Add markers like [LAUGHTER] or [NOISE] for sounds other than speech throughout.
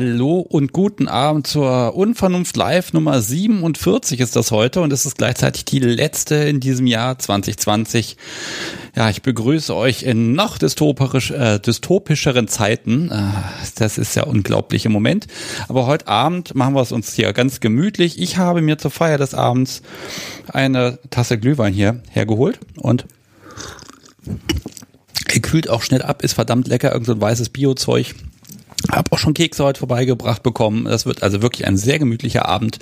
Hallo und guten Abend zur Unvernunft Live Nummer 47 ist das heute und es ist gleichzeitig die letzte in diesem Jahr 2020. Ja, ich begrüße euch in noch dystopisch, äh, dystopischeren Zeiten. Äh, das ist ja unglaublich im Moment. Aber heute Abend machen wir es uns hier ganz gemütlich. Ich habe mir zur Feier des Abends eine Tasse Glühwein hier hergeholt und er kühlt auch schnell ab, ist verdammt lecker, irgend so ein weißes Biozeug. Hab auch schon Kekse heute vorbeigebracht bekommen. Das wird also wirklich ein sehr gemütlicher Abend.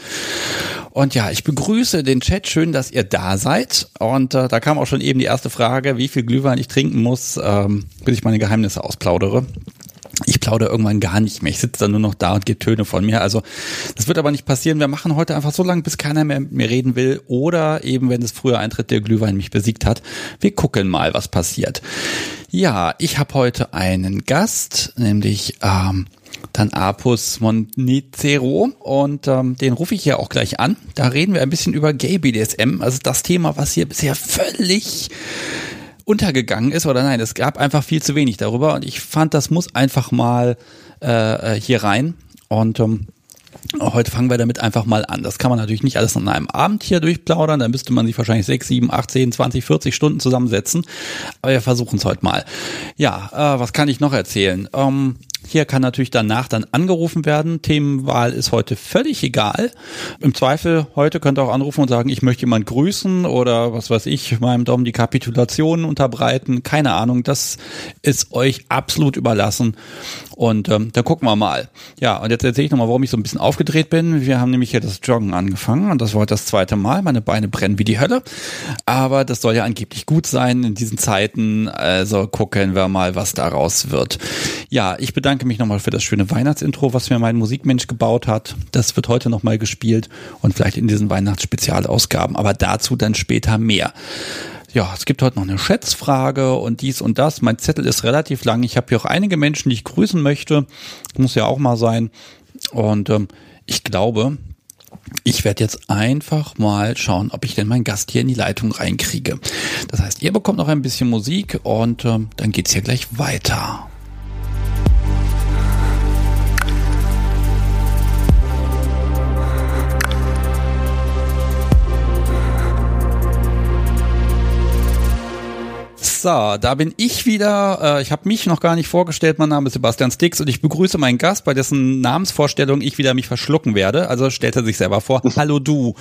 Und ja, ich begrüße den Chat. Schön, dass ihr da seid. Und äh, da kam auch schon eben die erste Frage, wie viel Glühwein ich trinken muss, ähm, bis ich meine Geheimnisse ausplaudere. Ich plaudere irgendwann gar nicht mehr. Ich sitze dann nur noch da und gebe Töne von mir. Also das wird aber nicht passieren. Wir machen heute einfach so lange, bis keiner mehr mit mir reden will. Oder eben, wenn es früher eintritt, der Glühwein mich besiegt hat. Wir gucken mal, was passiert. Ja, ich habe heute einen Gast, nämlich ähm, dann Apus Monicero und ähm, den rufe ich hier auch gleich an. Da reden wir ein bisschen über Gay BDSM, also das Thema, was hier bisher völlig untergegangen ist oder nein, es gab einfach viel zu wenig darüber und ich fand, das muss einfach mal äh, äh, hier rein. Und ähm, Heute fangen wir damit einfach mal an. Das kann man natürlich nicht alles an einem Abend hier durchplaudern. Da müsste man sich wahrscheinlich sechs, sieben, acht, zehn, zwanzig, vierzig Stunden zusammensetzen. Aber wir versuchen es heute mal. Ja, äh, was kann ich noch erzählen? Ähm, hier kann natürlich danach dann angerufen werden. Themenwahl ist heute völlig egal. Im Zweifel heute könnt ihr auch anrufen und sagen, ich möchte jemand grüßen oder was weiß ich, meinem Dom die Kapitulation unterbreiten. Keine Ahnung, das ist euch absolut überlassen. Und ähm, dann gucken wir mal. Ja, und jetzt erzähle ich nochmal, warum ich so ein bisschen aufgedreht bin. Wir haben nämlich hier das Joggen angefangen und das war heute das zweite Mal. Meine Beine brennen wie die Hölle. Aber das soll ja angeblich gut sein in diesen Zeiten. Also gucken wir mal, was daraus wird. Ja, ich bedanke mich nochmal für das schöne Weihnachtsintro, was mir mein Musikmensch gebaut hat. Das wird heute nochmal gespielt und vielleicht in diesen Weihnachtsspezialausgaben. Aber dazu dann später mehr ja, es gibt heute noch eine Schätzfrage und dies und das. Mein Zettel ist relativ lang. Ich habe hier auch einige Menschen, die ich grüßen möchte. Muss ja auch mal sein. Und ähm, ich glaube, ich werde jetzt einfach mal schauen, ob ich denn meinen Gast hier in die Leitung reinkriege. Das heißt, ihr bekommt noch ein bisschen Musik und ähm, dann geht's hier gleich weiter. So, da bin ich wieder. Äh, ich habe mich noch gar nicht vorgestellt. Mein Name ist Sebastian Stix und ich begrüße meinen Gast, bei dessen Namensvorstellung ich wieder mich verschlucken werde. Also stellt er sich selber vor. [LAUGHS] Hallo du.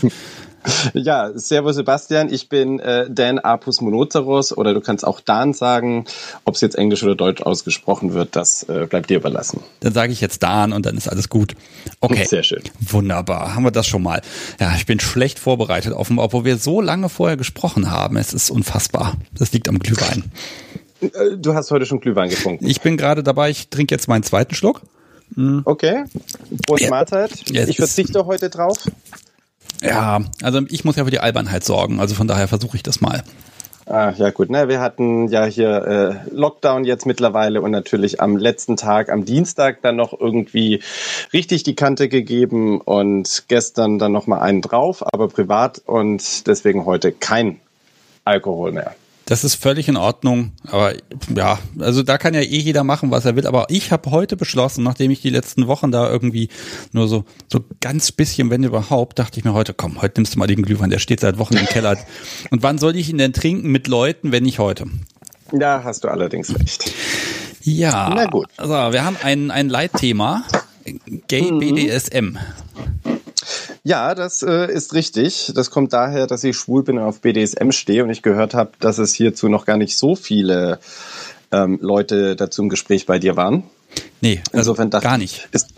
Ja, Servus Sebastian, ich bin äh, Dan Apus Monoceros oder du kannst auch Dan sagen. Ob es jetzt Englisch oder Deutsch ausgesprochen wird, das äh, bleibt dir überlassen. Dann sage ich jetzt Dan und dann ist alles gut. Okay. Sehr schön. Wunderbar, haben wir das schon mal. Ja, ich bin schlecht vorbereitet, offenbar, obwohl wir so lange vorher gesprochen haben. Es ist unfassbar. Das liegt am Glühwein. Äh, du hast heute schon Glühwein getrunken. Ich bin gerade dabei, ich trinke jetzt meinen zweiten Schluck. Okay. Prost ja. Mahlzeit. Ja, ich verzichte heute drauf. Ja, also ich muss ja für die Albernheit sorgen, also von daher versuche ich das mal. Ah, ja gut, ne, wir hatten ja hier äh, Lockdown jetzt mittlerweile und natürlich am letzten Tag, am Dienstag dann noch irgendwie richtig die Kante gegeben und gestern dann noch mal einen drauf, aber privat und deswegen heute kein Alkohol mehr. Das ist völlig in Ordnung. Aber ja, also da kann ja eh jeder machen, was er will. Aber ich habe heute beschlossen, nachdem ich die letzten Wochen da irgendwie nur so, so ganz bisschen, wenn überhaupt, dachte ich mir heute, komm, heute nimmst du mal den Glühwein, der steht seit Wochen im Keller. [LAUGHS] Und wann soll ich ihn denn trinken mit Leuten, wenn nicht heute? Da hast du allerdings recht. Ja. Na gut. Also wir haben ein, ein Leitthema. Gay BDSM. Mhm. Ja, das äh, ist richtig. Das kommt daher, dass ich schwul bin und auf BDSM stehe und ich gehört habe, dass es hierzu noch gar nicht so viele ähm, Leute dazu im Gespräch bei dir waren. Nee, also Insofern dachte gar nicht. Ist,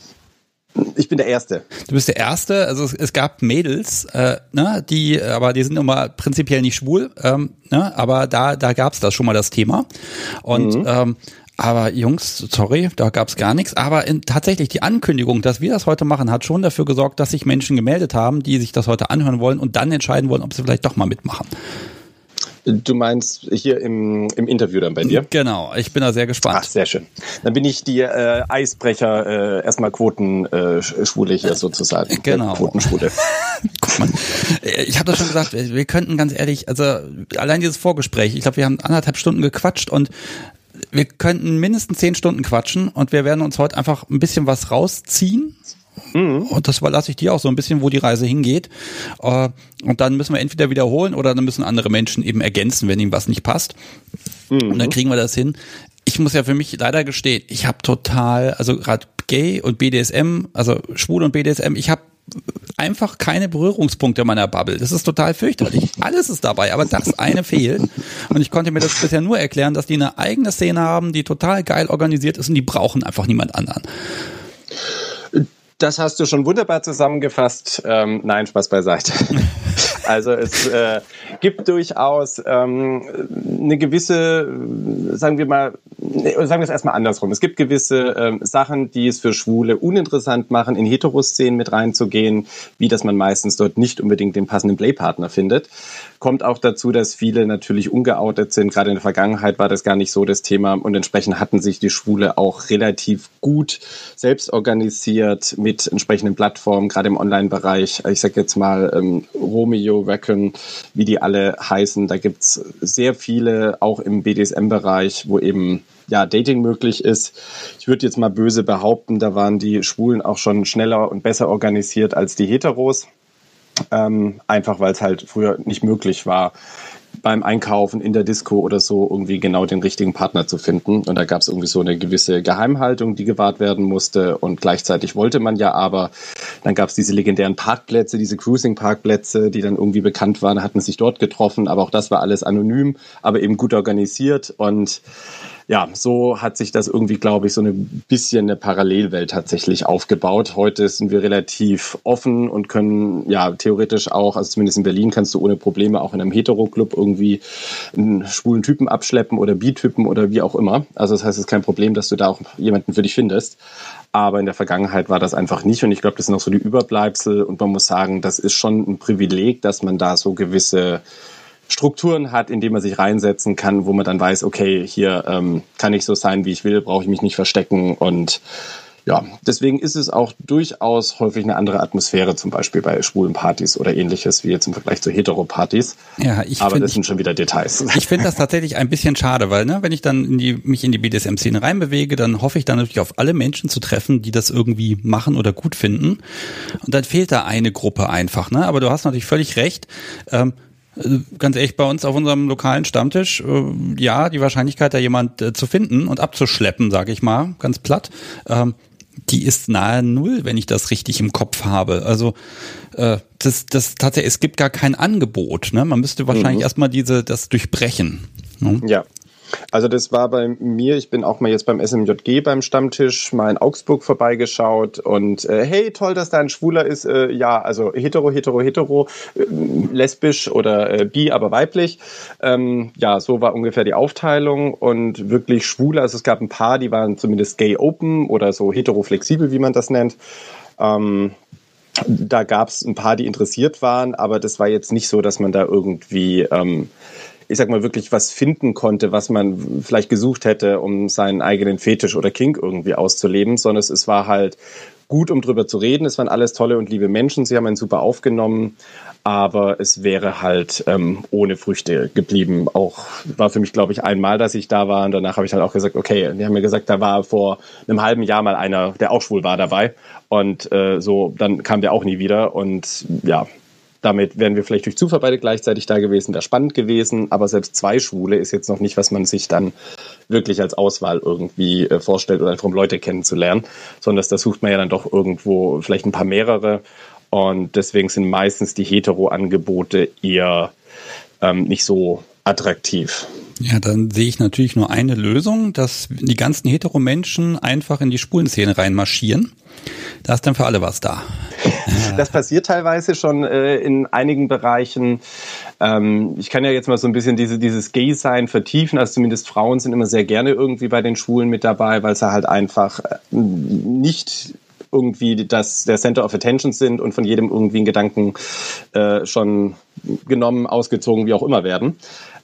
ich bin der Erste. Du bist der Erste. Also es, es gab Mädels, äh, ne, die, aber die sind immer prinzipiell nicht schwul, ähm, ne, aber da, da gab es das schon mal das Thema. Und mhm. ähm, aber Jungs, sorry, da gab's gar nichts. Aber in, tatsächlich die Ankündigung, dass wir das heute machen, hat schon dafür gesorgt, dass sich Menschen gemeldet haben, die sich das heute anhören wollen und dann entscheiden wollen, ob sie vielleicht doch mal mitmachen. Du meinst hier im, im Interview dann bei dir? Genau, ich bin da sehr gespannt. Ach, sehr schön. Dann bin ich die äh, Eisbrecher, äh, erstmal Quotenschwule äh, hier sozusagen. Genau. Quotenschwule. [LAUGHS] Guck mal, ich habe das schon gesagt, wir könnten ganz ehrlich, also allein dieses Vorgespräch, ich glaube, wir haben anderthalb Stunden gequatscht und wir könnten mindestens zehn Stunden quatschen und wir werden uns heute einfach ein bisschen was rausziehen. Mhm. Und das überlasse ich dir auch so ein bisschen, wo die Reise hingeht. Äh, und dann müssen wir entweder wiederholen oder dann müssen andere Menschen eben ergänzen, wenn ihm was nicht passt. Mhm. Und dann kriegen wir das hin. Ich muss ja für mich leider gestehen, ich habe total, also gerade Gay und BDSM, also Schwul und BDSM, ich habe einfach keine Berührungspunkte in meiner Bubble. Das ist total fürchterlich. Alles ist dabei, aber das eine fehlt. Und ich konnte mir das bisher nur erklären, dass die eine eigene Szene haben, die total geil organisiert ist und die brauchen einfach niemand anderen. Das hast du schon wunderbar zusammengefasst. Ähm, nein, Spaß beiseite. [LAUGHS] also es äh, gibt durchaus ähm, eine gewisse, sagen wir mal, sagen wir es erstmal andersrum. Es gibt gewisse ähm, Sachen, die es für Schwule uninteressant machen, in Heteroszenen mit reinzugehen, wie dass man meistens dort nicht unbedingt den passenden Playpartner findet. Kommt auch dazu, dass viele natürlich ungeoutet sind. Gerade in der Vergangenheit war das gar nicht so das Thema und entsprechend hatten sich die Schwule auch relativ gut selbst organisiert mit entsprechenden Plattformen, gerade im Online-Bereich. Ich sage jetzt mal ähm, Romeo, Reckon, wie die alle heißen. Da gibt's sehr viele, auch im BDSM-Bereich, wo eben ja, Dating möglich ist. Ich würde jetzt mal böse behaupten, da waren die Schwulen auch schon schneller und besser organisiert als die Heteros. Ähm, einfach weil es halt früher nicht möglich war, beim Einkaufen in der Disco oder so irgendwie genau den richtigen Partner zu finden. Und da gab es irgendwie so eine gewisse Geheimhaltung, die gewahrt werden musste. Und gleichzeitig wollte man ja aber, dann gab es diese legendären Parkplätze, diese Cruising-Parkplätze, die dann irgendwie bekannt waren, hatten sich dort getroffen. Aber auch das war alles anonym, aber eben gut organisiert. Und ja, so hat sich das irgendwie, glaube ich, so ein bisschen eine Parallelwelt tatsächlich aufgebaut. Heute sind wir relativ offen und können ja theoretisch auch, also zumindest in Berlin kannst du ohne Probleme auch in einem Hetero-Club irgendwie einen schwulen Typen abschleppen oder Bi-Typen oder wie auch immer. Also das heißt, es ist kein Problem, dass du da auch jemanden für dich findest. Aber in der Vergangenheit war das einfach nicht. Und ich glaube, das sind auch so die Überbleibsel. Und man muss sagen, das ist schon ein Privileg, dass man da so gewisse Strukturen hat, in die man sich reinsetzen kann, wo man dann weiß, okay, hier ähm, kann ich so sein, wie ich will, brauche ich mich nicht verstecken und ja, deswegen ist es auch durchaus häufig eine andere Atmosphäre, zum Beispiel bei schwulen Partys oder ähnliches, wie jetzt im Vergleich zu Heteropartys. Ja, ich Aber find, das sind schon wieder Details. Ich finde das tatsächlich ein bisschen schade, weil, ne, wenn ich dann in die, mich in die BDSM-Szene reinbewege, dann hoffe ich dann natürlich auf alle Menschen zu treffen, die das irgendwie machen oder gut finden. Und dann fehlt da eine Gruppe einfach, ne? Aber du hast natürlich völlig recht. Ähm, äh, ganz ehrlich, bei uns auf unserem lokalen Stammtisch, äh, ja, die Wahrscheinlichkeit, da jemand äh, zu finden und abzuschleppen, sage ich mal, ganz platt, ähm, die ist nahe null, wenn ich das richtig im Kopf habe. Also äh, das, das tatsächlich, es gibt gar kein Angebot. Ne? Man müsste wahrscheinlich mhm. erstmal diese das durchbrechen. Ne? Ja, also das war bei mir, ich bin auch mal jetzt beim SMJG beim Stammtisch mal in Augsburg vorbeigeschaut und äh, hey, toll, dass da ein Schwuler ist. Äh, ja, also hetero, hetero, hetero, äh, lesbisch oder äh, bi, aber weiblich. Ähm, ja, so war ungefähr die Aufteilung und wirklich schwule, also es gab ein paar, die waren zumindest gay open oder so hetero flexibel, wie man das nennt. Ähm, da gab es ein paar, die interessiert waren, aber das war jetzt nicht so, dass man da irgendwie ähm, ich sag mal, wirklich was finden konnte, was man vielleicht gesucht hätte, um seinen eigenen Fetisch oder Kink irgendwie auszuleben, sondern es, es war halt gut, um drüber zu reden. Es waren alles tolle und liebe Menschen. Sie haben einen super aufgenommen, aber es wäre halt ähm, ohne Früchte geblieben. Auch war für mich, glaube ich, einmal, dass ich da war und danach habe ich halt auch gesagt, okay, die haben mir gesagt, da war vor einem halben Jahr mal einer, der auch schwul war dabei und äh, so, dann kam der auch nie wieder und ja, damit wären wir vielleicht durch Zufall beide gleichzeitig da gewesen, wäre spannend gewesen, aber selbst zwei Schwule ist jetzt noch nicht, was man sich dann wirklich als Auswahl irgendwie äh, vorstellt oder einfach um Leute kennenzulernen, sondern da sucht man ja dann doch irgendwo vielleicht ein paar mehrere und deswegen sind meistens die Hetero-Angebote eher ähm, nicht so attraktiv. Ja, dann sehe ich natürlich nur eine Lösung, dass die ganzen Hetero-Menschen einfach in die Spulenszene reinmarschieren. Da ist dann für alle was da. [LAUGHS] Das passiert teilweise schon äh, in einigen Bereichen. Ähm, ich kann ja jetzt mal so ein bisschen diese, dieses Gay-Sein vertiefen. Also zumindest Frauen sind immer sehr gerne irgendwie bei den Schulen mit dabei, weil sie halt einfach äh, nicht irgendwie das, der Center of Attention sind und von jedem irgendwie einen Gedanken äh, schon genommen, ausgezogen, wie auch immer werden.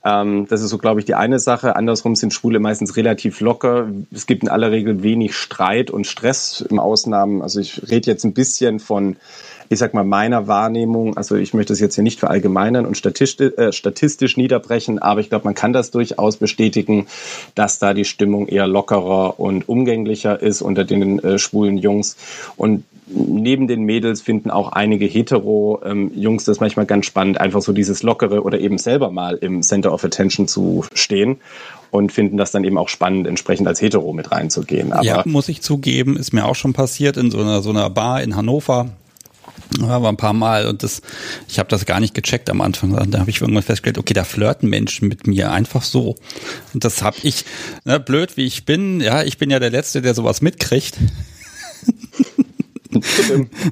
Ähm, das ist so, glaube ich, die eine Sache. Andersrum sind Schwule meistens relativ locker. Es gibt in aller Regel wenig Streit und Stress im Ausnahmen. Also ich rede jetzt ein bisschen von ich sag mal, meiner Wahrnehmung, also ich möchte es jetzt hier nicht verallgemeinern und statistisch, äh, statistisch niederbrechen, aber ich glaube, man kann das durchaus bestätigen, dass da die Stimmung eher lockerer und umgänglicher ist unter den äh, schwulen Jungs. Und neben den Mädels finden auch einige Hetero-Jungs ähm, das manchmal ganz spannend, einfach so dieses Lockere oder eben selber mal im Center of Attention zu stehen und finden das dann eben auch spannend, entsprechend als Hetero mit reinzugehen. Aber ja, muss ich zugeben, ist mir auch schon passiert in so einer, so einer Bar in Hannover. War ein paar Mal und das, ich habe das gar nicht gecheckt am Anfang. Da habe ich irgendwann festgestellt, okay, da flirten Menschen mit mir einfach so. Und das habe ich, ne, blöd wie ich bin, ja, ich bin ja der Letzte, der sowas mitkriegt. [LAUGHS]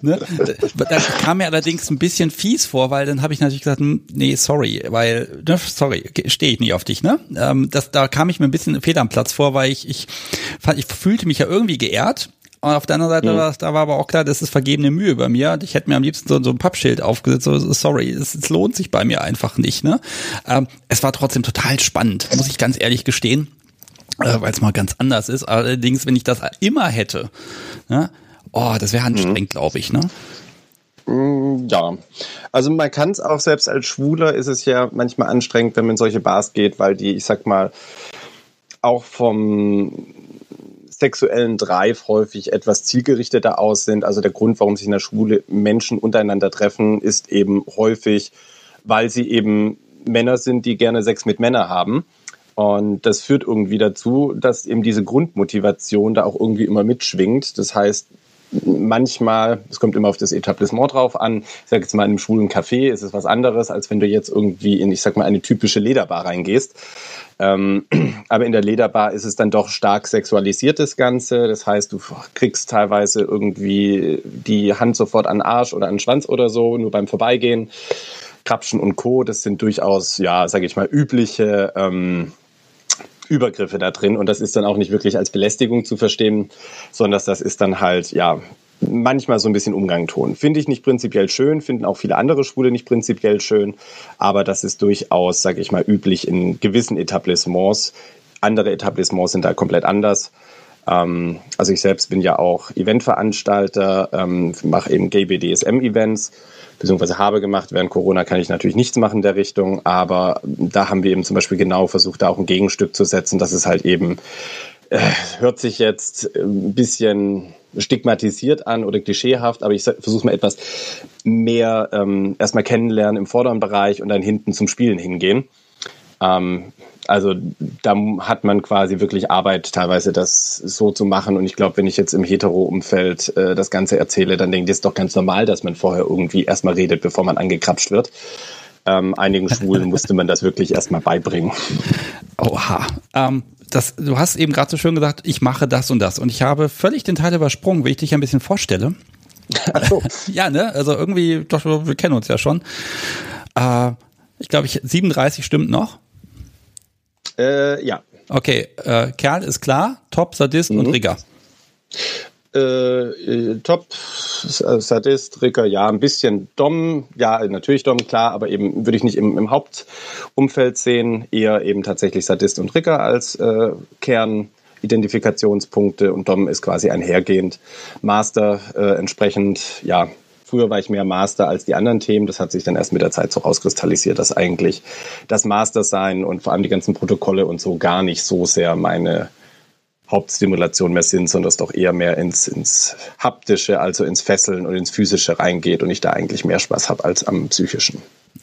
ne? Das kam mir allerdings ein bisschen fies vor, weil dann habe ich natürlich gesagt, hm, nee, sorry, weil, ne, sorry, stehe ich nicht auf dich, ne? Ähm, das, da kam ich mir ein bisschen fehl am Platz vor, weil ich, ich ich fühlte mich ja irgendwie geehrt und auf der anderen Seite mhm. war, da war aber auch klar, das ist vergebene Mühe bei mir. Ich hätte mir am liebsten so, so ein Pappschild aufgesetzt, so, sorry, es, es lohnt sich bei mir einfach nicht. Ne? Ähm, es war trotzdem total spannend, muss ich ganz ehrlich gestehen, äh, weil es mal ganz anders ist. Allerdings, wenn ich das immer hätte, ne? oh, das wäre anstrengend, mhm. glaube ich. Ne? Mm, ja, also man kann es auch selbst als Schwuler ist es ja manchmal anstrengend, wenn man in solche Bars geht, weil die, ich sag mal, auch vom sexuellen Drive häufig etwas zielgerichteter aus sind. Also der Grund, warum sich in der Schule Menschen untereinander treffen, ist eben häufig, weil sie eben Männer sind, die gerne Sex mit Männern haben. Und das führt irgendwie dazu, dass eben diese Grundmotivation da auch irgendwie immer mitschwingt. Das heißt, manchmal, es kommt immer auf das Etablissement drauf an, ich sage jetzt mal in einem schwulen Café ist es was anderes, als wenn du jetzt irgendwie in, ich sag mal, eine typische Lederbar reingehst. Ähm, [CLEARS THROAT] aber in der Lederbar ist es dann doch stark sexualisiert, das Ganze. Das heißt, du kriegst teilweise irgendwie die Hand sofort an den Arsch oder an den Schwanz oder so, nur beim Vorbeigehen. Krapschen und Co., das sind durchaus, ja, sage ich mal, übliche ähm, Übergriffe da drin. Und das ist dann auch nicht wirklich als Belästigung zu verstehen, sondern das ist dann halt, ja, manchmal so ein bisschen Umgangton. Finde ich nicht prinzipiell schön, finden auch viele andere Schwule nicht prinzipiell schön, aber das ist durchaus, sage ich mal, üblich in gewissen Etablissements. Andere Etablissements sind da komplett anders. Ähm, also ich selbst bin ja auch Eventveranstalter, ähm, mache eben Gay BDSM-Events, beziehungsweise habe gemacht. Während Corona kann ich natürlich nichts machen in der Richtung, aber da haben wir eben zum Beispiel genau versucht, da auch ein Gegenstück zu setzen, dass es halt eben äh, hört sich jetzt ein bisschen stigmatisiert an oder klischeehaft, aber ich versuche mal etwas mehr ähm, erstmal kennenlernen im vorderen Bereich und dann hinten zum Spielen hingehen. Ähm, also da hat man quasi wirklich Arbeit, teilweise das so zu machen. Und ich glaube, wenn ich jetzt im Hetero-Umfeld äh, das Ganze erzähle, dann das ist doch ganz normal, dass man vorher irgendwie erstmal redet, bevor man angekrapscht wird. Ähm, einigen Schwulen musste man das wirklich erstmal beibringen. Oha. Ähm, das, du hast eben gerade so schön gesagt, ich mache das und das. Und ich habe völlig den Teil übersprungen, wie ich dich ein bisschen vorstelle. Ach so. [LAUGHS] ja, ne? Also irgendwie, doch, wir kennen uns ja schon. Äh, ich glaube, ich 37 stimmt noch. Äh, ja. Okay, äh, Kerl ist klar, Top, Sadist mhm. und Rigger. Äh, äh, Top, Sadist, Ricker, ja, ein bisschen Dom, ja, natürlich Dom, klar, aber eben würde ich nicht im, im Hauptumfeld sehen, eher eben tatsächlich Sadist und Ricker als äh, Kernidentifikationspunkte und Dom ist quasi einhergehend. Master äh, entsprechend, ja, Früher war ich mehr Master als die anderen Themen. Das hat sich dann erst mit der Zeit so rauskristallisiert, dass eigentlich das Master sein und vor allem die ganzen Protokolle und so gar nicht so sehr meine Hauptstimulation mehr sind, sondern es doch eher mehr ins, ins Haptische, also ins Fesseln und ins Physische reingeht und ich da eigentlich mehr Spaß habe als am Psychischen.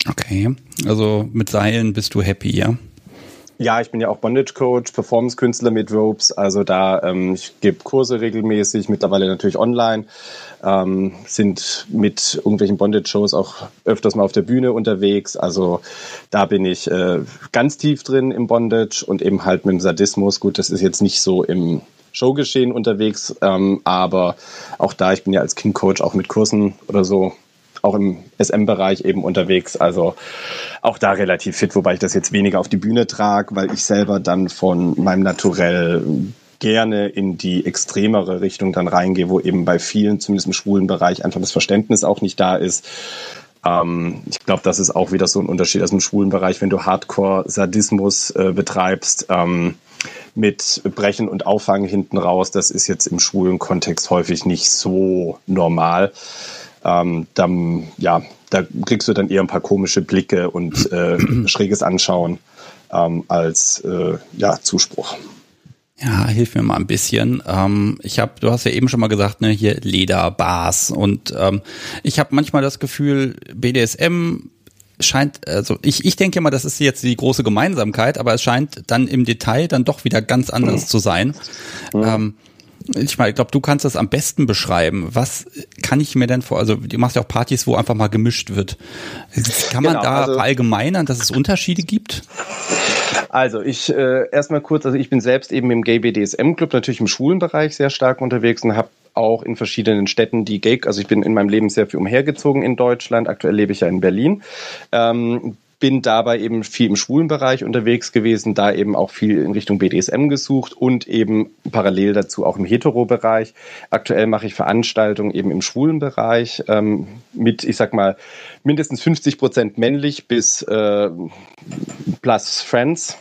Okay, also mit Seilen bist du happy, ja? Ja, ich bin ja auch Bondage Coach, Performance Künstler mit Ropes. Also da ähm, ich gebe Kurse regelmäßig, mittlerweile natürlich online ähm, sind mit irgendwelchen Bondage-Shows auch öfters mal auf der Bühne unterwegs. Also da bin ich äh, ganz tief drin im Bondage und eben halt mit dem Sadismus. Gut, das ist jetzt nicht so im Showgeschehen unterwegs, ähm, aber auch da, ich bin ja als King-Coach auch mit Kursen oder so auch im SM-Bereich eben unterwegs. Also auch da relativ fit, wobei ich das jetzt weniger auf die Bühne trage, weil ich selber dann von meinem Naturell gerne in die extremere Richtung dann reingehe, wo eben bei vielen, zumindest im schwulen Bereich, einfach das Verständnis auch nicht da ist. Ähm, ich glaube, das ist auch wieder so ein Unterschied aus dem schwulen Bereich, wenn du Hardcore-Sadismus äh, betreibst. Ähm, mit Brechen und Auffangen hinten raus, das ist jetzt im schwulen Kontext häufig nicht so normal. Ähm, dann, ja, da kriegst du dann eher ein paar komische Blicke und äh, [CLEARS THROAT] schräges Anschauen ähm, als äh, ja, Zuspruch. Ja, hilf mir mal ein bisschen. Ähm, ich habe, du hast ja eben schon mal gesagt, ne, hier Leder, Bars und ähm, ich habe manchmal das Gefühl, BDSM scheint, also ich, ich denke mal, das ist jetzt die große Gemeinsamkeit, aber es scheint dann im Detail dann doch wieder ganz anders zu sein. Mhm. Ähm, ich meine, ich glaube, du kannst das am besten beschreiben. Was kann ich mir denn vor, also du machst ja auch Partys, wo einfach mal gemischt wird. Kann man genau, da also, verallgemeinern, dass es Unterschiede gibt? Also ich äh, erstmal kurz, also ich bin selbst eben im Gay BDSM Club, natürlich im Schulenbereich sehr stark unterwegs und habe auch in verschiedenen Städten die Gay, also ich bin in meinem Leben sehr viel umhergezogen in Deutschland, aktuell lebe ich ja in Berlin. Ähm, bin dabei eben viel im schwulen Bereich unterwegs gewesen, da eben auch viel in Richtung BDSM gesucht und eben parallel dazu auch im Hetero-Bereich. Aktuell mache ich Veranstaltungen eben im schwulen Bereich ähm, mit, ich sag mal, mindestens 50 Prozent männlich bis äh, plus Friends.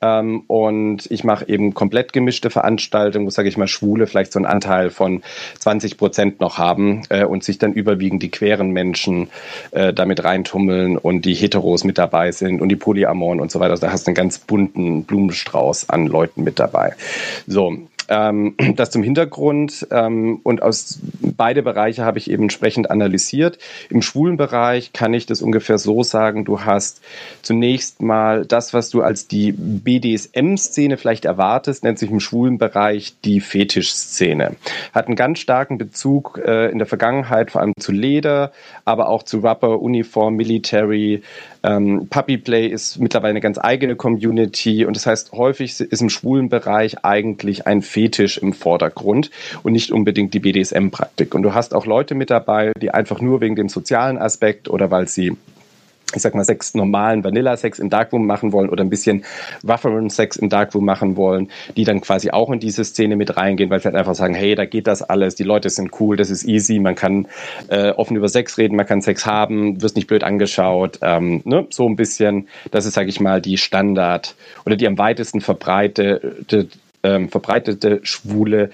Ähm, und ich mache eben komplett gemischte Veranstaltungen, wo, sage ich mal, Schwule vielleicht so einen Anteil von 20 Prozent noch haben äh, und sich dann überwiegend die queeren Menschen äh, damit reintummeln und die Heteros mit dabei sind und die Polyamoren und so weiter. Also da hast du einen ganz bunten Blumenstrauß an Leuten mit dabei. So, ähm, [CLEARS THROAT] das zum Hintergrund ähm, und aus beide Bereiche habe ich eben entsprechend analysiert. Im schwulen Bereich kann ich das ungefähr so sagen, du hast zunächst mal das, was du als die BDSM-Szene vielleicht erwartest, nennt sich im schwulen Bereich die Fetischszene. Hat einen ganz starken Bezug äh, in der Vergangenheit vor allem zu Leder, aber auch zu Rubber, Uniform, Military, ähm, Puppy Play ist mittlerweile eine ganz eigene Community und das heißt, häufig ist im schwulen Bereich eigentlich ein Fetisch im Vordergrund und nicht unbedingt die BDSM-Praktik. Und du hast auch Leute mit dabei, die einfach nur wegen dem sozialen Aspekt oder weil sie ich sag mal, Sex, normalen Vanilla-Sex im Darkroom machen wollen oder ein bisschen rougheren Sex im Darkroom machen wollen, die dann quasi auch in diese Szene mit reingehen, weil sie halt einfach sagen, hey, da geht das alles, die Leute sind cool, das ist easy, man kann äh, offen über Sex reden, man kann Sex haben, wirst nicht blöd angeschaut, ähm, ne? so ein bisschen, das ist, sag ich mal, die Standard oder die am weitesten verbreitete, ähm, verbreitete schwule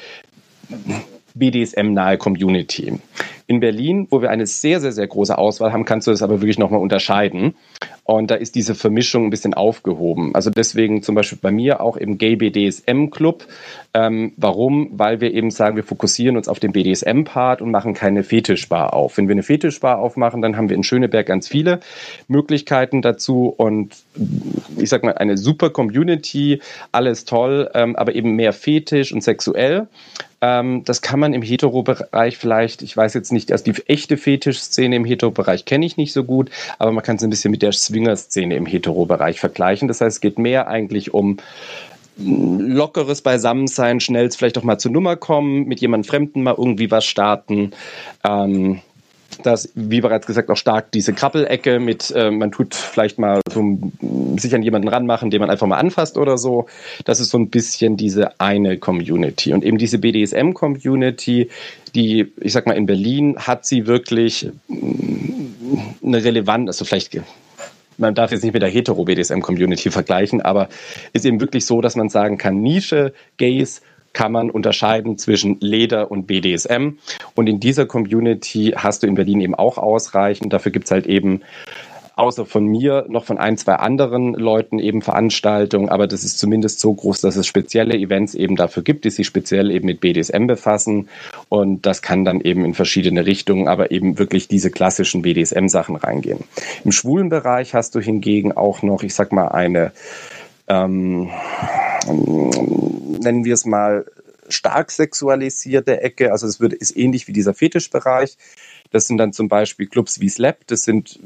BDSM-nahe Community. In Berlin, wo wir eine sehr, sehr, sehr große Auswahl haben, kannst du das aber wirklich nochmal unterscheiden. Und da ist diese Vermischung ein bisschen aufgehoben. Also deswegen zum Beispiel bei mir auch im Gay BDSM Club. Ähm, warum? Weil wir eben sagen, wir fokussieren uns auf den BDSM-Part und machen keine Fetischbar auf. Wenn wir eine Fetischbar aufmachen, dann haben wir in Schöneberg ganz viele Möglichkeiten dazu und ich sag mal, eine super Community, alles toll, ähm, aber eben mehr fetisch und sexuell. Ähm, das kann man im Hetero-Bereich vielleicht, ich weiß jetzt nicht, also die echte Fetischszene im Hetero-Bereich kenne ich nicht so gut, aber man kann es ein bisschen mit der Swinger-Szene im Hetero-Bereich vergleichen. Das heißt, es geht mehr eigentlich um lockeres Beisammensein, schnell vielleicht auch mal zur Nummer kommen, mit jemandem Fremden mal irgendwie was starten. Ähm, dass, wie bereits gesagt, auch stark diese Krabbelecke mit, äh, man tut vielleicht mal so sich an jemanden ranmachen, den man einfach mal anfasst oder so. Das ist so ein bisschen diese eine Community. Und eben diese BDSM-Community, die, ich sag mal, in Berlin hat sie wirklich mm, eine Relevanz, also vielleicht man darf jetzt nicht mit der hetero-BDSM-Community vergleichen, aber ist eben wirklich so, dass man sagen kann, Nische, Gays, kann man unterscheiden zwischen Leder und BDSM. Und in dieser Community hast du in Berlin eben auch ausreichend. Dafür gibt es halt eben außer von mir noch von ein, zwei anderen Leuten eben Veranstaltungen, aber das ist zumindest so groß, dass es spezielle Events eben dafür gibt, die sich speziell eben mit BDSM befassen und das kann dann eben in verschiedene Richtungen, aber eben wirklich diese klassischen BDSM-Sachen reingehen. Im schwulen Bereich hast du hingegen auch noch, ich sag mal, eine ähm, nennen wir es mal stark sexualisierte Ecke. Also es wird, ist ähnlich wie dieser Fetischbereich. Das sind dann zum Beispiel Clubs wie Slap. Das sind,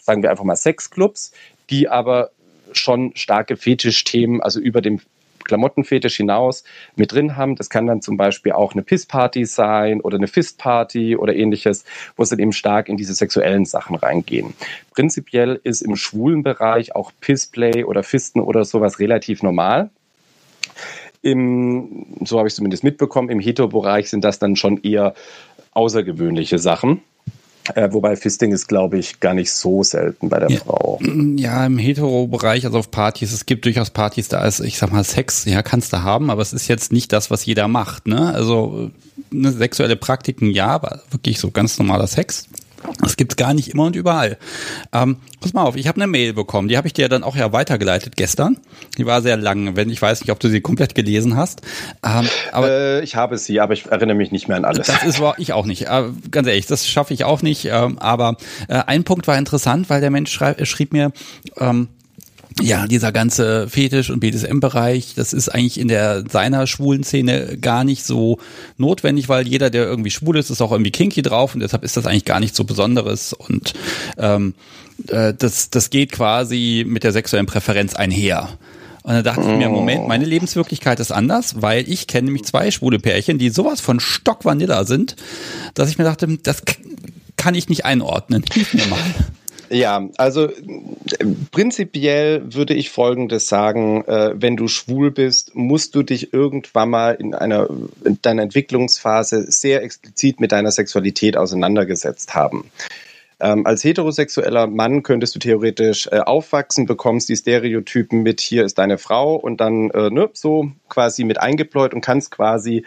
sagen wir einfach mal, Sexclubs, die aber schon starke Fetischthemen, also über dem Klamottenfetisch hinaus mit drin haben. Das kann dann zum Beispiel auch eine Pissparty sein oder eine Fistparty oder ähnliches, wo sie dann eben stark in diese sexuellen Sachen reingehen. Prinzipiell ist im schwulen Bereich auch Pissplay oder Fisten oder sowas relativ normal. Im, so habe ich zumindest mitbekommen, im Hetero-Bereich sind das dann schon eher außergewöhnliche Sachen. Äh, wobei Fisting ist, glaube ich, gar nicht so selten bei der ja. Frau. Ja, im Hetero-Bereich, also auf Partys, es gibt durchaus Partys, da ist, ich sag mal, Sex, ja, kannst du haben, aber es ist jetzt nicht das, was jeder macht, ne? Also, ne, sexuelle Praktiken, ja, aber wirklich so ganz normaler Sex. Das gibt's gar nicht immer und überall. Ähm, pass mal auf, ich habe eine Mail bekommen, die habe ich dir dann auch ja weitergeleitet gestern. Die war sehr lang, wenn ich weiß nicht, ob du sie komplett gelesen hast. Ähm, aber äh, ich habe sie, aber ich erinnere mich nicht mehr an alles. Das ist ich auch nicht. Äh, ganz ehrlich, das schaffe ich auch nicht. Ähm, aber äh, ein Punkt war interessant, weil der Mensch schrieb mir, ähm, ja, dieser ganze Fetisch- und BDSM-Bereich, das ist eigentlich in der seiner schwulen Szene gar nicht so notwendig, weil jeder, der irgendwie schwul ist, ist auch irgendwie kinky drauf und deshalb ist das eigentlich gar nicht so Besonderes und ähm, äh, das, das geht quasi mit der sexuellen Präferenz einher. Und dann dachte ich mir, Moment, meine Lebenswirklichkeit ist anders, weil ich kenne nämlich zwei schwule Pärchen, die sowas von Stockvanilla sind, dass ich mir dachte, das kann ich nicht einordnen. [LAUGHS] Hilf mir mal. Ja, also prinzipiell würde ich Folgendes sagen, äh, wenn du schwul bist, musst du dich irgendwann mal in einer in deiner Entwicklungsphase sehr explizit mit deiner Sexualität auseinandergesetzt haben. Ähm, als heterosexueller Mann könntest du theoretisch äh, aufwachsen, bekommst die Stereotypen mit, hier ist deine Frau und dann äh, ne, so quasi mit eingepläut und kannst quasi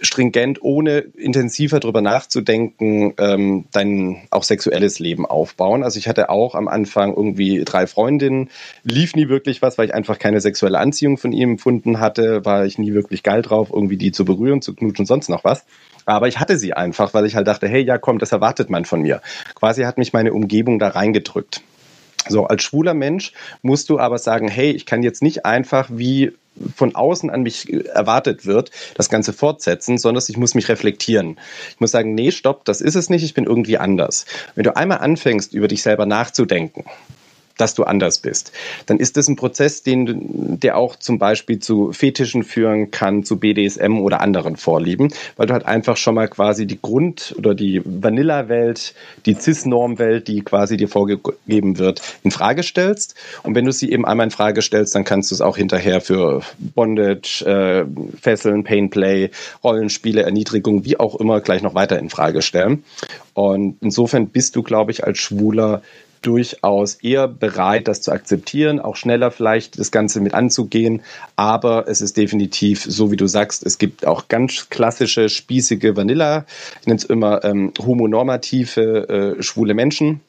stringent, ohne intensiver drüber nachzudenken, ähm, dein auch sexuelles Leben aufbauen. Also ich hatte auch am Anfang irgendwie drei Freundinnen, lief nie wirklich was, weil ich einfach keine sexuelle Anziehung von ihm empfunden hatte, war ich nie wirklich geil drauf, irgendwie die zu berühren, zu knutschen, sonst noch was. Aber ich hatte sie einfach, weil ich halt dachte, hey, ja, komm, das erwartet man von mir. Quasi hat mich meine Umgebung da reingedrückt. So, als schwuler Mensch musst du aber sagen, hey, ich kann jetzt nicht einfach wie von außen an mich erwartet wird, das Ganze fortsetzen, sondern ich muss mich reflektieren. Ich muss sagen, nee, stopp, das ist es nicht, ich bin irgendwie anders. Wenn du einmal anfängst, über dich selber nachzudenken, dass du anders bist, dann ist das ein Prozess, den, der auch zum Beispiel zu Fetischen führen kann, zu BDSM oder anderen Vorlieben, weil du halt einfach schon mal quasi die Grund- oder die Vanilla-Welt, die Cis-Norm-Welt, die quasi dir vorgegeben wird, in Frage stellst. Und wenn du sie eben einmal in Frage stellst, dann kannst du es auch hinterher für Bondage, äh, Fesseln, Painplay, Rollenspiele, Erniedrigung, wie auch immer, gleich noch weiter in Frage stellen. Und insofern bist du, glaube ich, als Schwuler durchaus eher bereit, das zu akzeptieren, auch schneller vielleicht das Ganze mit anzugehen. Aber es ist definitiv, so wie du sagst, es gibt auch ganz klassische, spießige Vanilla, ich nenne es immer ähm, homonormative, äh, schwule Menschen.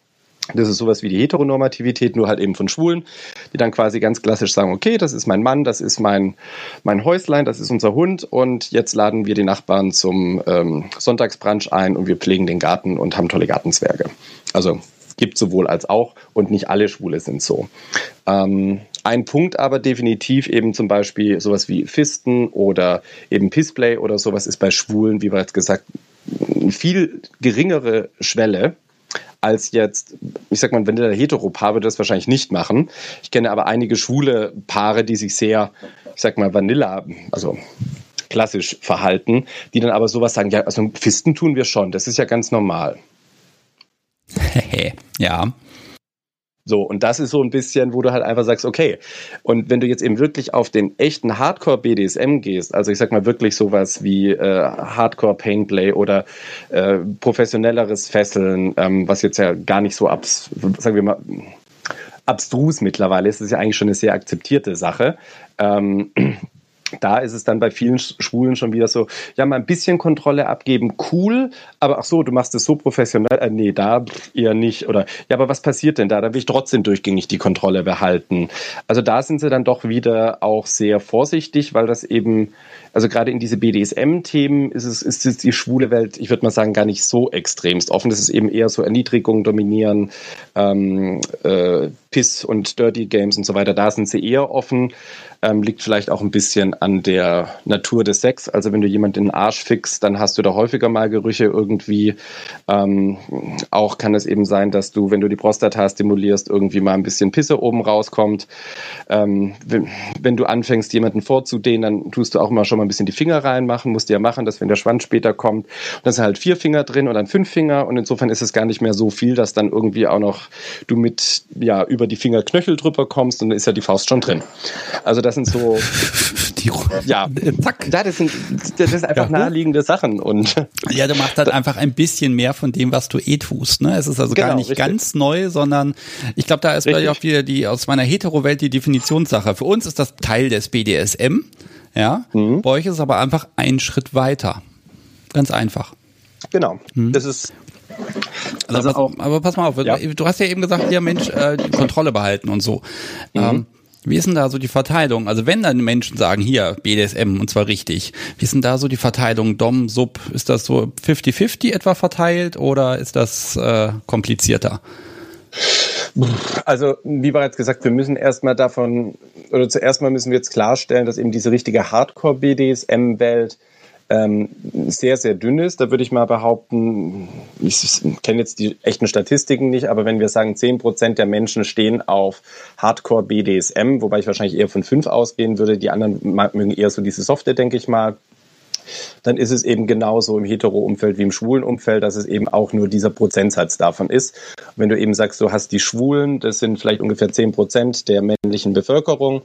Das ist sowas wie die Heteronormativität, nur halt eben von Schwulen, die dann quasi ganz klassisch sagen, okay, das ist mein Mann, das ist mein, mein Häuslein, das ist unser Hund und jetzt laden wir die Nachbarn zum ähm, Sonntagsbrunch ein und wir pflegen den Garten und haben tolle Gartenzwerge. Also gibt sowohl als auch und nicht alle Schwule sind so. Ähm, ein Punkt aber definitiv eben zum Beispiel sowas wie Fisten oder eben Pissplay oder sowas ist bei Schwulen, wie bereits gesagt, eine viel geringere Schwelle als jetzt, ich sag mal, wenn der Heteropaar würde das wahrscheinlich nicht machen. Ich kenne aber einige schwule Paare, die sich sehr, ich sag mal, Vanilla, also klassisch verhalten, die dann aber sowas sagen, ja, also Fisten tun wir schon, das ist ja ganz normal. [LAUGHS] ja. So, und das ist so ein bisschen, wo du halt einfach sagst, okay, und wenn du jetzt eben wirklich auf den echten Hardcore-BDSM gehst, also ich sag mal wirklich sowas wie äh, Hardcore-Painplay oder äh, professionelleres Fesseln, ähm, was jetzt ja gar nicht so abs, sagen wir mal, abstrus mittlerweile ist, ist ja eigentlich schon eine sehr akzeptierte Sache. Ähm, da ist es dann bei vielen Schwulen schon wieder so, ja, mal ein bisschen Kontrolle abgeben, cool, aber ach so, du machst es so professionell, äh, nee, da eher nicht. Oder ja, aber was passiert denn da? Da will ich trotzdem durchgängig die Kontrolle behalten. Also da sind sie dann doch wieder auch sehr vorsichtig, weil das eben, also gerade in diese BDSM-Themen ist es, ist es die schwule Welt, ich würde mal sagen, gar nicht so extremst offen. Das ist eben eher so Erniedrigung, Dominieren, ähm, äh, Piss und Dirty Games und so weiter. Da sind sie eher offen. Ähm, liegt vielleicht auch ein bisschen an der Natur des Sex. Also wenn du jemanden in den Arsch fixst, dann hast du da häufiger mal Gerüche irgendwie. Ähm, auch kann es eben sein, dass du, wenn du die Prostata stimulierst, irgendwie mal ein bisschen Pisse oben rauskommt. Ähm, wenn, wenn, du anfängst, jemanden vorzudehnen, dann tust du auch immer schon mal ein bisschen die Finger reinmachen. Musst du ja machen, dass wenn der Schwanz später kommt, dann sind halt vier Finger drin und dann fünf Finger. Und insofern ist es gar nicht mehr so viel, dass dann irgendwie auch noch du mit, ja, über die Fingerknöchel drüber kommst und dann ist ja die Faust schon drin. Also das sind so [LAUGHS] Die, ja, zack. Ja, das sind, das sind einfach ja. naheliegende Sachen und. [LAUGHS] Ja, du machst halt einfach ein bisschen mehr von dem, was du eh tust, ne? Es ist also genau, gar nicht richtig. ganz neu, sondern ich glaube, da ist bei auch wieder die, aus meiner Hetero-Welt die Definitionssache. Für uns ist das Teil des BDSM, ja. Mhm. Bei euch ist es aber einfach ein Schritt weiter. Ganz einfach. Genau. Mhm. Das ist also, also auch, aber pass mal auf, ja. du hast ja eben gesagt, ja Mensch, äh, die Kontrolle behalten und so. Mhm. Ähm, wie ist denn da so die Verteilung? Also wenn dann Menschen sagen, hier, BDSM, und zwar richtig, wie ist denn da so die Verteilung Dom, Sub? Ist das so 50-50 etwa verteilt oder ist das äh, komplizierter? Also, wie bereits gesagt, wir müssen erstmal davon, oder zuerst mal müssen wir jetzt klarstellen, dass eben diese richtige Hardcore-BDSM-Welt ähm, sehr, sehr dünn ist. Da würde ich mal behaupten, ich kenne jetzt die echten Statistiken nicht, aber wenn wir sagen, 10 Prozent der Menschen stehen auf Hardcore BDSM, wobei ich wahrscheinlich eher von 5 ausgehen würde, die anderen mögen eher so diese Softe, denke ich mal, dann ist es eben genauso im hetero-Umfeld wie im schwulen Umfeld, dass es eben auch nur dieser Prozentsatz davon ist. wenn du eben sagst, du hast die Schwulen, das sind vielleicht ungefähr 10 Prozent der männlichen Bevölkerung,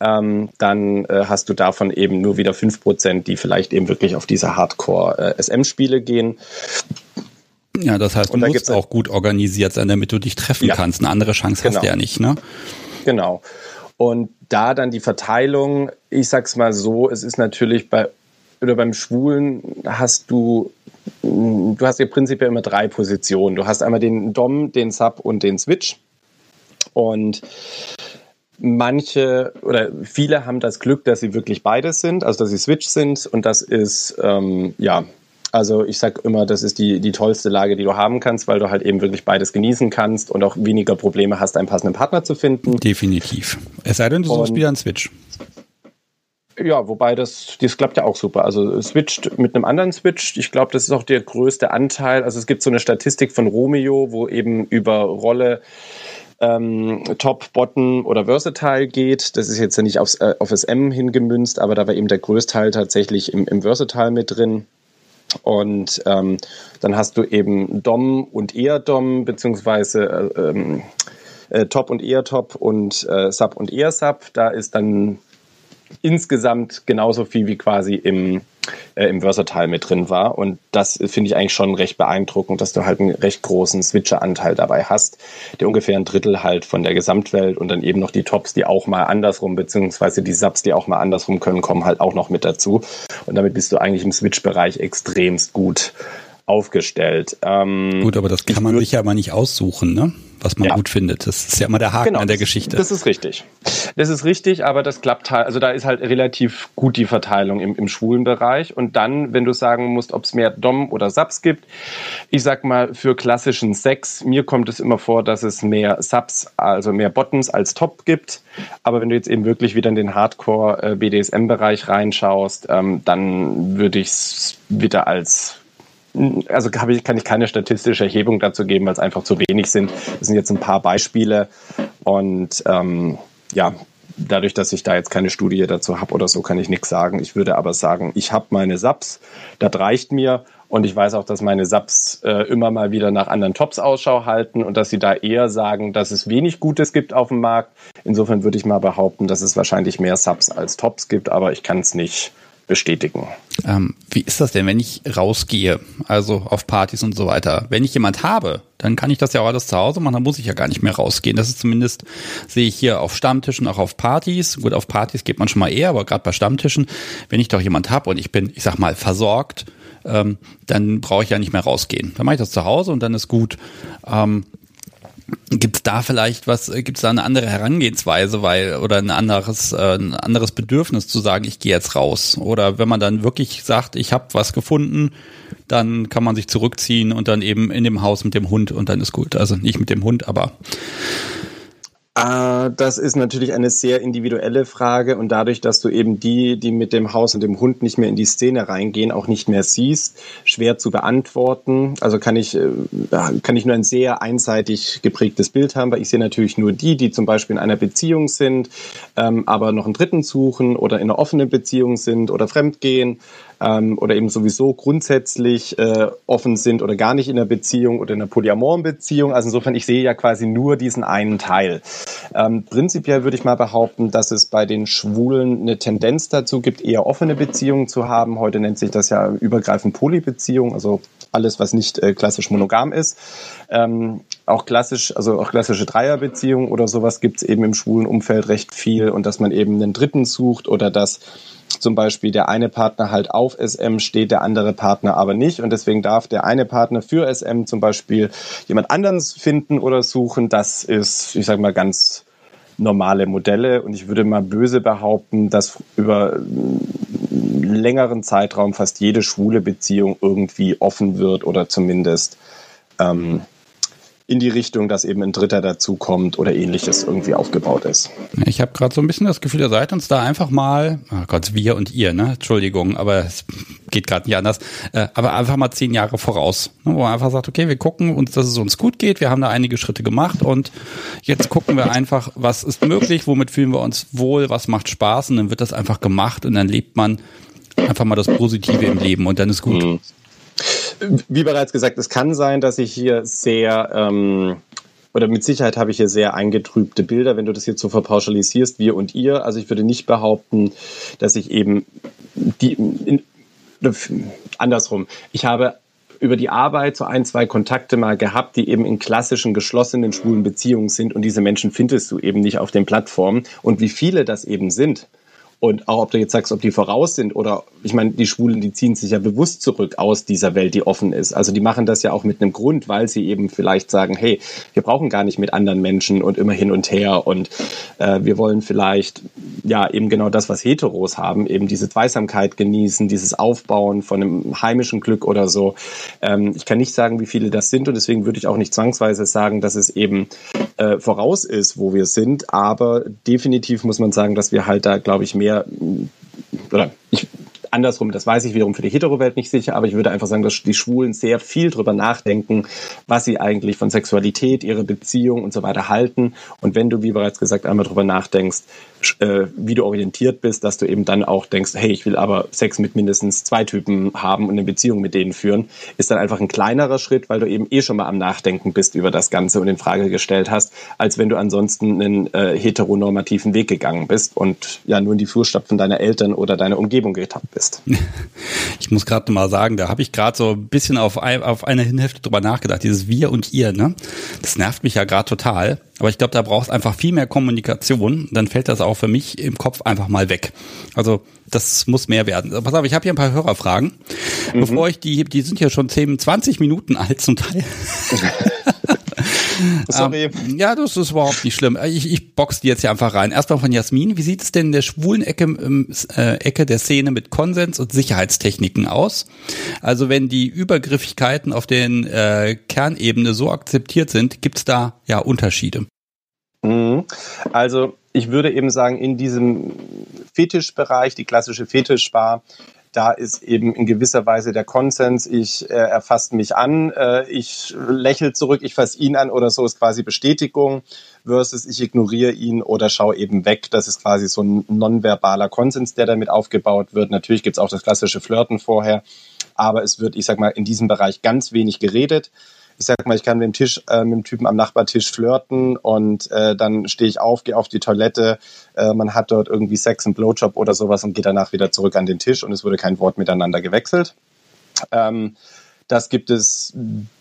ähm, dann äh, hast du davon eben nur wieder 5%, die vielleicht eben wirklich auf diese Hardcore-SM-Spiele äh, gehen. Ja, das heißt, du musst auch gut organisiert sein, damit du dich treffen ja. kannst. Eine andere Chance genau. hast du ja nicht, ne? Genau. Und da dann die Verteilung, ich sag's mal so, es ist natürlich bei oder beim Schwulen hast du du hast ja prinzipiell immer drei Positionen. Du hast einmal den Dom, den Sub und den Switch. Und manche oder viele haben das Glück, dass sie wirklich beides sind, also dass sie Switch sind und das ist, ähm, ja, also ich sag immer, das ist die, die tollste Lage, die du haben kannst, weil du halt eben wirklich beides genießen kannst und auch weniger Probleme hast, einen passenden Partner zu finden. Definitiv. Es sei denn, du suchst wieder einen Switch. Ja, wobei das, das klappt ja auch super. Also switcht mit einem anderen Switch. Ich glaube, das ist auch der größte Anteil. Also es gibt so eine Statistik von Romeo, wo eben über Rolle ähm, Top, Bottom oder Versatile geht. Das ist jetzt ja nicht aufs, äh, auf SM hingemünzt, aber da war eben der Größteil tatsächlich im, im Versatile mit drin. Und ähm, dann hast du eben Dom und eher Dom, beziehungsweise äh, ähm, äh, Top und eher Top und äh, Sub und eher Sub. Da ist dann insgesamt genauso viel wie quasi im, äh, im Versatile mit drin war. Und das finde ich eigentlich schon recht beeindruckend, dass du halt einen recht großen Switcher-Anteil dabei hast, der ungefähr ein Drittel halt von der Gesamtwelt und dann eben noch die Tops, die auch mal andersrum, beziehungsweise die Subs, die auch mal andersrum können, kommen halt auch noch mit dazu. Und damit bist du eigentlich im Switch-Bereich extremst gut aufgestellt. Ähm, gut, aber das kann man sich ja mal nicht aussuchen, ne? was man ja. gut findet. Das ist ja immer der Haken genau, an der Geschichte. Das ist richtig. Das ist richtig, aber das klappt halt, also da ist halt relativ gut die Verteilung im, im schwulen Bereich. Und dann, wenn du sagen musst, ob es mehr Dom oder Subs gibt, ich sag mal, für klassischen Sex, mir kommt es immer vor, dass es mehr Subs, also mehr Bottoms als Top gibt. Aber wenn du jetzt eben wirklich wieder in den Hardcore-BDSM-Bereich äh, reinschaust, ähm, dann würde ich es wieder als also kann ich keine statistische Erhebung dazu geben, weil es einfach zu wenig sind. Das sind jetzt ein paar Beispiele und ähm, ja, dadurch, dass ich da jetzt keine Studie dazu habe oder so, kann ich nichts sagen. Ich würde aber sagen, ich habe meine SAPs, das reicht mir und ich weiß auch, dass meine SAPs äh, immer mal wieder nach anderen Tops Ausschau halten und dass sie da eher sagen, dass es wenig Gutes gibt auf dem Markt. Insofern würde ich mal behaupten, dass es wahrscheinlich mehr Subs als Tops gibt, aber ich kann es nicht bestätigen. Ähm, wie ist das denn, wenn ich rausgehe, also auf Partys und so weiter? Wenn ich jemand habe, dann kann ich das ja auch alles zu Hause machen, dann muss ich ja gar nicht mehr rausgehen. Das ist zumindest, sehe ich hier auf Stammtischen, auch auf Partys. Gut, auf Partys geht man schon mal eher, aber gerade bei Stammtischen, wenn ich doch jemand habe und ich bin, ich sag mal, versorgt, ähm, dann brauche ich ja nicht mehr rausgehen. Dann mache ich das zu Hause und dann ist gut. Ähm, Gibt es da vielleicht was, äh, gibt es da eine andere Herangehensweise, weil, oder ein anderes, äh, ein anderes Bedürfnis zu sagen, ich gehe jetzt raus? Oder wenn man dann wirklich sagt, ich habe was gefunden, dann kann man sich zurückziehen und dann eben in dem Haus mit dem Hund und dann ist gut. Also nicht mit dem Hund, aber äh, das ist natürlich eine sehr individuelle Frage und dadurch, dass du eben die, die mit dem Haus und dem Hund nicht mehr in die Szene reingehen, auch nicht mehr siehst, schwer zu beantworten. Also kann ich, äh, kann ich nur ein sehr einseitig geprägtes Bild haben, weil ich sehe natürlich nur die, die zum Beispiel in einer Beziehung sind, ähm, aber noch einen Dritten suchen oder in einer offenen Beziehung sind oder fremdgehen ähm, oder eben sowieso grundsätzlich äh, offen sind oder gar nicht in einer Beziehung oder in einer polyamoren Beziehung. Also insofern, ich sehe ja quasi nur diesen einen Teil. Ähm, prinzipiell würde ich mal behaupten, dass es bei den Schwulen eine Tendenz dazu gibt, eher offene Beziehungen zu haben. Heute nennt sich das ja übergreifend Polybeziehung, also alles, was nicht äh, klassisch monogam ist. Ähm, auch klassisch, also auch klassische Dreierbeziehungen oder sowas gibt es eben im schwulen Umfeld recht viel und dass man eben einen Dritten sucht oder dass zum Beispiel der eine Partner halt auf SM steht, der andere Partner aber nicht. Und deswegen darf der eine Partner für SM zum Beispiel jemand anderen finden oder suchen. Das ist, ich sage mal, ganz normale Modelle. Und ich würde mal böse behaupten, dass über längeren Zeitraum fast jede schwule Beziehung irgendwie offen wird oder zumindest ähm, in die Richtung, dass eben ein Dritter dazukommt oder ähnliches irgendwie aufgebaut ist. Ich habe gerade so ein bisschen das Gefühl, ihr seid uns da einfach mal, oh Gott, wir und ihr, ne? Entschuldigung, aber es geht gerade nicht anders, äh, aber einfach mal zehn Jahre voraus, ne? wo man einfach sagt, okay, wir gucken uns, dass es uns gut geht, wir haben da einige Schritte gemacht und jetzt gucken wir einfach, was ist möglich, womit fühlen wir uns wohl, was macht Spaß und dann wird das einfach gemacht und dann lebt man einfach mal das Positive im Leben und dann ist gut. Mhm wie bereits gesagt, es kann sein, dass ich hier sehr ähm, oder mit Sicherheit habe ich hier sehr eingetrübte Bilder, wenn du das jetzt so verpauschalisierst, wir und ihr. Also ich würde nicht behaupten, dass ich eben die in, andersrum. Ich habe über die Arbeit so ein, zwei Kontakte mal gehabt, die eben in klassischen geschlossenen schwulen Beziehungen sind und diese Menschen findest du eben nicht auf den Plattformen. Und wie viele das eben sind, und auch ob du jetzt sagst, ob die voraus sind oder, ich meine, die Schwulen, die ziehen sich ja bewusst zurück aus dieser Welt, die offen ist. Also die machen das ja auch mit einem Grund, weil sie eben vielleicht sagen, hey, wir brauchen gar nicht mit anderen Menschen und immer hin und her und äh, wir wollen vielleicht ja eben genau das, was Heteros haben, eben diese Zweisamkeit genießen, dieses Aufbauen von einem heimischen Glück oder so. Ähm, ich kann nicht sagen, wie viele das sind und deswegen würde ich auch nicht zwangsweise sagen, dass es eben äh, voraus ist, wo wir sind, aber definitiv muss man sagen, dass wir halt da, glaube ich, mehr mehr, oder ich, andersrum, das weiß ich wiederum für die Hetero-Welt nicht sicher, aber ich würde einfach sagen, dass die Schwulen sehr viel drüber nachdenken, was sie eigentlich von Sexualität, ihre Beziehung und so weiter halten. Und wenn du, wie bereits gesagt, einmal drüber nachdenkst, äh, wie du orientiert bist, dass du eben dann auch denkst, hey, ich will aber Sex mit mindestens zwei Typen haben und eine Beziehung mit denen führen, ist dann einfach ein kleinerer Schritt, weil du eben eh schon mal am Nachdenken bist über das Ganze und in Frage gestellt hast, als wenn du ansonsten einen äh, heteronormativen Weg gegangen bist und ja nur in die Fußstapfen deiner Eltern oder deiner Umgebung getappt bist. [LAUGHS] Ich muss gerade mal sagen, da habe ich gerade so ein bisschen auf, ein, auf eine Hinhälfte drüber nachgedacht, dieses Wir und Ihr, ne? Das nervt mich ja gerade total aber ich glaube, da brauchst einfach viel mehr Kommunikation. Dann fällt das auch für mich im Kopf einfach mal weg. Also das muss mehr werden. Pass auf, ich habe hier ein paar Hörerfragen. Mhm. Bevor ich die, die sind ja schon 10, 20 Minuten alt zum Teil. [LAUGHS] Sorry. Ähm, ja, das ist überhaupt nicht schlimm. Ich, ich box die jetzt hier einfach rein. Erstmal von Jasmin. Wie sieht es denn in der schwulen Ecke, äh, Ecke der Szene mit Konsens und Sicherheitstechniken aus? Also wenn die Übergriffigkeiten auf den äh, Kernebene so akzeptiert sind, gibt es da ja Unterschiede? Mhm. Also ich würde eben sagen, in diesem Fetischbereich, die klassische Fetischbar, da ist eben in gewisser Weise der Konsens, ich, äh, er fasst mich an, äh, ich lächel zurück, ich fasse ihn an oder so ist quasi Bestätigung versus ich ignoriere ihn oder schaue eben weg. Das ist quasi so ein nonverbaler Konsens, der damit aufgebaut wird. Natürlich gibt es auch das klassische Flirten vorher, aber es wird, ich sag mal, in diesem Bereich ganz wenig geredet ich sag mal, ich kann mit dem Tisch, äh, mit dem Typen am Nachbartisch flirten und äh, dann stehe ich auf, gehe auf die Toilette, äh, man hat dort irgendwie Sex, und Blowjob oder sowas und geht danach wieder zurück an den Tisch und es wurde kein Wort miteinander gewechselt. Ähm, das gibt es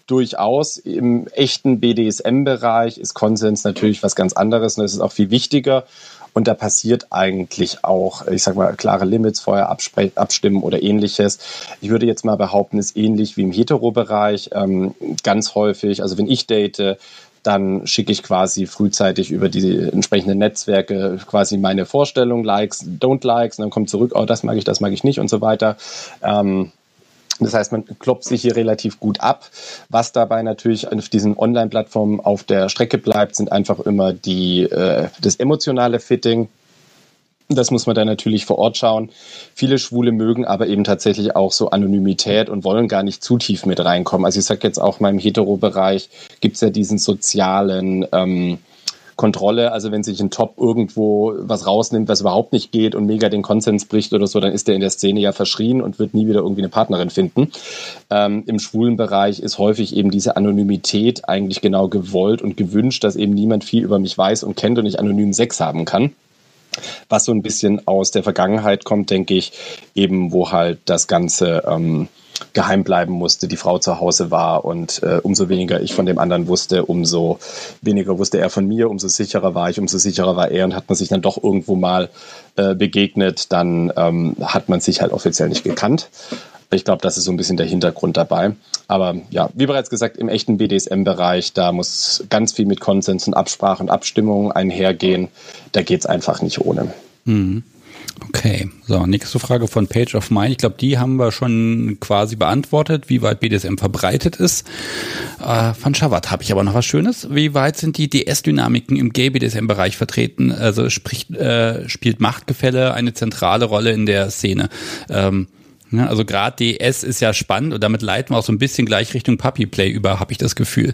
durchaus. Im echten BDSM-Bereich ist Konsens natürlich was ganz anderes und das ist auch viel wichtiger. Und da passiert eigentlich auch, ich sag mal, klare Limits vorher abstimmen oder ähnliches. Ich würde jetzt mal behaupten, ist ähnlich wie im Hetero-Bereich. Ähm, ganz häufig, also wenn ich date, dann schicke ich quasi frühzeitig über die entsprechenden Netzwerke quasi meine Vorstellung, Likes, Don't Likes, und dann kommt zurück, oh, das mag ich, das mag ich nicht und so weiter. Ähm, das heißt, man kloppt sich hier relativ gut ab. Was dabei natürlich auf diesen Online-Plattformen auf der Strecke bleibt, sind einfach immer die, äh, das emotionale Fitting. Das muss man dann natürlich vor Ort schauen. Viele Schwule mögen aber eben tatsächlich auch so Anonymität und wollen gar nicht zu tief mit reinkommen. Also ich sage jetzt auch mal im Hetero-Bereich gibt es ja diesen sozialen ähm, Kontrolle. Also wenn sich ein Top irgendwo was rausnimmt, was überhaupt nicht geht und mega den Konsens bricht oder so, dann ist der in der Szene ja verschrien und wird nie wieder irgendwie eine Partnerin finden. Ähm, Im schwulen Bereich ist häufig eben diese Anonymität eigentlich genau gewollt und gewünscht, dass eben niemand viel über mich weiß und kennt und ich anonym Sex haben kann was so ein bisschen aus der Vergangenheit kommt, denke ich, eben wo halt das Ganze ähm, geheim bleiben musste, die Frau zu Hause war und äh, umso weniger ich von dem anderen wusste, umso weniger wusste er von mir, umso sicherer war ich, umso sicherer war er und hat man sich dann doch irgendwo mal äh, begegnet, dann ähm, hat man sich halt offiziell nicht gekannt. Ich glaube, das ist so ein bisschen der Hintergrund dabei. Aber ja, wie bereits gesagt, im echten BDSM-Bereich, da muss ganz viel mit Konsens und Absprache und Abstimmung einhergehen. Da geht es einfach nicht ohne. Mhm. Okay, so, nächste Frage von Page of Mine. Ich glaube, die haben wir schon quasi beantwortet, wie weit BDSM verbreitet ist. Äh, von Shavat habe ich aber noch was Schönes. Wie weit sind die DS-Dynamiken im Gay-BDSM-Bereich vertreten? Also sprich, äh, spielt Machtgefälle eine zentrale Rolle in der Szene? Ähm? Also gerade DS ist ja spannend und damit leiten wir auch so ein bisschen gleich Richtung Puppy Play über, habe ich das Gefühl.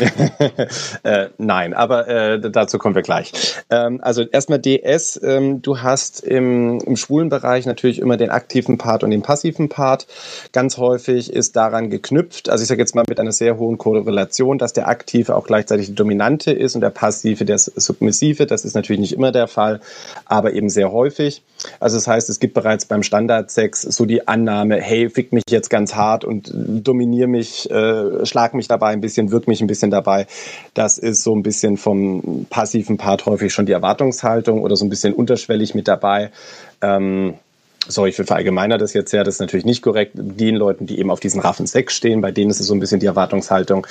[LAUGHS] äh, nein, aber äh, dazu kommen wir gleich. Ähm, also erstmal DS, ähm, du hast im, im schwulen Bereich natürlich immer den aktiven Part und den passiven Part. Ganz häufig ist daran geknüpft, also ich sage jetzt mal mit einer sehr hohen Korrelation, dass der Aktive auch gleichzeitig die Dominante ist und der Passive der Submissive. Das ist natürlich nicht immer der Fall, aber eben sehr häufig. Also das heißt, es gibt bereits beim Standardsex so die Annahme, hey, fick mich jetzt ganz hart und dominier mich, äh, schlag mich dabei ein bisschen, wirk mich ein bisschen dabei. Das ist so ein bisschen vom passiven Part häufig schon die Erwartungshaltung oder so ein bisschen unterschwellig mit dabei. Ähm, sorry, ich verallgemeiner das jetzt ja, das ist natürlich nicht korrekt. Den Leuten, die eben auf diesen Raffen 6 stehen, bei denen ist es so ein bisschen die Erwartungshaltung.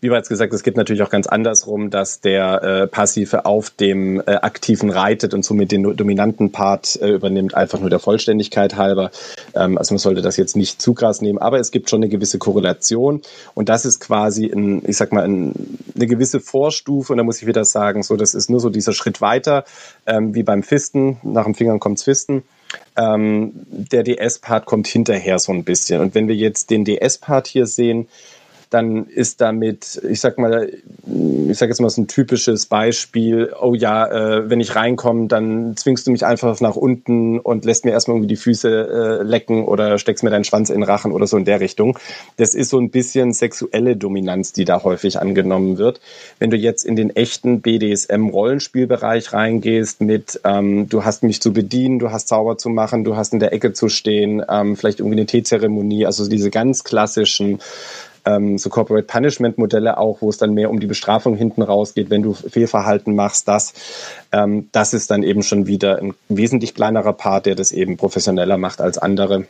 Wie bereits gesagt, es gibt natürlich auch ganz andersrum, dass der äh, Passive auf dem äh, Aktiven reitet und somit den dominanten Part äh, übernimmt, einfach nur der Vollständigkeit halber. Ähm, also man sollte das jetzt nicht zu krass nehmen, aber es gibt schon eine gewisse Korrelation und das ist quasi, ein, ich sag mal, ein, eine gewisse Vorstufe und da muss ich wieder sagen, so das ist nur so dieser Schritt weiter, ähm, wie beim Fisten, nach dem Fingern kommt's Fisten. Ähm, der DS-Part kommt hinterher so ein bisschen. Und wenn wir jetzt den DS-Part hier sehen, dann ist damit, ich sag mal, ich sag jetzt mal so ein typisches Beispiel, oh ja, äh, wenn ich reinkomme, dann zwingst du mich einfach nach unten und lässt mir erstmal irgendwie die Füße äh, lecken oder steckst mir deinen Schwanz in den Rachen oder so in der Richtung. Das ist so ein bisschen sexuelle Dominanz, die da häufig angenommen wird. Wenn du jetzt in den echten BDSM-Rollenspielbereich reingehst mit, ähm, du hast mich zu bedienen, du hast Zauber zu machen, du hast in der Ecke zu stehen, ähm, vielleicht irgendwie eine Teezeremonie, also diese ganz klassischen ähm, so Corporate Punishment Modelle auch, wo es dann mehr um die Bestrafung hinten rausgeht, wenn du Fehlverhalten machst, das, ähm, das ist dann eben schon wieder ein wesentlich kleinerer Part, der das eben professioneller macht als andere.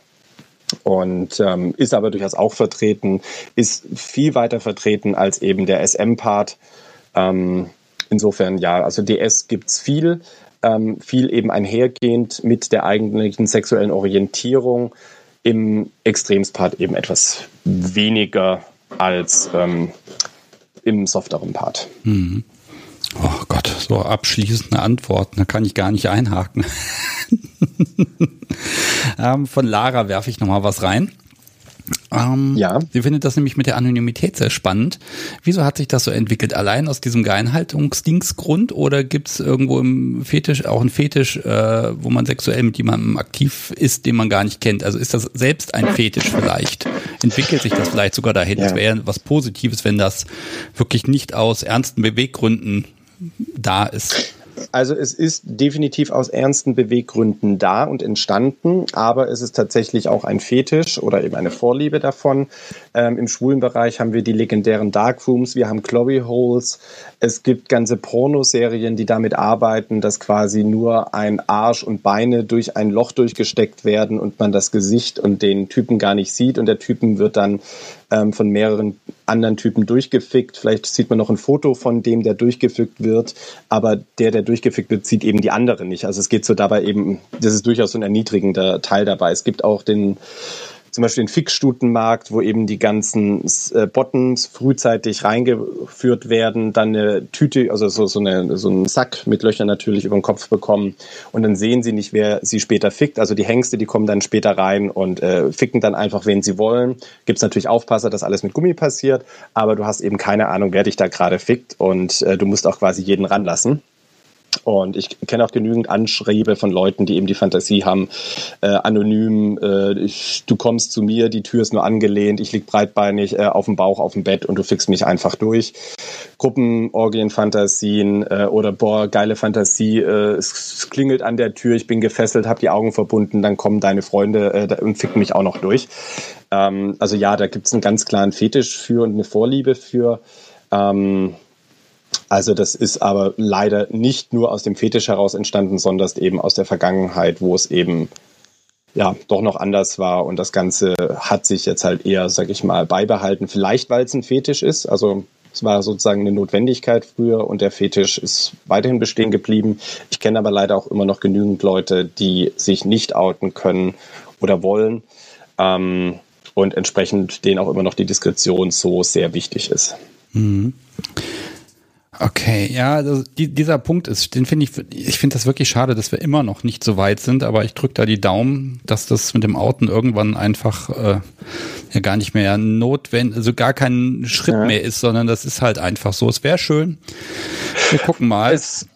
Und ähm, ist aber durchaus auch vertreten, ist viel weiter vertreten als eben der SM-Part. Ähm, insofern ja, also DS gibt's viel, ähm, viel eben einhergehend mit der eigentlichen sexuellen Orientierung im Extremspart eben etwas weniger als ähm, im softeren Part. Mhm. Oh Gott, so abschließende Antworten, da kann ich gar nicht einhaken. [LAUGHS] ähm, von Lara werfe ich nochmal was rein. Ähm, ja. Sie findet das nämlich mit der Anonymität sehr spannend. Wieso hat sich das so entwickelt? Allein aus diesem Geheimhaltungsdingsgrund oder gibt es irgendwo im Fetisch auch einen Fetisch, äh, wo man sexuell mit jemandem aktiv ist, den man gar nicht kennt? Also ist das selbst ein Fetisch vielleicht? Entwickelt sich das vielleicht sogar dahin? Es ja. wäre was Positives, wenn das wirklich nicht aus ernsten Beweggründen da ist. Also es ist definitiv aus ernsten Beweggründen da und entstanden, aber es ist tatsächlich auch ein Fetisch oder eben eine Vorliebe davon. Ähm, Im schwulen Bereich haben wir die legendären Darkrooms, wir haben Glory Holes, es gibt ganze Pornoserien, die damit arbeiten, dass quasi nur ein Arsch und Beine durch ein Loch durchgesteckt werden und man das Gesicht und den Typen gar nicht sieht und der Typen wird dann ähm, von mehreren anderen Typen durchgefickt. Vielleicht sieht man noch ein Foto von dem, der durchgefickt wird, aber der, der durchgefickt wird, sieht eben die andere nicht. Also es geht so dabei eben, das ist durchaus so ein erniedrigender Teil dabei. Es gibt auch den zum Beispiel den Fixstutenmarkt, wo eben die ganzen äh, Bottoms frühzeitig reingeführt werden, dann eine Tüte, also so, so, eine, so einen Sack mit Löchern natürlich über den Kopf bekommen und dann sehen sie nicht, wer sie später fickt. Also die Hengste, die kommen dann später rein und äh, ficken dann einfach, wen sie wollen. Gibt es natürlich Aufpasser, dass alles mit Gummi passiert, aber du hast eben keine Ahnung, wer dich da gerade fickt und äh, du musst auch quasi jeden ranlassen. Und ich kenne auch genügend Anschriebe von Leuten, die eben die Fantasie haben, äh, anonym, äh, ich, du kommst zu mir, die Tür ist nur angelehnt, ich lieg breitbeinig äh, auf dem Bauch auf dem Bett und du fixst mich einfach durch. Gruppenorgien-Fantasien äh, oder boah, geile Fantasie, äh, es, es, klingelt an der Tür, ich bin gefesselt, hab die Augen verbunden, dann kommen deine Freunde äh, und ficken mich auch noch durch. Ähm, also ja, da gibt's einen ganz klaren Fetisch für und eine Vorliebe für. Ähm, also das ist aber leider nicht nur aus dem Fetisch heraus entstanden, sondern eben aus der Vergangenheit, wo es eben ja doch noch anders war und das Ganze hat sich jetzt halt eher, sag ich mal, beibehalten. Vielleicht, weil es ein Fetisch ist. Also es war sozusagen eine Notwendigkeit früher und der Fetisch ist weiterhin bestehen geblieben. Ich kenne aber leider auch immer noch genügend Leute, die sich nicht outen können oder wollen. Ähm, und entsprechend denen auch immer noch die Diskretion so sehr wichtig ist. Mhm. Okay, ja, also die, dieser Punkt ist, den finde ich, ich finde das wirklich schade, dass wir immer noch nicht so weit sind, aber ich drücke da die Daumen, dass das mit dem Outen irgendwann einfach äh, ja gar nicht mehr notwendig, also gar kein Schritt ja. mehr ist, sondern das ist halt einfach so. Es wäre schön. Wir gucken mal. Es,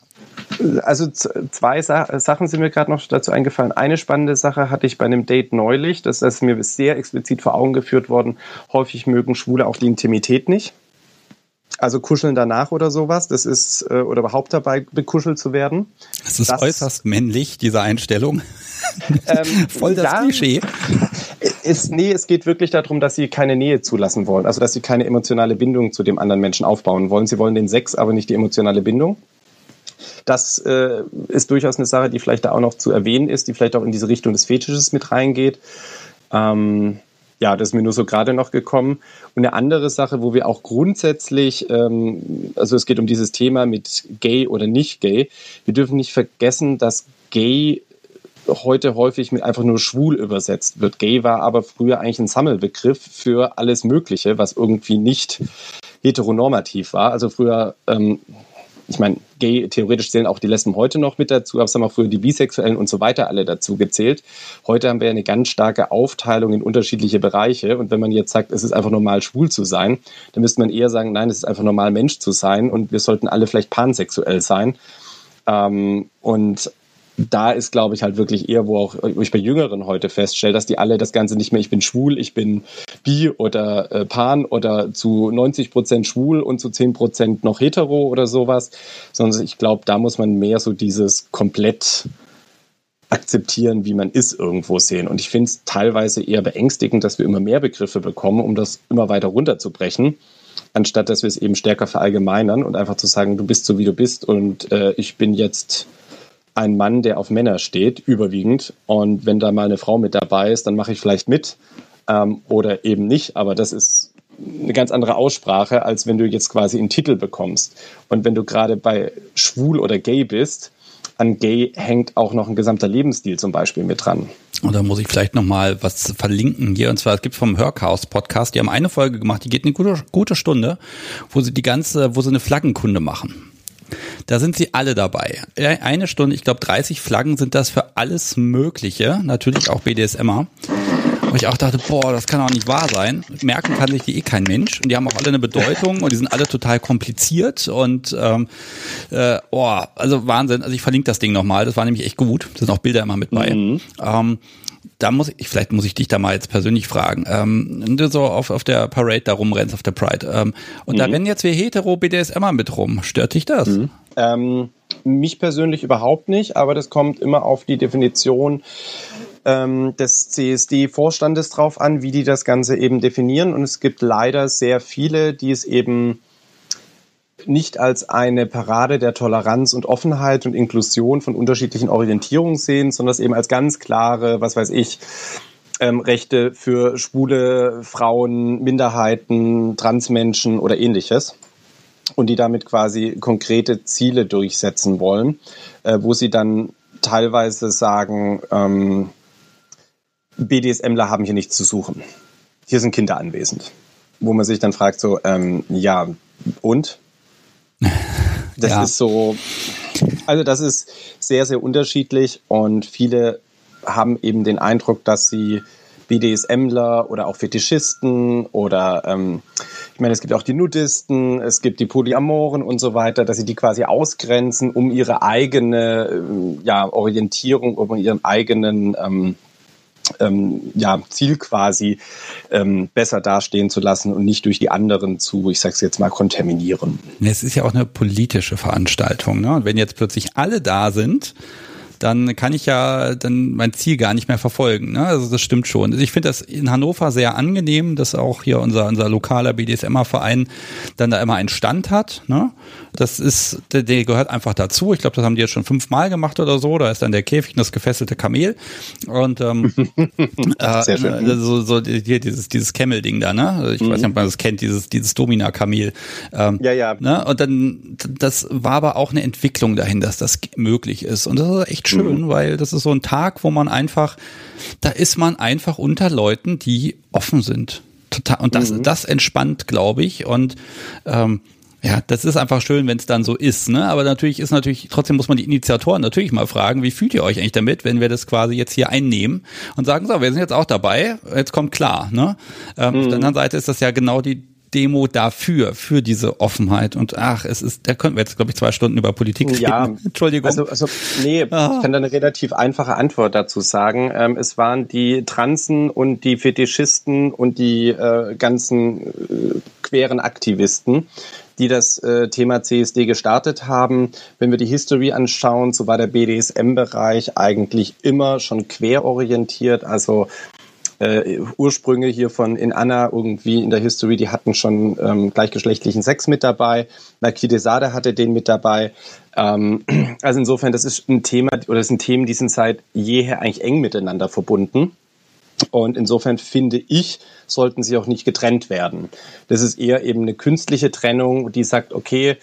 also zwei Sa Sachen sind mir gerade noch dazu eingefallen. Eine spannende Sache hatte ich bei einem Date neulich, das ist mir sehr explizit vor Augen geführt worden. Häufig mögen Schwule auch die Intimität nicht. Also kuscheln danach oder sowas, das ist, äh, oder überhaupt dabei bekuschelt zu werden. Das ist das, äußerst männlich, diese Einstellung. [LAUGHS] Ähm, Voll das ja, Klischee. Ist, nee, es geht wirklich darum, dass sie keine Nähe zulassen wollen. Also, dass sie keine emotionale Bindung zu dem anderen Menschen aufbauen wollen. Sie wollen den Sex, aber nicht die emotionale Bindung. Das äh, ist durchaus eine Sache, die vielleicht da auch noch zu erwähnen ist, die vielleicht auch in diese Richtung des Fetisches mit reingeht. Ähm, ja, das ist mir nur so gerade noch gekommen. Und eine andere Sache, wo wir auch grundsätzlich, ähm, also es geht um dieses Thema mit gay oder nicht gay. Wir dürfen nicht vergessen, dass gay heute häufig mit einfach nur schwul übersetzt wird. Gay war aber früher eigentlich ein Sammelbegriff für alles Mögliche, was irgendwie nicht heteronormativ war. Also früher ähm, ich meine, gay theoretisch zählen auch die Lesben heute noch mit dazu, aber es haben auch früher die Bisexuellen und so weiter alle dazu gezählt. Heute haben wir eine ganz starke Aufteilung in unterschiedliche Bereiche. Und wenn man jetzt sagt, es ist einfach normal, schwul zu sein, dann müsste man eher sagen, nein, es ist einfach normal, Mensch zu sein und wir sollten alle vielleicht pansexuell sein. Ähm, und da ist, glaube ich, halt wirklich eher, wo auch wo ich bei Jüngeren heute feststelle, dass die alle das Ganze nicht mehr, ich bin schwul, ich bin bi oder äh, pan oder zu 90 Prozent schwul und zu 10 Prozent noch hetero oder sowas, sondern ich glaube, da muss man mehr so dieses komplett akzeptieren, wie man ist, irgendwo sehen. Und ich finde es teilweise eher beängstigend, dass wir immer mehr Begriffe bekommen, um das immer weiter runterzubrechen, anstatt dass wir es eben stärker verallgemeinern und einfach zu sagen, du bist so, wie du bist und äh, ich bin jetzt ein Mann, der auf Männer steht, überwiegend. Und wenn da mal eine Frau mit dabei ist, dann mache ich vielleicht mit ähm, oder eben nicht. Aber das ist eine ganz andere Aussprache, als wenn du jetzt quasi einen Titel bekommst. Und wenn du gerade bei schwul oder gay bist, an gay hängt auch noch ein gesamter Lebensstil zum Beispiel mit dran. Und da muss ich vielleicht noch mal was verlinken hier. Und zwar, es gibt vom Hörchaos Podcast, die haben eine Folge gemacht, die geht eine gute, gute Stunde, wo sie die ganze, wo sie eine Flaggenkunde machen. Da sind sie alle dabei. Eine Stunde, ich glaube 30 Flaggen sind das für alles Mögliche, natürlich auch BDSMer. Wo ich auch dachte, boah, das kann auch nicht wahr sein. Merken kann sich die eh kein Mensch. Und die haben auch alle eine Bedeutung und die sind alle total kompliziert und ähm, äh, oh, also Wahnsinn. Also ich verlinke das Ding nochmal, das war nämlich echt gut. Da sind auch Bilder immer mit bei. Mhm. Ähm, da muss ich, vielleicht muss ich dich da mal jetzt persönlich fragen, ähm, du so auf, auf der Parade da rumrennst, auf der Pride. Ähm, und mhm. da rennen jetzt wir hetero BDSMer mit rum. Stört dich das? Mhm. Ähm, mich persönlich überhaupt nicht, aber das kommt immer auf die Definition ähm, des CSD-Vorstandes drauf an, wie die das Ganze eben definieren. Und es gibt leider sehr viele, die es eben nicht als eine Parade der Toleranz und Offenheit und Inklusion von unterschiedlichen Orientierungen sehen, sondern es eben als ganz klare, was weiß ich, ähm, Rechte für schwule Frauen, Minderheiten, Transmenschen oder ähnliches. Und die damit quasi konkrete Ziele durchsetzen wollen, äh, wo sie dann teilweise sagen, ähm, BDSMler haben hier nichts zu suchen. Hier sind Kinder anwesend. Wo man sich dann fragt, so, ähm, ja, und? Das ja. ist so, also das ist sehr, sehr unterschiedlich und viele haben eben den Eindruck, dass sie BDSMler oder auch Fetischisten oder ähm, ich meine, es gibt auch die Nudisten, es gibt die Polyamoren und so weiter, dass sie die quasi ausgrenzen, um ihre eigene äh, ja, Orientierung, um ihren eigenen ähm, ähm, ja, Ziel quasi ähm, besser dastehen zu lassen und nicht durch die anderen zu, ich sag's jetzt mal, kontaminieren. Es ist ja auch eine politische Veranstaltung. Ne? Und wenn jetzt plötzlich alle da sind, dann kann ich ja dann mein Ziel gar nicht mehr verfolgen. Ne? Also das stimmt schon. Also ich finde das in Hannover sehr angenehm, dass auch hier unser, unser lokaler BDSM-Verein dann da immer einen Stand hat. Ne? Das ist, der, der gehört einfach dazu. Ich glaube, das haben die jetzt schon fünfmal gemacht oder so. Da ist dann der Käfig und das gefesselte Kamel. Und ähm, [LAUGHS] äh. Äh, so, so hier dieses, dieses Camel-Ding da, ne? Ich mhm. weiß nicht, ob man das kennt, dieses, dieses Domina-Kamel. Ähm, ja, ja. Ne? Und dann, das war aber auch eine Entwicklung dahin, dass das möglich ist. Und das ist echt schön, mhm. weil das ist so ein Tag, wo man einfach, da ist man einfach unter Leuten, die offen sind. Total. Und das, mhm. das entspannt, glaube ich. Und ähm, ja, das ist einfach schön, wenn es dann so ist, ne? Aber natürlich ist natürlich, trotzdem muss man die Initiatoren natürlich mal fragen, wie fühlt ihr euch eigentlich damit, wenn wir das quasi jetzt hier einnehmen und sagen, so, wir sind jetzt auch dabei, jetzt kommt klar, ne? Ähm, mhm. Auf der anderen Seite ist das ja genau die, Demo dafür, für diese Offenheit. Und ach, es ist, da könnten wir jetzt, glaube ich, zwei Stunden über Politik reden. Ja, [LAUGHS] Entschuldigung. Also, also nee, ah. ich kann da eine relativ einfache Antwort dazu sagen. Ähm, es waren die Transen und die Fetischisten und die äh, ganzen äh, queren Aktivisten, die das äh, Thema CSD gestartet haben. Wenn wir die History anschauen, so war der BDSM-Bereich eigentlich immer schon querorientiert. Also äh, Ursprünge hier von in Anna irgendwie in der History, die hatten schon ähm, gleichgeschlechtlichen Sex mit dabei. Nakide Sade hatte den mit dabei. Ähm, also insofern, das ist ein Thema oder das sind Themen, die sind seit jeher eigentlich eng miteinander verbunden. Und insofern finde ich, sollten sie auch nicht getrennt werden. Das ist eher eben eine künstliche Trennung, die sagt, okay,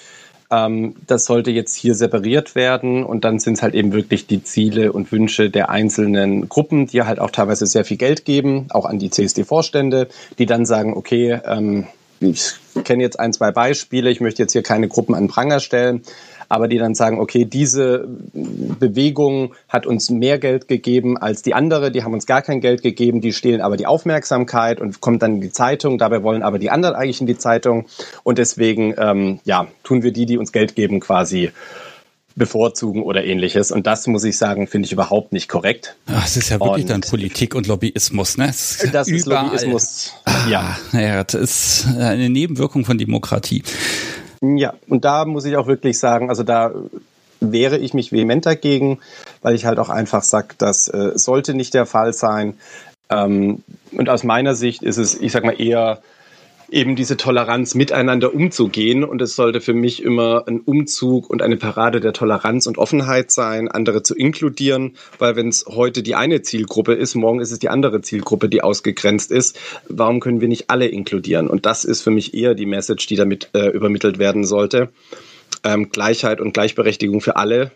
ähm, das sollte jetzt hier separiert werden und dann sind es halt eben wirklich die Ziele und Wünsche der einzelnen Gruppen, die halt auch teilweise sehr viel Geld geben, auch an die CSD-Vorstände, die dann sagen, okay, ähm, ich kenne jetzt ein, zwei Beispiele, ich möchte jetzt hier keine Gruppen an Pranger stellen, aber die dann sagen, okay, diese Bewegung hat uns mehr Geld gegeben als die andere, die haben uns gar kein Geld gegeben, die stehlen aber die Aufmerksamkeit und kommt dann in die Zeitung, dabei wollen aber die anderen eigentlich in die Zeitung und deswegen, ähm, ja, tun wir die, die uns Geld geben, quasi bevorzugen oder ähnliches. Und das muss ich sagen, finde ich überhaupt nicht korrekt. Ach, es ist ja wirklich und dann Politik und Lobbyismus, ne? Das ist, das ist Lobbyismus. Ah, ja. ja, das ist eine Nebenwirkung von Demokratie. Ja, und da muss ich auch wirklich sagen, also da wehre ich mich vehement dagegen, weil ich halt auch einfach sage, das äh, sollte nicht der Fall sein. Ähm, und aus meiner Sicht ist es, ich sag mal, eher eben diese Toleranz miteinander umzugehen. Und es sollte für mich immer ein Umzug und eine Parade der Toleranz und Offenheit sein, andere zu inkludieren, weil wenn es heute die eine Zielgruppe ist, morgen ist es die andere Zielgruppe, die ausgegrenzt ist. Warum können wir nicht alle inkludieren? Und das ist für mich eher die Message, die damit äh, übermittelt werden sollte. Ähm, Gleichheit und Gleichberechtigung für alle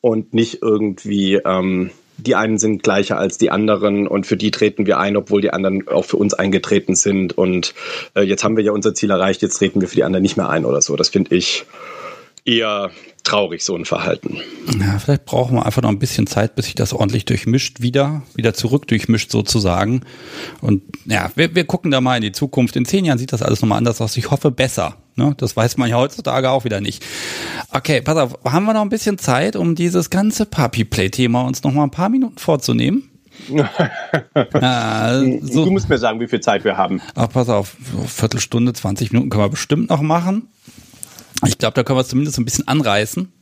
und nicht irgendwie ähm, die einen sind gleicher als die anderen und für die treten wir ein, obwohl die anderen auch für uns eingetreten sind. Und äh, jetzt haben wir ja unser Ziel erreicht, jetzt treten wir für die anderen nicht mehr ein oder so. Das finde ich eher traurig, so ein Verhalten. Ja, vielleicht brauchen wir einfach noch ein bisschen Zeit, bis sich das ordentlich durchmischt, wieder, wieder zurück durchmischt sozusagen. Und ja, wir, wir gucken da mal in die Zukunft. In zehn Jahren sieht das alles nochmal anders aus. Ich hoffe besser. Ne? Das weiß man ja heutzutage auch wieder nicht. Okay, pass auf, haben wir noch ein bisschen Zeit, um dieses ganze Puppy-Play-Thema uns noch mal ein paar Minuten vorzunehmen? [LAUGHS] ah, so. Du musst mir sagen, wie viel Zeit wir haben. Ach, pass auf, Viertelstunde, 20 Minuten können wir bestimmt noch machen. Ich glaube, da können wir es zumindest ein bisschen anreißen.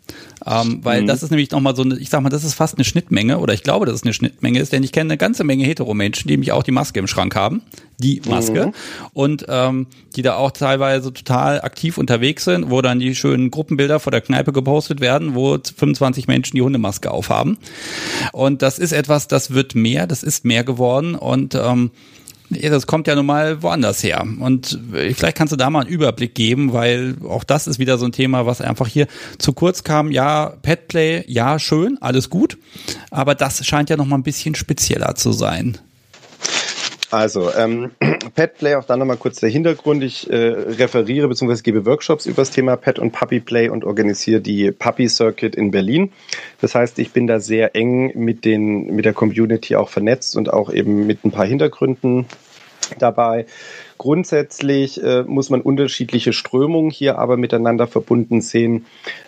Ähm, weil mhm. das ist nämlich nochmal so eine, ich sag mal, das ist fast eine Schnittmenge, oder ich glaube, dass es eine Schnittmenge ist, denn ich kenne eine ganze Menge Hetero-Menschen, die nämlich auch die Maske im Schrank haben, die Maske, mhm. und ähm, die da auch teilweise total aktiv unterwegs sind, wo dann die schönen Gruppenbilder vor der Kneipe gepostet werden, wo 25 Menschen die Hundemaske aufhaben. Und das ist etwas, das wird mehr, das ist mehr geworden und ähm, das kommt ja nun mal woanders her. Und vielleicht kannst du da mal einen Überblick geben, weil auch das ist wieder so ein Thema, was einfach hier zu kurz kam. Ja, Petplay, ja, schön, alles gut. Aber das scheint ja noch mal ein bisschen spezieller zu sein. Also, ähm, [CLEARS THROAT] Pet Play, auch da nochmal kurz der Hintergrund. Ich äh, referiere bzw. gebe Workshops über das Thema Pet und Puppy Play und organisiere die Puppy Circuit in Berlin. Das heißt, ich bin da sehr eng mit, den, mit der Community auch vernetzt und auch eben mit ein paar Hintergründen dabei. Grundsätzlich äh, muss man unterschiedliche Strömungen hier aber miteinander verbunden sehen.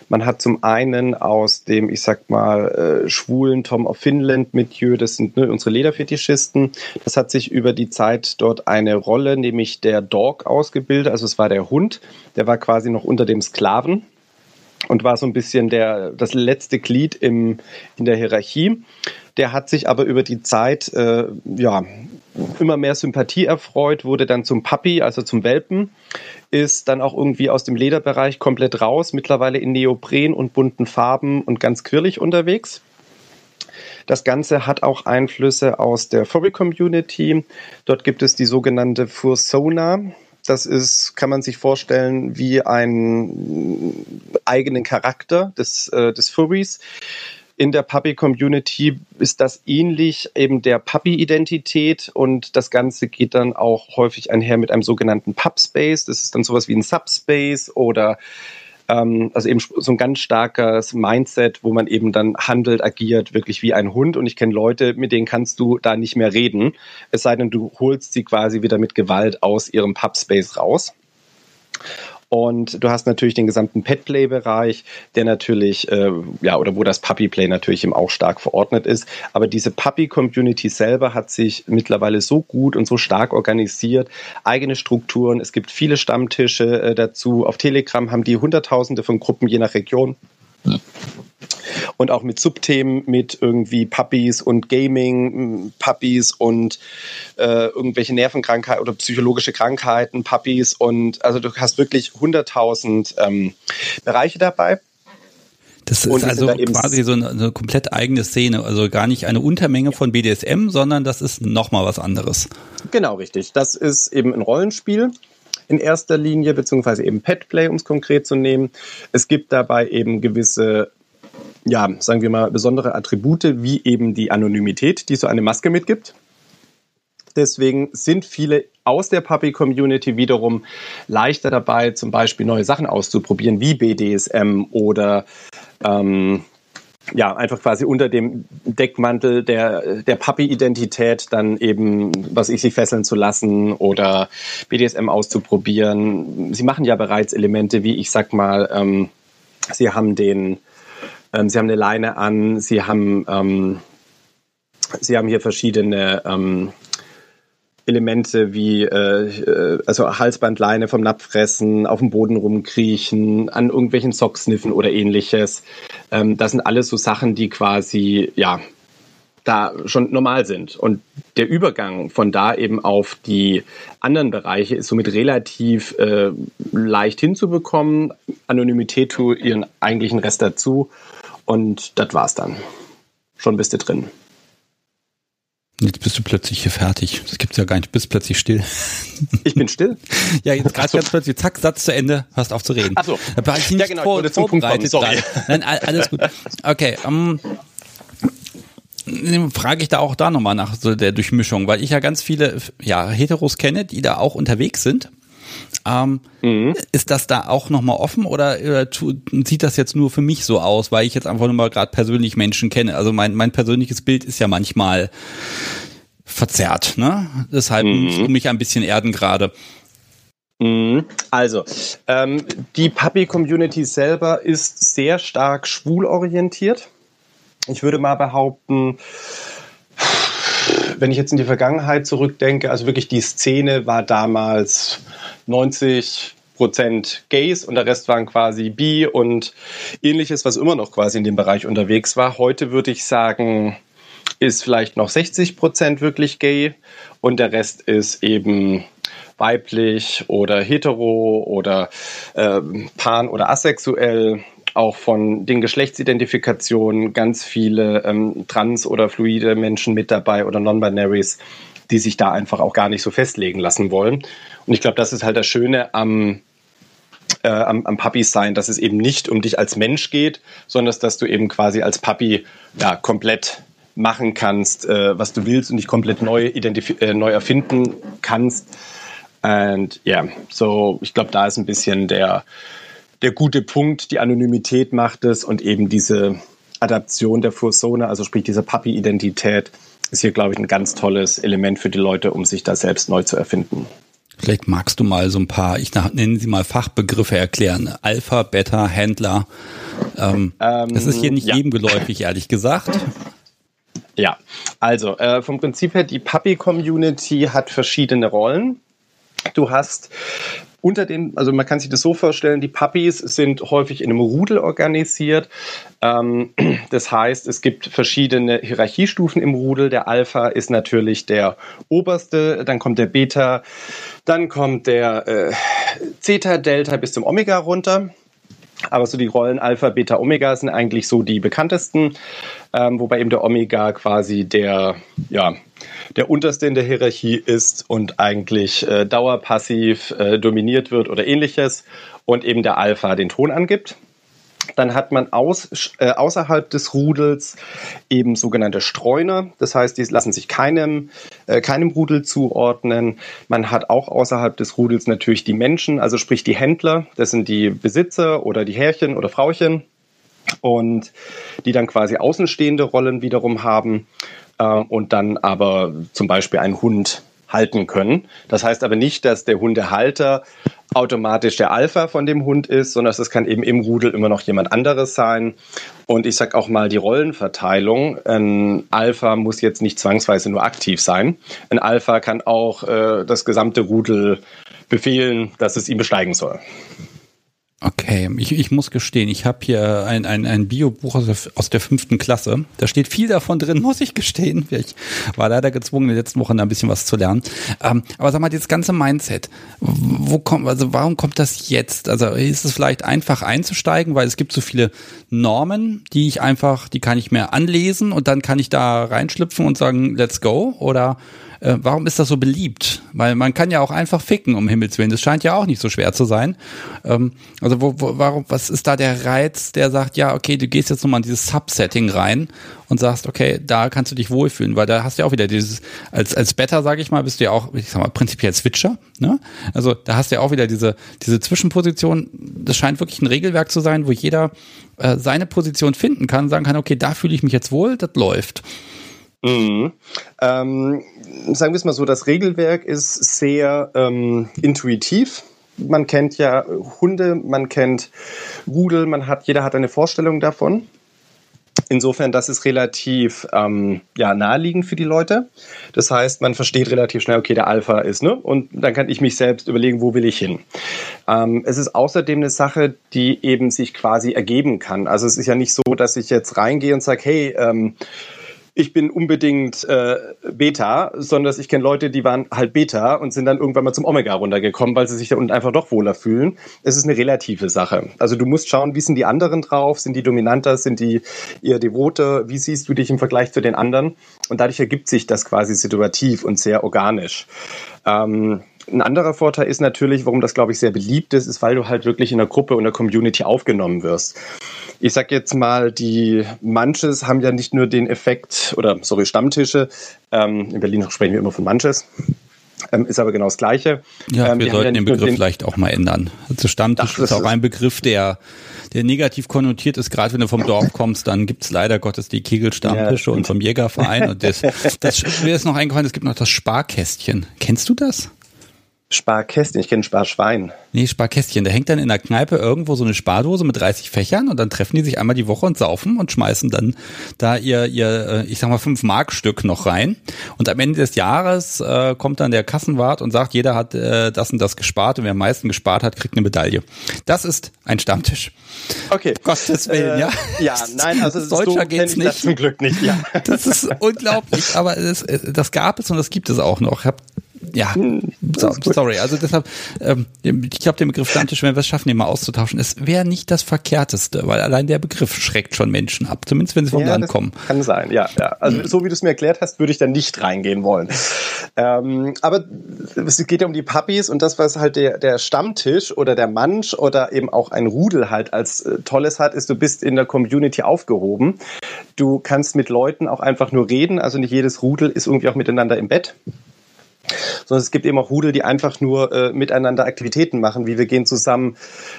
Man hat zum einen aus dem, ich sag mal, äh, schwulen Tom of Finland Milieu, das sind ne, unsere Lederfetischisten. Das hat sich über die Zeit dort eine Rolle, nämlich der Dog ausgebildet. Also es war der Hund, der war quasi noch unter dem Sklaven und war so ein bisschen der, das letzte Glied im, in der Hierarchie. Der hat sich aber über die Zeit äh, ja, immer mehr Sympathie erfreut, wurde dann zum Puppy, also zum Welpen, ist dann auch irgendwie aus dem Lederbereich komplett raus, mittlerweile in Neopren und bunten Farben und ganz quirlig unterwegs. Das Ganze hat auch Einflüsse aus der Furry Community. Dort gibt es die sogenannte Fursona. Das ist, kann man sich vorstellen, wie einen eigenen Charakter des, äh, des Furries in der Puppy-Community ist das ähnlich eben der Puppy-Identität und das Ganze geht dann auch häufig einher mit einem sogenannten Pub-Space. Das ist dann sowas wie ein Subspace oder ähm, also eben so ein ganz starkes Mindset, wo man eben dann handelt, agiert, wirklich wie ein Hund. Und ich kenne Leute, mit denen kannst du da nicht mehr reden, es sei denn, du holst sie quasi wieder mit Gewalt aus ihrem Pub-Space raus. Und du hast natürlich den gesamten Pet-Play-Bereich, der natürlich, äh, ja, oder wo das Puppy-Play natürlich eben auch stark verordnet ist. Aber diese Puppy-Community selber hat sich mittlerweile so gut und so stark organisiert, eigene Strukturen. Es gibt viele Stammtische äh, dazu. Auf Telegram haben die Hunderttausende von Gruppen je nach Region und auch mit Subthemen, mit irgendwie Puppies und Gaming, Puppies und äh, irgendwelche Nervenkrankheiten oder psychologische Krankheiten, Puppies und also du hast wirklich 100.000 ähm, Bereiche dabei. Das ist also quasi so eine, eine, komplett eigene Szene, also gar nicht eine Untermenge von BDSM, sondern das ist nochmal was anderes. Genau, richtig. Das ist eben ein Rollenspiel in erster Linie, beziehungsweise eben Petplay, um es konkret zu nehmen. Es gibt dabei eben gewisse ja, sagen wir mal, besondere Attribute, wie eben die Anonymität, die so eine Maske mitgibt. Deswegen sind viele aus der Puppy-Community wiederum leichter dabei, zum Beispiel neue Sachen auszuprobieren, wie BDSM oder ähm, ja, einfach quasi unter dem Deckmantel der, der Puppy-Identität dann eben, was ich, sich fesseln zu lassen oder BDSM auszuprobieren. Sie machen ja bereits Elemente wie, ich sag mal, ähm, sie haben den ähm, sie haben eine Leine an, sie haben, ähm, sie haben hier verschiedene ähm, Elemente wie äh, äh, also Halsbandleine vom Napfressen, auf dem Boden rumkriechen, an irgendwelchen Socksniffen oder ähnliches. Ähm, das sind alles so Sachen, die quasi ja da schon normal sind. Und der Übergang von da eben auf die anderen Bereiche ist somit relativ äh, leicht hinzubekommen. Anonymität tut ihren eigentlichen Rest dazu. Und das war's dann. Schon bist du drin. Jetzt bist du plötzlich hier fertig. Das gibt's ja gar nicht. Du bist plötzlich still. Ich bin still? [LAUGHS] ja, jetzt gerade so. ganz plötzlich, zack, Satz zu Ende, hörst auf zu reden. Ach so. Da war ich nicht ja, genau, vor, ich vorbereitet. Sorry. Nein, alles gut. Okay, um, ähm, frage ich da auch da nochmal nach so der Durchmischung, weil ich ja ganz viele ja, Heteros kenne, die da auch unterwegs sind ähm, mhm. Ist das da auch nochmal offen oder, oder sieht das jetzt nur für mich so aus, weil ich jetzt einfach nur mal gerade persönlich Menschen kenne? Also mein, mein persönliches Bild ist ja manchmal verzerrt, ne? Deshalb mhm. muss ich mich ein bisschen erden gerade. Mhm. Also, ähm, die Puppy-Community selber ist sehr stark schwul orientiert. Ich würde mal behaupten, wenn ich jetzt in die Vergangenheit zurückdenke, also wirklich die Szene war damals 90 Prozent Gays und der Rest waren quasi Bi und ähnliches, was immer noch quasi in dem Bereich unterwegs war. Heute würde ich sagen, ist vielleicht noch 60 Prozent wirklich gay und der Rest ist eben weiblich oder hetero oder äh, pan oder asexuell auch von den Geschlechtsidentifikationen ganz viele ähm, trans- oder fluide Menschen mit dabei oder Non-Binaries, die sich da einfach auch gar nicht so festlegen lassen wollen. Und ich glaube, das ist halt das Schöne am, äh, am, am Puppy sein, dass es eben nicht um dich als Mensch geht, sondern dass du eben quasi als Puppy ja komplett machen kannst, äh, was du willst und dich komplett neu, äh, neu erfinden kannst. Und ja, yeah, so ich glaube, da ist ein bisschen der, der gute Punkt. Die Anonymität macht es und eben diese Adaption der Fursona, also sprich diese Puppy-Identität, ist hier, glaube ich, ein ganz tolles Element für die Leute, um sich da selbst neu zu erfinden. Vielleicht magst du mal so ein paar, ich nenne sie mal Fachbegriffe erklären. Alpha, Beta, Händler. Ähm, ähm, das ist hier nicht ja. jedem geläufig, ehrlich gesagt. Ja, also äh, vom Prinzip her, die Puppy-Community hat verschiedene Rollen. Du hast unter den, also man kann sich das so vorstellen, die Puppies sind häufig in einem Rudel organisiert. Ähm, [CLEARS THROAT] das heißt, es gibt verschiedene Hierarchiestufen im Rudel. Der Alpha ist natürlich der oberste, dann kommt der Beta, dann kommt der äh, Zeta, Delta bis zum Omega runter. Aber so die Rollen Alpha, Beta, Omega sind eigentlich so die bekanntesten, ähm, wobei eben der Omega quasi der, ja, der unterste in der Hierarchie ist und eigentlich äh, dauerpassiv äh, dominiert wird oder ähnliches und eben der Alpha den Ton angibt. Dann hat man aus, äh, außerhalb des Rudels eben sogenannte Streuner. Das heißt, die lassen sich keinem, äh, keinem Rudel zuordnen. Man hat auch außerhalb des Rudels natürlich die Menschen, also sprich die Händler. Das sind die Besitzer oder die Herrchen oder Frauchen. Und die dann quasi außenstehende Rollen wiederum haben. Äh, und dann aber zum Beispiel einen Hund halten können. Das heißt aber nicht, dass der Hundehalter automatisch der Alpha von dem Hund ist, sondern es kann eben im Rudel immer noch jemand anderes sein. Und ich sage auch mal die Rollenverteilung. Ein Alpha muss jetzt nicht zwangsweise nur aktiv sein. Ein Alpha kann auch äh, das gesamte Rudel befehlen, dass es ihn besteigen soll. Okay, ich, ich muss gestehen, ich habe hier ein, ein, ein Biobuch aus der, aus der fünften Klasse. Da steht viel davon drin, [LAUGHS] muss ich gestehen. Ich war leider gezwungen, in den letzten Wochen da ein bisschen was zu lernen. Ähm, aber sag mal, dieses ganze Mindset, wo kommt, also warum kommt das jetzt? Also ist es vielleicht einfach einzusteigen, weil es gibt so viele Normen, die ich einfach, die kann ich mir anlesen und dann kann ich da reinschlüpfen und sagen, let's go? Oder äh, warum ist das so beliebt? Weil man kann ja auch einfach ficken, um Himmels Willen. Das scheint ja auch nicht so schwer zu sein. Ähm, also wo, wo, warum, was ist da der Reiz, der sagt, ja, okay, du gehst jetzt nochmal in dieses Subsetting rein und sagst, okay, da kannst du dich wohlfühlen, weil da hast du ja auch wieder dieses, als, als Better, sage ich mal, bist du ja auch, ich sag mal, prinzipiell Switcher, ne? Also da hast du ja auch wieder diese, diese Zwischenposition, das scheint wirklich ein Regelwerk zu sein, wo jeder äh, seine Position finden kann, sagen kann, okay, da fühle ich mich jetzt wohl, das läuft. Mhm. Ähm, sagen wir es mal so, das Regelwerk ist sehr ähm, intuitiv. Man kennt ja Hunde, man kennt Rudel, man hat, jeder hat eine Vorstellung davon. Insofern, das ist relativ ähm, ja, naheliegend für die Leute. Das heißt, man versteht relativ schnell, okay, der Alpha ist, ne? Und dann kann ich mich selbst überlegen, wo will ich hin. Ähm, es ist außerdem eine Sache, die eben sich quasi ergeben kann. Also es ist ja nicht so, dass ich jetzt reingehe und sage, hey, ähm, ich bin unbedingt äh, Beta, sondern ich kenne Leute, die waren halt Beta und sind dann irgendwann mal zum Omega runtergekommen, weil sie sich da unten einfach doch wohler fühlen. Es ist eine relative Sache. Also du musst schauen, wie sind die anderen drauf? Sind die dominanter? Sind die eher devoter? Wie siehst du dich im Vergleich zu den anderen? Und dadurch ergibt sich das quasi situativ und sehr organisch. Ähm, ein anderer Vorteil ist natürlich, warum das, glaube ich, sehr beliebt ist, ist, weil du halt wirklich in der Gruppe und der Community aufgenommen wirst. Ich sag jetzt mal, die Manches haben ja nicht nur den Effekt, oder sorry, Stammtische, ähm, in Berlin sprechen wir immer von Manches, ähm, ist aber genau das Gleiche. Ja, ähm, wir sollten den Begriff den vielleicht auch mal ändern. Also Stammtisch Ach, ist auch ein Begriff, der, der negativ konnotiert ist. Gerade wenn du vom Dorf kommst, dann gibt's leider Gottes die Kegelstammtische ja, und vom Jägerverein. Und das, das, mir ist noch eingefallen, es gibt noch das Sparkästchen. Kennst du das? Sparkästchen, ich kenne Sparschwein. Nee, Sparkästchen. Da hängt dann in der Kneipe irgendwo so eine Spardose mit 30 Fächern und dann treffen die sich einmal die Woche und saufen und schmeißen dann da ihr, ihr äh, ich sag mal, 5 Mark Stück noch rein. Und am Ende des Jahres äh, kommt dann der Kassenwart und sagt, jeder hat äh, das und das gespart und wer am meisten gespart hat, kriegt eine Medaille. Das ist ein Stammtisch. Okay. Gottes Willen, äh, ja. Ja, nein, also [LAUGHS] Deutscher so geht's nicht. Das zum Glück nicht, ja. Das ist [LAUGHS] unglaublich, aber das, das gab es und das gibt es auch noch. Ich habe ja, so, sorry. Also deshalb, ähm, ich glaube, den Begriff Stammtisch, wenn wir es schaffen, den mal auszutauschen, es wäre nicht das Verkehrteste, weil allein der Begriff schreckt schon Menschen ab, zumindest wenn sie vom ja, Land kommen. Kann sein, ja, ja. Also mhm. so wie du es mir erklärt hast, würde ich da nicht reingehen wollen. Ähm, aber es geht ja um die Puppies und das, was halt der, der Stammtisch oder der Mansch oder eben auch ein Rudel halt als äh, Tolles hat, ist, du bist in der Community aufgehoben. Du kannst mit Leuten auch einfach nur reden, also nicht jedes Rudel ist irgendwie auch miteinander im Bett sondern es gibt eben auch Rudel, die einfach nur äh, miteinander Aktivitäten machen, wie wir gehen zusammen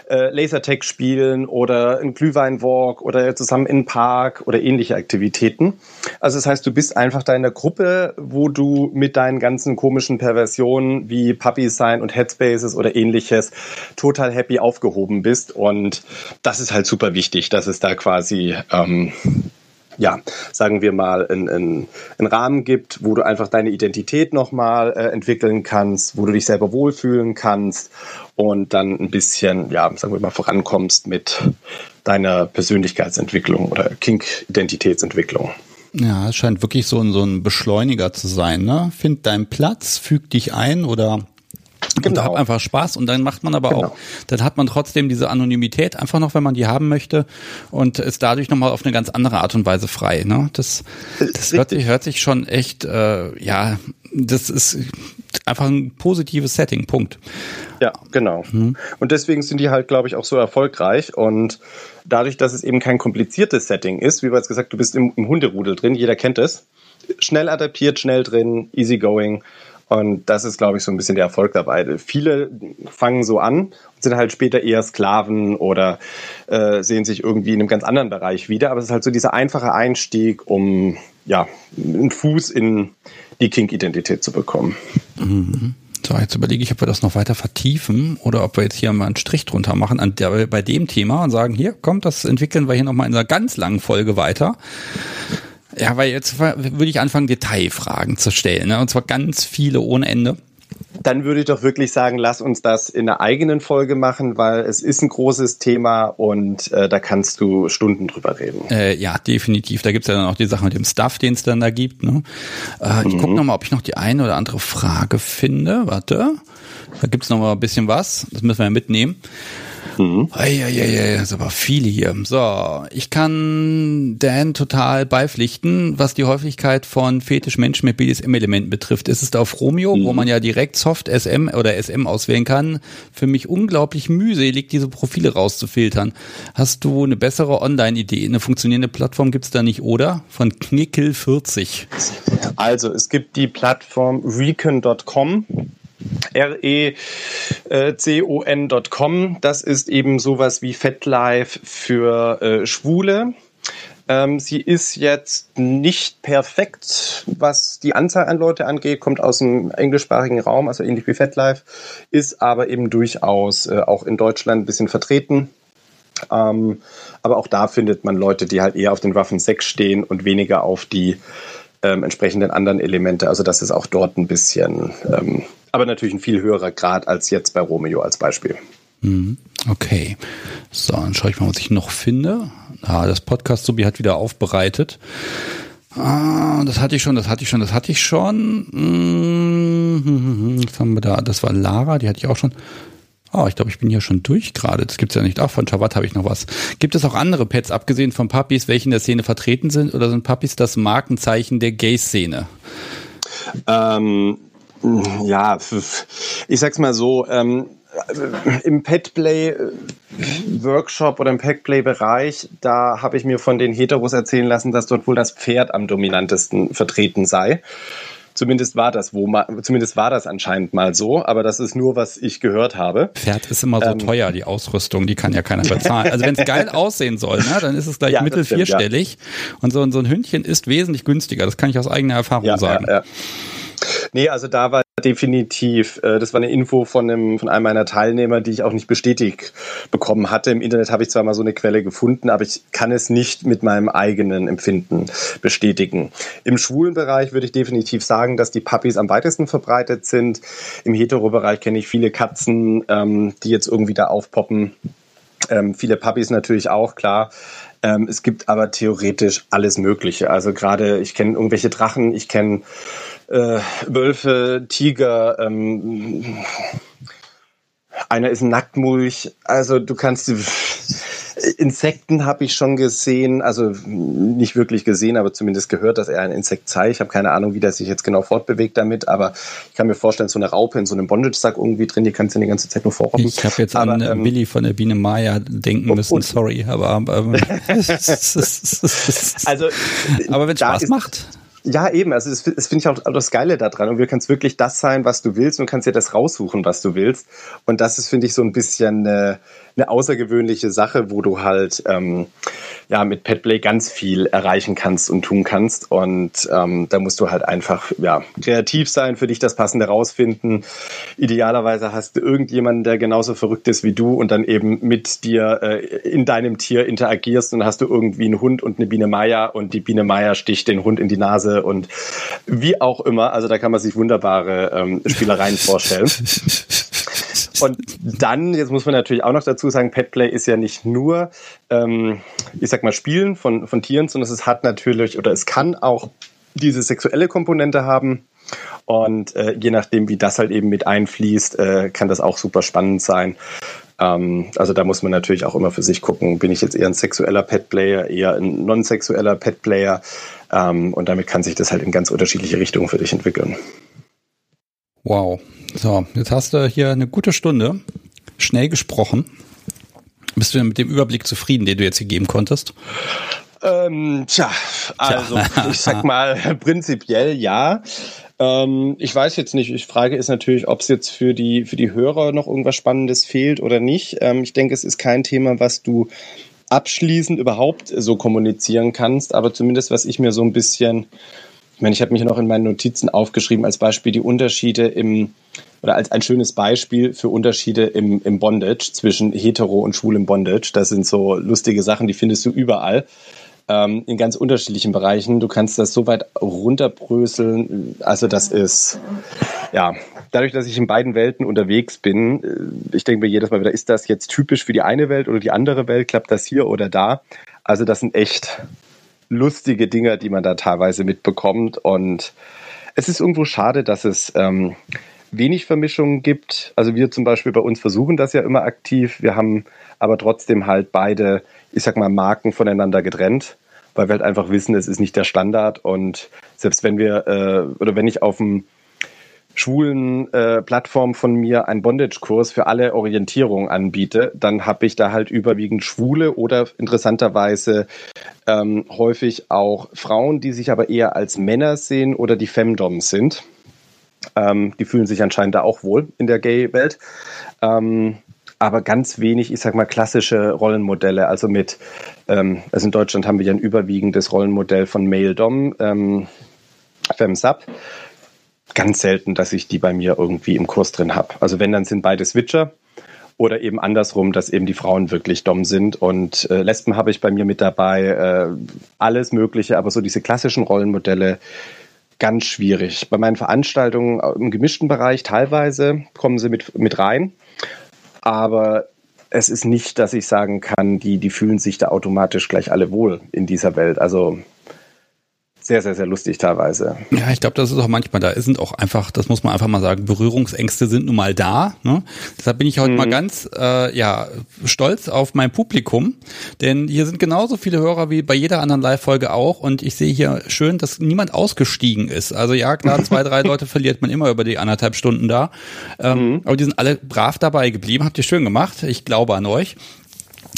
äh, Lasertag spielen oder einen Glühweinwalk oder zusammen in den Park oder ähnliche Aktivitäten. Also das heißt, du bist einfach da in der Gruppe, wo du mit deinen ganzen komischen Perversionen wie Puppy Sign und Headspaces oder ähnliches total happy aufgehoben bist und das ist halt super wichtig, dass es da quasi ähm, ja, sagen wir mal, einen, einen Rahmen gibt, wo du einfach deine Identität nochmal äh, entwickeln kannst, wo du dich selber wohlfühlen kannst und dann ein bisschen, ja, sagen wir mal, vorankommst mit deiner Persönlichkeitsentwicklung oder Kink-Identitätsentwicklung. Ja, es scheint wirklich so ein, so ein Beschleuniger zu sein. Ne? Find deinen Platz, füg dich ein oder Genau. Und hab einfach Spaß und dann macht man aber genau. auch, dann hat man trotzdem diese Anonymität einfach noch, wenn man die haben möchte und ist dadurch nochmal auf eine ganz andere Art und Weise frei. Ne? Das, das hört sich, hört sich schon echt, äh, ja, das ist einfach ein positives Setting, Punkt. Ja, genau. Mhm. Und deswegen sind die halt, glaube ich, auch so erfolgreich und dadurch, dass es eben kein kompliziertes Setting ist, wie bereits gesagt, du bist im, im Hunderudel drin, jeder kennt es, schnell adaptiert, schnell drin, easy going und das ist, glaube ich, so ein bisschen der Erfolg dabei. Viele fangen so an und sind halt später eher Sklaven oder äh, sehen sich irgendwie in einem ganz anderen Bereich wieder. Aber es ist halt so dieser einfache Einstieg, um ja, einen Fuß in die Kink-Identität zu bekommen. Mhm. So, jetzt überlege ich, ob wir das noch weiter vertiefen oder ob wir jetzt hier mal einen Strich drunter machen an der, bei dem Thema und sagen, hier, kommt, das entwickeln wir hier nochmal in einer ganz langen Folge weiter. Ja, weil jetzt würde ich anfangen, Detailfragen zu stellen, ne? und zwar ganz viele ohne Ende. Dann würde ich doch wirklich sagen, lass uns das in einer eigenen Folge machen, weil es ist ein großes Thema und äh, da kannst du Stunden drüber reden. Äh, ja, definitiv. Da gibt's ja dann auch die Sache mit dem Stuff, den es dann da gibt. Ne? Äh, mhm. Ich gucke nochmal, ob ich noch die eine oder andere Frage finde. Warte, da gibt's noch mal ein bisschen was. Das müssen wir ja mitnehmen. Mhm. Eieiei, das ist aber viele hier. So, ich kann Dan total beipflichten, was die Häufigkeit von Fetisch-Menschen mit BDSM-Elementen betrifft. Ist es da auf Romeo, mhm. wo man ja direkt Soft SM oder SM auswählen kann, für mich unglaublich mühselig, diese Profile rauszufiltern. Hast du eine bessere Online-Idee? Eine funktionierende Plattform gibt's da nicht, oder? Von Knickel40. Also, es gibt die Plattform recon.com recon.com. Das ist eben sowas wie FetLife für äh, Schwule. Ähm, sie ist jetzt nicht perfekt, was die Anzahl an Leute angeht, kommt aus dem englischsprachigen Raum, also ähnlich wie FetLife, ist aber eben durchaus äh, auch in Deutschland ein bisschen vertreten. Ähm, aber auch da findet man Leute, die halt eher auf den Waffen 6 stehen und weniger auf die ähm, entsprechenden anderen Elemente. Also das ist auch dort ein bisschen ähm, aber natürlich ein viel höherer Grad als jetzt bei Romeo als Beispiel. Mhm. Okay. So, dann schaue ich mal, was ich noch finde. Ah, das Podcast-Subi hat wieder aufbereitet. Ah, das hatte ich schon, das hatte ich schon, das hatte ich schon. Mhm. Was haben wir da? Das war Lara, die hatte ich auch schon. Oh, ich glaube, ich bin hier schon durch gerade. Das gibt's ja nicht. Ach, von Shabbat habe ich noch was. Gibt es auch andere Pets, abgesehen von Puppies, welche in der Szene vertreten sind? Oder sind Puppies das Markenzeichen der Gay-Szene? Ähm, ja, ich sag's mal so, ähm, im Petplay äh, Workshop oder im Petplay Bereich, da habe ich mir von den Heteros erzählen lassen, dass dort wohl das Pferd am dominantesten vertreten sei. Zumindest war das wo zumindest war das anscheinend mal so, aber das ist nur, was ich gehört habe. Pferd ist immer so ähm, teuer, die Ausrüstung, die kann ja keiner bezahlen. Also wenn es geil [LAUGHS] aussehen soll, ne, dann ist es gleich ja, mittel stimmt, vierstellig. Ja. Und so, so ein Hündchen ist wesentlich günstiger. Das kann ich aus eigener Erfahrung ja, sagen. Ja, ja. Nee, also da war definitiv, äh, das war eine Info von einem, von einem meiner Teilnehmer, die ich auch nicht bestätigt bekommen hatte. Im Internet habe ich zwar mal so eine Quelle gefunden, aber ich kann es nicht mit meinem eigenen Empfinden bestätigen. Im schwulen Bereich würde ich definitiv sagen, dass die Puppies am weitesten verbreitet sind. Im hetero Bereich kenne ich viele Katzen, ähm, die jetzt irgendwie da aufpoppen Ähm, viele Puppies natürlich auch, klar. Ähm, es gibt aber theoretisch alles Mögliche. Also gerade, ich kenne irgendwelche Drachen, ich kenne äh, Wölfe, Tiger, ähm, einer ist ein Nacktmulch. Also du kannst Insekten habe ich schon gesehen, also nicht wirklich gesehen, aber zumindest gehört, dass er ein Insekt sei. Ich habe keine Ahnung, wie der sich jetzt genau fortbewegt damit, aber ich kann mir vorstellen, so eine Raupe in so einem Bondage-Sack irgendwie drin, die kannst du die ganze Zeit nur vorrobben. Ich habe jetzt aber, an ähm, Willi von der Biene Maya denken müssen, und, sorry, aber ähm, [LAUGHS] also, aber wenn es Spaß macht. Ja, eben. Also das, das finde ich auch das Geile daran. Und du kannst wirklich das sein, was du willst und kannst dir das raussuchen, was du willst. Und das ist, finde ich, so ein bisschen eine, eine außergewöhnliche Sache, wo du halt ähm, ja mit Petplay ganz viel erreichen kannst und tun kannst. Und ähm, da musst du halt einfach ja kreativ sein, für dich das Passende rausfinden. Idealerweise hast du irgendjemanden, der genauso verrückt ist wie du und dann eben mit dir äh, in deinem Tier interagierst und hast du irgendwie einen Hund und eine Biene Meier und die Biene Meier sticht den Hund in die Nase und wie auch immer. Also da kann man sich wunderbare ähm, Spielereien vorstellen. [LAUGHS] Und dann, jetzt muss man natürlich auch noch dazu sagen, Petplay ist ja nicht nur, ähm, ich sag mal, Spielen von, von Tieren, sondern es hat natürlich oder es kann auch diese sexuelle Komponente haben. Und äh, je nachdem, wie das halt eben mit einfließt, äh, kann das auch super spannend sein. Ähm, also da muss man natürlich auch immer für sich gucken, bin ich jetzt eher ein sexueller Petplayer, eher ein non-sexueller Petplayer. Ähm, und damit kann sich das halt in ganz unterschiedliche Richtungen für dich entwickeln. Wow. So, jetzt hast du hier eine gute Stunde schnell gesprochen. Bist du denn mit dem Überblick zufrieden, den du jetzt hier geben konntest? Ähm, tja, also tja. ich sag mal [LAUGHS] prinzipiell ja. Ähm, ich weiß jetzt nicht. Ich frage ist natürlich, ob es jetzt für die für die Hörer noch irgendwas Spannendes fehlt oder nicht. Ähm, ich denke, es ist kein Thema, was du abschließend überhaupt so kommunizieren kannst, aber zumindest was ich mir so ein bisschen ich meine, ich habe mich noch in meinen Notizen aufgeschrieben als Beispiel die Unterschiede im oder als ein schönes Beispiel für Unterschiede im, im Bondage zwischen hetero und schwulem Bondage. Das sind so lustige Sachen, die findest du überall ähm, in ganz unterschiedlichen Bereichen. Du kannst das so weit runterbröseln. Also das ist, ja, dadurch, dass ich in beiden Welten unterwegs bin, äh, ich denke mir jedes Mal wieder, ist das jetzt typisch für die eine Welt oder die andere Welt? Klappt das hier oder da? Also das sind echt lustige Dinge, die man da teilweise mitbekommt. Und es ist irgendwo schade, dass es ähm, wenig Vermischungen gibt. Also wir zum Beispiel bei uns versuchen das ja immer aktiv. Wir haben aber trotzdem halt beide, ich sag mal, Marken voneinander getrennt, weil wir halt einfach wissen, es ist nicht der Standard. Und selbst wenn wir äh, oder wenn ich auf dem schwulen äh, Plattform von mir einen Bondage-Kurs für alle Orientierung anbiete, dann habe ich da halt überwiegend Schwule oder interessanterweise ähm, häufig auch Frauen, die sich aber eher als Männer sehen oder die Femdoms sind. Ähm, die fühlen sich anscheinend da auch wohl in der Gay-Welt. Ähm, aber ganz wenig, ich sag mal, klassische Rollenmodelle. Also mit, ähm, also in Deutschland haben wir ja ein überwiegendes Rollenmodell von Male Dom, ähm, Fem-Sub ganz selten, dass ich die bei mir irgendwie im Kurs drin habe. Also wenn, dann sind beide Switcher oder eben andersrum, dass eben die Frauen wirklich dumm sind. Und äh, Lesben habe ich bei mir mit dabei, äh, alles Mögliche, aber so diese klassischen Rollenmodelle ganz schwierig. Bei meinen Veranstaltungen im gemischten Bereich teilweise kommen sie mit, mit rein, aber es ist nicht, dass ich sagen kann, die, die fühlen sich da automatisch gleich alle wohl in dieser Welt. Also sehr, sehr, sehr lustig teilweise. Ja, ich glaube, das ist auch manchmal, da sind auch einfach, das muss man einfach mal sagen, Berührungsängste sind nun mal da. Ne? Deshalb bin ich heute mhm. mal ganz äh, ja, stolz auf mein Publikum, denn hier sind genauso viele Hörer wie bei jeder anderen Live-Folge auch und ich sehe hier schön, dass niemand ausgestiegen ist. Also ja, klar, [LAUGHS] zwei, drei Leute verliert man immer über die anderthalb Stunden da, ähm, mhm. aber die sind alle brav dabei geblieben, habt ihr schön gemacht, ich glaube an euch.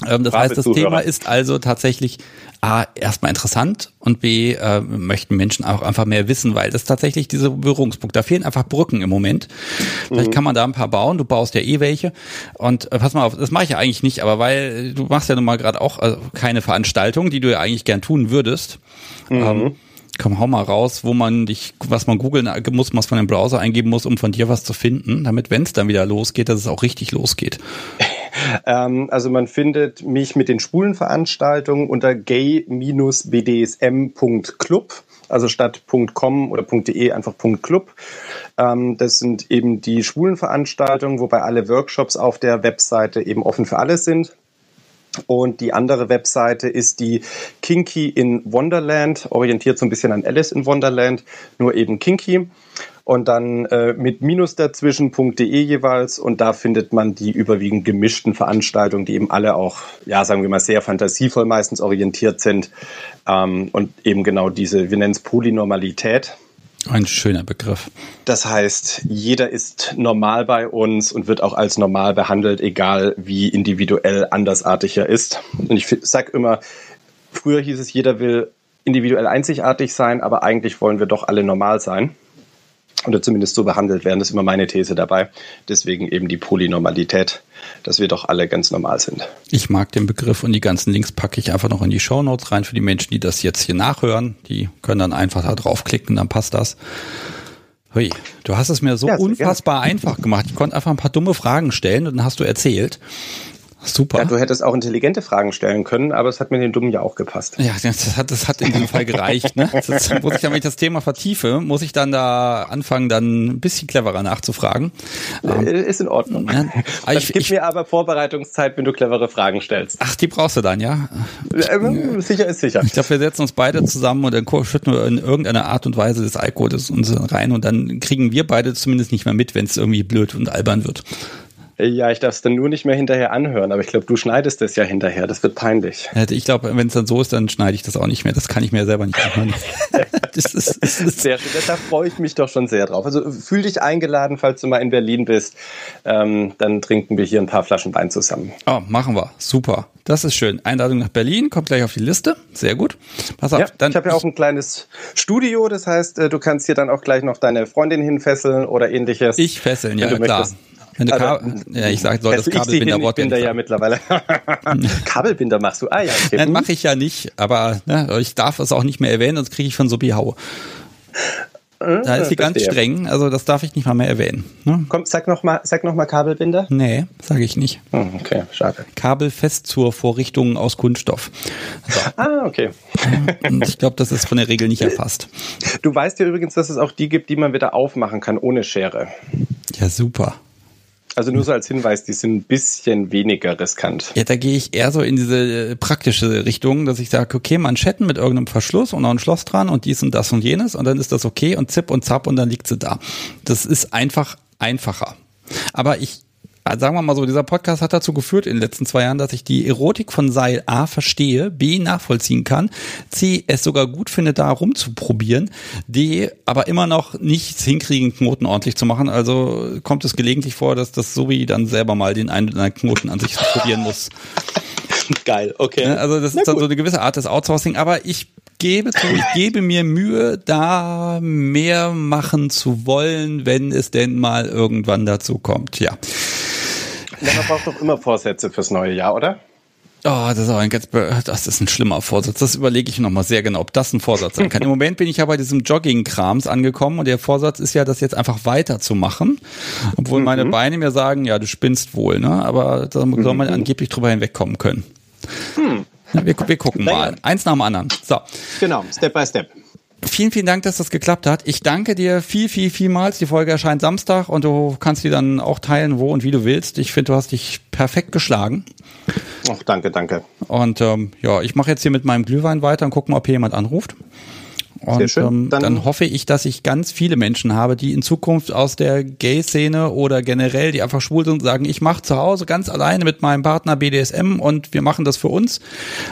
Ähm, das Brave heißt, das Zuhörer. Thema ist also tatsächlich A, erstmal interessant und B, äh, möchten Menschen auch einfach mehr wissen, weil das tatsächlich diese Berührungspunkte, da fehlen einfach Brücken im Moment. Vielleicht mhm. kann man da ein paar bauen, du baust ja eh welche und äh, pass mal auf, das mache ich ja eigentlich nicht, aber weil du machst ja nun mal gerade auch äh, keine Veranstaltung, die du ja eigentlich gern tun würdest. Mhm. Ähm, komm, hau mal raus, wo man dich, was man googeln muss, was man im Browser eingeben muss, um von dir was zu finden, damit, wenn es dann wieder losgeht, dass es auch richtig losgeht. [LAUGHS] ähm, also man findet mich mit den schwulen Veranstaltungen unter gay-bdsm.club, also statt .com oder .de einfach .club. Ähm, das sind eben die schwulen Veranstaltungen, wobei alle Workshops auf der Webseite eben offen für alle sind. Und die andere Webseite ist die Kinky in Wonderland, orientiert so ein bisschen an Alice in Wonderland, nur eben Kinky. Und dann äh, mit minus dazwischen.de jeweils. Und da findet man die überwiegend gemischten Veranstaltungen, die eben alle auch, ja, sagen wir mal, sehr fantasievoll meistens orientiert sind. Ähm, und eben genau diese, wir nennen es Polynormalität. Ein schöner Begriff. Das heißt, jeder ist normal bei uns und wird auch als normal behandelt, egal wie individuell andersartig er ist. Und ich sag immer, früher hieß es, jeder will individuell einzigartig sein, aber eigentlich wollen wir doch alle normal sein oder zumindest so behandelt werden. Das ist immer meine These dabei. Deswegen eben die Polynormalität, dass wir doch alle ganz normal sind. Ich mag den Begriff und die ganzen Links packe ich einfach noch in die Show Notes rein für die Menschen, die das jetzt hier nachhören. Die können dann einfach da draufklicken, dann passt das. Hui, du hast es mir so ja, unfassbar gerne. einfach gemacht. Ich konnte einfach ein paar dumme Fragen stellen und dann hast du erzählt. Super. Ja, du hättest auch intelligente Fragen stellen können, aber es hat mit den Dummen ja auch gepasst. Ja, das hat, das hat in diesem Fall gereicht. Ne? Das muss ich dann, wenn ich das Thema vertiefe, muss ich dann da anfangen, dann ein bisschen cleverer nachzufragen. Ähm, Ist in Ordnung. Ja, ich, gib ich, mir aber Vorbereitungszeit, wenn du clevere Fragen stellst. Ach, die brauchst du dann, ja? Ähm, sicher ist sicher. Ich glaube, wir setzen uns beide zusammen und dann schütten wir in irgendeiner Art und Weise des Alkohols uns rein und dann kriegen wir beide zumindest nicht mehr mit, wenn es irgendwie blöd und albern wird. Ja, ich darf es dann nur nicht mehr hinterher anhören, aber ich glaube, du schneidest es ja hinterher. Das wird peinlich. Ich glaube, wenn es dann so ist, dann schneide ich das auch nicht mehr. Das kann ich mir selber nicht anhören. [LAUGHS] das ist, das ist sehr schön. Da freue ich mich doch schon sehr drauf. Also fühl dich eingeladen, falls du mal in Berlin bist. Ähm, dann trinken wir hier ein paar Flaschen Wein zusammen. Oh, machen wir. Super. Das ist schön. Einladung nach Berlin kommt gleich auf die Liste. Sehr gut. Pass auf. Ja, dann ich habe ja auch ein kleines Studio. Das heißt, äh, du kannst hier dann auch gleich noch deine Freundin hinfesseln oder ähnliches. Ich fesseln, ja klar. Möchtest. Wenn du also, ja, ich sag, soll das Kabelbinderwort Ich bin da ja mittlerweile. [LAUGHS] Kabelbinder machst du? Ah ja. Okay. Nein, mache ich ja nicht, aber ne, ich darf es auch nicht mehr erwähnen, sonst kriege ich von Sobi Hau. Ah, da ist sie ganz streng, also das darf ich nicht mal mehr erwähnen. Ne? Komm, sag nochmal sag noch mal Kabelbinder. Nee, sage ich nicht. Oh, okay, schade. Kabel fest zur Vorrichtung aus Kunststoff. So. Ah, okay. [LAUGHS] Und ich glaube, das ist von der Regel nicht erfasst. Du weißt ja übrigens, dass es auch die gibt, die man wieder aufmachen kann ohne Schere. Ja, super. Also nur so als Hinweis, die sind ein bisschen weniger riskant. Ja, da gehe ich eher so in diese äh, praktische Richtung, dass ich sage, okay, Manschetten mit irgendeinem Verschluss und noch ein Schloss dran und dies und das und jenes und dann ist das okay und zipp und zapp und dann liegt sie da. Das ist einfach einfacher. Aber ich sagen wir mal so, dieser Podcast hat dazu geführt in den letzten zwei Jahren, dass ich die Erotik von Seil A verstehe, B nachvollziehen kann, C es sogar gut finde, da rumzuprobieren, D aber immer noch nicht hinkriegen, Knoten ordentlich zu machen. Also kommt es gelegentlich vor, dass das so wie dann selber mal den einen oder anderen Knoten an sich probieren muss. [LAUGHS] Geil, okay. Ne, also das ist dann so eine gewisse Art des Outsourcing, aber ich gebe zu, ich gebe mir Mühe, da mehr machen zu wollen, wenn es denn mal irgendwann dazu kommt. Ja. Man braucht doch immer Vorsätze fürs neue Jahr, oder? Oh, das ist aber ein ganz, das ist ein schlimmer Vorsatz. Das überlege ich nochmal sehr genau, ob das ein Vorsatz sein kann. Im Moment bin ich ja bei diesem Jogging-Krams angekommen und der Vorsatz ist ja, das jetzt einfach weiterzumachen. Obwohl mhm. meine Beine mir sagen, ja, du spinnst wohl, ne? Aber da soll man mhm. angeblich drüber hinwegkommen können. Hm. Ja, wir, wir gucken mal. Eins nach dem anderen. So. Genau, Step by Step. Vielen, vielen Dank, dass das geklappt hat. Ich danke dir viel, viel, vielmals. Die Folge erscheint Samstag und du kannst die dann auch teilen, wo und wie du willst. Ich finde, du hast dich perfekt geschlagen. Ach, danke, danke. Und ähm, ja, ich mache jetzt hier mit meinem Glühwein weiter und gucken, ob hier jemand anruft. Und ähm, dann, dann, hoffe ich, dass ich ganz viele Menschen habe, die in Zukunft aus der Gay-Szene oder generell, die einfach schwul sind, sagen, ich mache zu Hause ganz alleine mit meinem Partner BDSM und wir machen das für uns,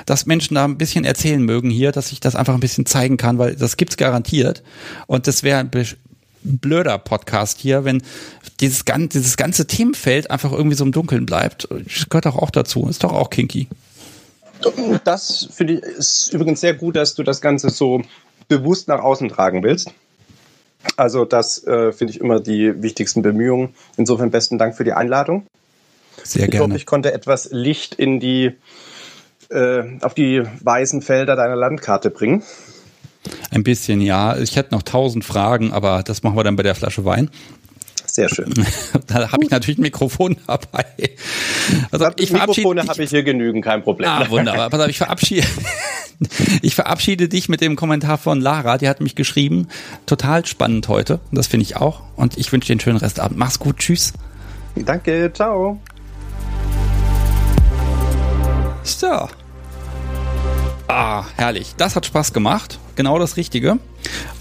dass Menschen da ein bisschen erzählen mögen hier, dass ich das einfach ein bisschen zeigen kann, weil das gibt's garantiert. Und das wäre ein blöder Podcast hier, wenn dieses, ganze, dieses ganze Themenfeld einfach irgendwie so im Dunkeln bleibt. Das gehört doch auch dazu. Ist doch auch kinky. Das finde ich ist übrigens sehr gut, dass du das Ganze so bewusst nach außen tragen willst. Also das äh, finde ich immer die wichtigsten Bemühungen. Insofern besten Dank für die Einladung. Sehr ich gerne. hoffe, ich konnte etwas Licht in die äh, auf die weißen Felder deiner Landkarte bringen. Ein bisschen, ja. Ich hätte noch tausend Fragen, aber das machen wir dann bei der Flasche Wein. Sehr schön. [LAUGHS] da habe ich natürlich ein Mikrofon dabei. Also ich Mikrofone habe ich hier genügend, kein Problem. Ah, wunderbar. Pass auf, ich verabschiede, [LAUGHS] ich verabschiede dich mit dem Kommentar von Lara. Die hat mich geschrieben. Total spannend heute. Das finde ich auch. Und ich wünsche dir einen schönen Restabend. Mach's gut. Tschüss. Danke. Ciao. So. Ah, herrlich. Das hat Spaß gemacht. Genau das Richtige.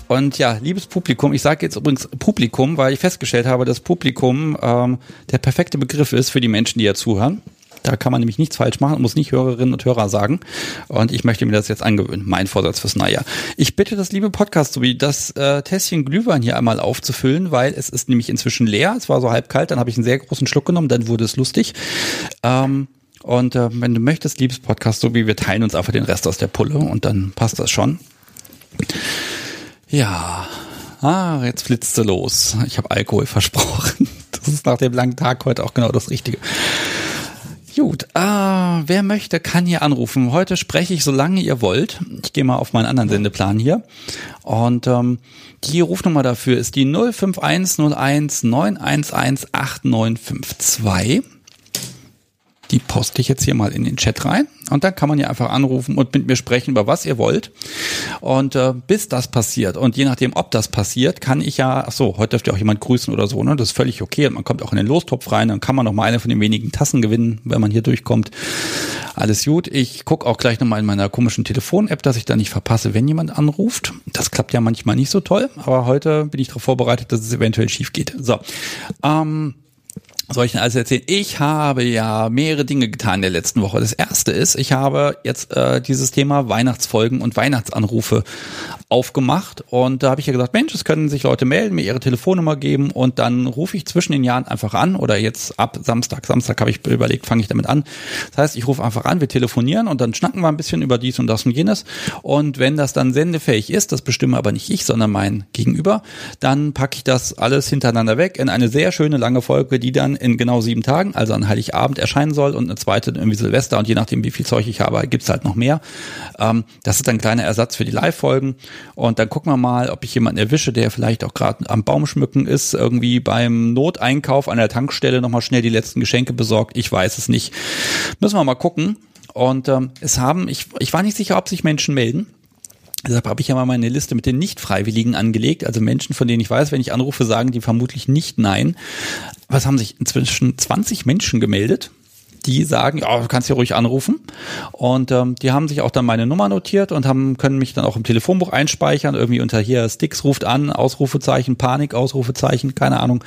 Und ja, liebes Publikum, ich sage jetzt übrigens Publikum, weil ich festgestellt habe, dass Publikum ähm, der perfekte Begriff ist für die Menschen, die ja zuhören. Da kann man nämlich nichts falsch machen, muss nicht Hörerinnen und Hörer sagen. Und ich möchte mir das jetzt angewöhnen. Mein Vorsatz fürs Neujahr. Ich bitte das liebe Podcast sowie das äh, Tässchen Glühwein hier einmal aufzufüllen, weil es ist nämlich inzwischen leer. Es war so halb kalt, dann habe ich einen sehr großen Schluck genommen, dann wurde es lustig. Ähm, und äh, wenn du möchtest, liebes Podcast, so wie wir teilen uns einfach den Rest aus der Pulle und dann passt das schon. Ja, ah, jetzt flitzt sie los. Ich habe Alkohol versprochen. [LAUGHS] Das ist nach dem langen Tag heute auch genau das Richtige. Gut, äh, wer möchte, kann hier anrufen. Heute spreche ich, solange ihr wollt. Ich gehe mal auf meinen anderen Sendeplan hier. Und ähm, die Rufnummer dafür ist die 05101 911 8952 die poste ich jetzt hier mal in den Chat rein. Und dann kann man ja einfach anrufen und mit mir sprechen, über was ihr wollt. Und äh, bis das passiert und je nachdem, ob das passiert, kann ich ja, ach so, heute dürfte auch jemand grüßen oder so, ne? Das ist völlig okay. Und man kommt auch in den Lostopf rein, dann kann man noch mal eine von den wenigen Tassen gewinnen, wenn man hier durchkommt. Alles gut. Ich gucke auch gleich nochmal in meiner komischen Telefon-App, dass ich da nicht verpasse, wenn jemand anruft. Das klappt ja manchmal nicht so toll, aber heute bin ich darauf vorbereitet, dass es eventuell schief geht. So. Ähm, soll ich denn alles erzählen? Ich habe ja mehrere Dinge getan in der letzten Woche. Das erste ist, ich habe jetzt äh, dieses Thema Weihnachtsfolgen und Weihnachtsanrufe aufgemacht und da habe ich ja gesagt, Mensch, es können sich Leute melden, mir ihre Telefonnummer geben und dann rufe ich zwischen den Jahren einfach an oder jetzt ab Samstag, Samstag habe ich überlegt, fange ich damit an. Das heißt, ich rufe einfach an, wir telefonieren und dann schnacken wir ein bisschen über dies und das und jenes und wenn das dann sendefähig ist, das bestimme aber nicht ich, sondern mein Gegenüber, dann packe ich das alles hintereinander weg in eine sehr schöne lange Folge, die dann in genau sieben Tagen, also an Heiligabend erscheinen soll und eine zweite irgendwie Silvester und je nachdem, wie viel Zeug ich habe, gibt's halt noch mehr. Ähm, das ist ein kleiner Ersatz für die Live-Folgen und dann gucken wir mal, ob ich jemanden erwische, der vielleicht auch gerade am Baum schmücken ist, irgendwie beim Noteinkauf an der Tankstelle nochmal schnell die letzten Geschenke besorgt. Ich weiß es nicht. Müssen wir mal gucken. Und ähm, es haben, ich, ich war nicht sicher, ob sich Menschen melden. Deshalb habe ich ja mal meine Liste mit den Nicht-Freiwilligen angelegt, also Menschen, von denen ich weiß, wenn ich anrufe, sagen die vermutlich nicht nein. Was haben sich inzwischen 20 Menschen gemeldet? die sagen, ja, du kannst hier ruhig anrufen. Und ähm, die haben sich auch dann meine Nummer notiert und haben können mich dann auch im Telefonbuch einspeichern, irgendwie unter hier Sticks ruft an, Ausrufezeichen, Panik, Ausrufezeichen, keine Ahnung.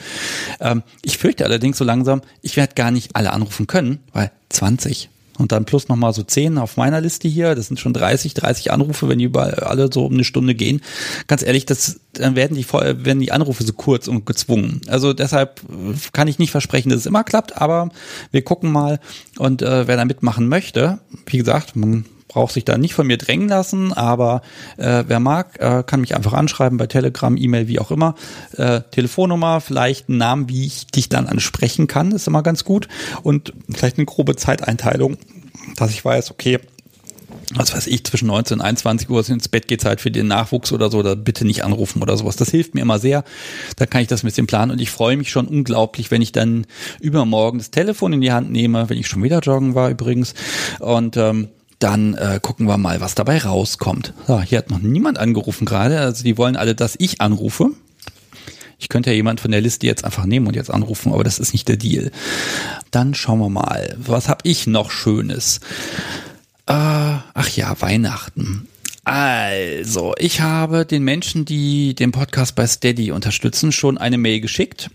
Ähm, ich fürchte allerdings so langsam, ich werde gar nicht alle anrufen können, weil 20 und dann plus nochmal so 10 auf meiner Liste hier. Das sind schon 30, 30 Anrufe, wenn die überall alle so um eine Stunde gehen. Ganz ehrlich, das, dann werden die, werden die Anrufe so kurz und gezwungen. Also deshalb kann ich nicht versprechen, dass es immer klappt, aber wir gucken mal. Und äh, wer da mitmachen möchte, wie gesagt, man braucht sich da nicht von mir drängen lassen, aber äh, wer mag, äh, kann mich einfach anschreiben bei Telegram, E-Mail, wie auch immer. Äh, Telefonnummer, vielleicht einen Namen, wie ich dich dann ansprechen kann, ist immer ganz gut. Und vielleicht eine grobe Zeiteinteilung, dass ich weiß, okay, was weiß ich, zwischen 19 und 21 Uhr ins Bett geht Zeit für den Nachwuchs oder so, oder bitte nicht anrufen oder sowas. Das hilft mir immer sehr. Da kann ich das ein bisschen planen und ich freue mich schon unglaublich, wenn ich dann übermorgen das Telefon in die Hand nehme, wenn ich schon wieder joggen war übrigens und ähm, dann äh, gucken wir mal, was dabei rauskommt. So, hier hat noch niemand angerufen gerade. Also die wollen alle, dass ich anrufe. Ich könnte ja jemand von der Liste jetzt einfach nehmen und jetzt anrufen, aber das ist nicht der Deal. Dann schauen wir mal, was habe ich noch Schönes? Äh, ach ja, Weihnachten. Also, ich habe den Menschen, die den Podcast bei Steady unterstützen, schon eine Mail geschickt,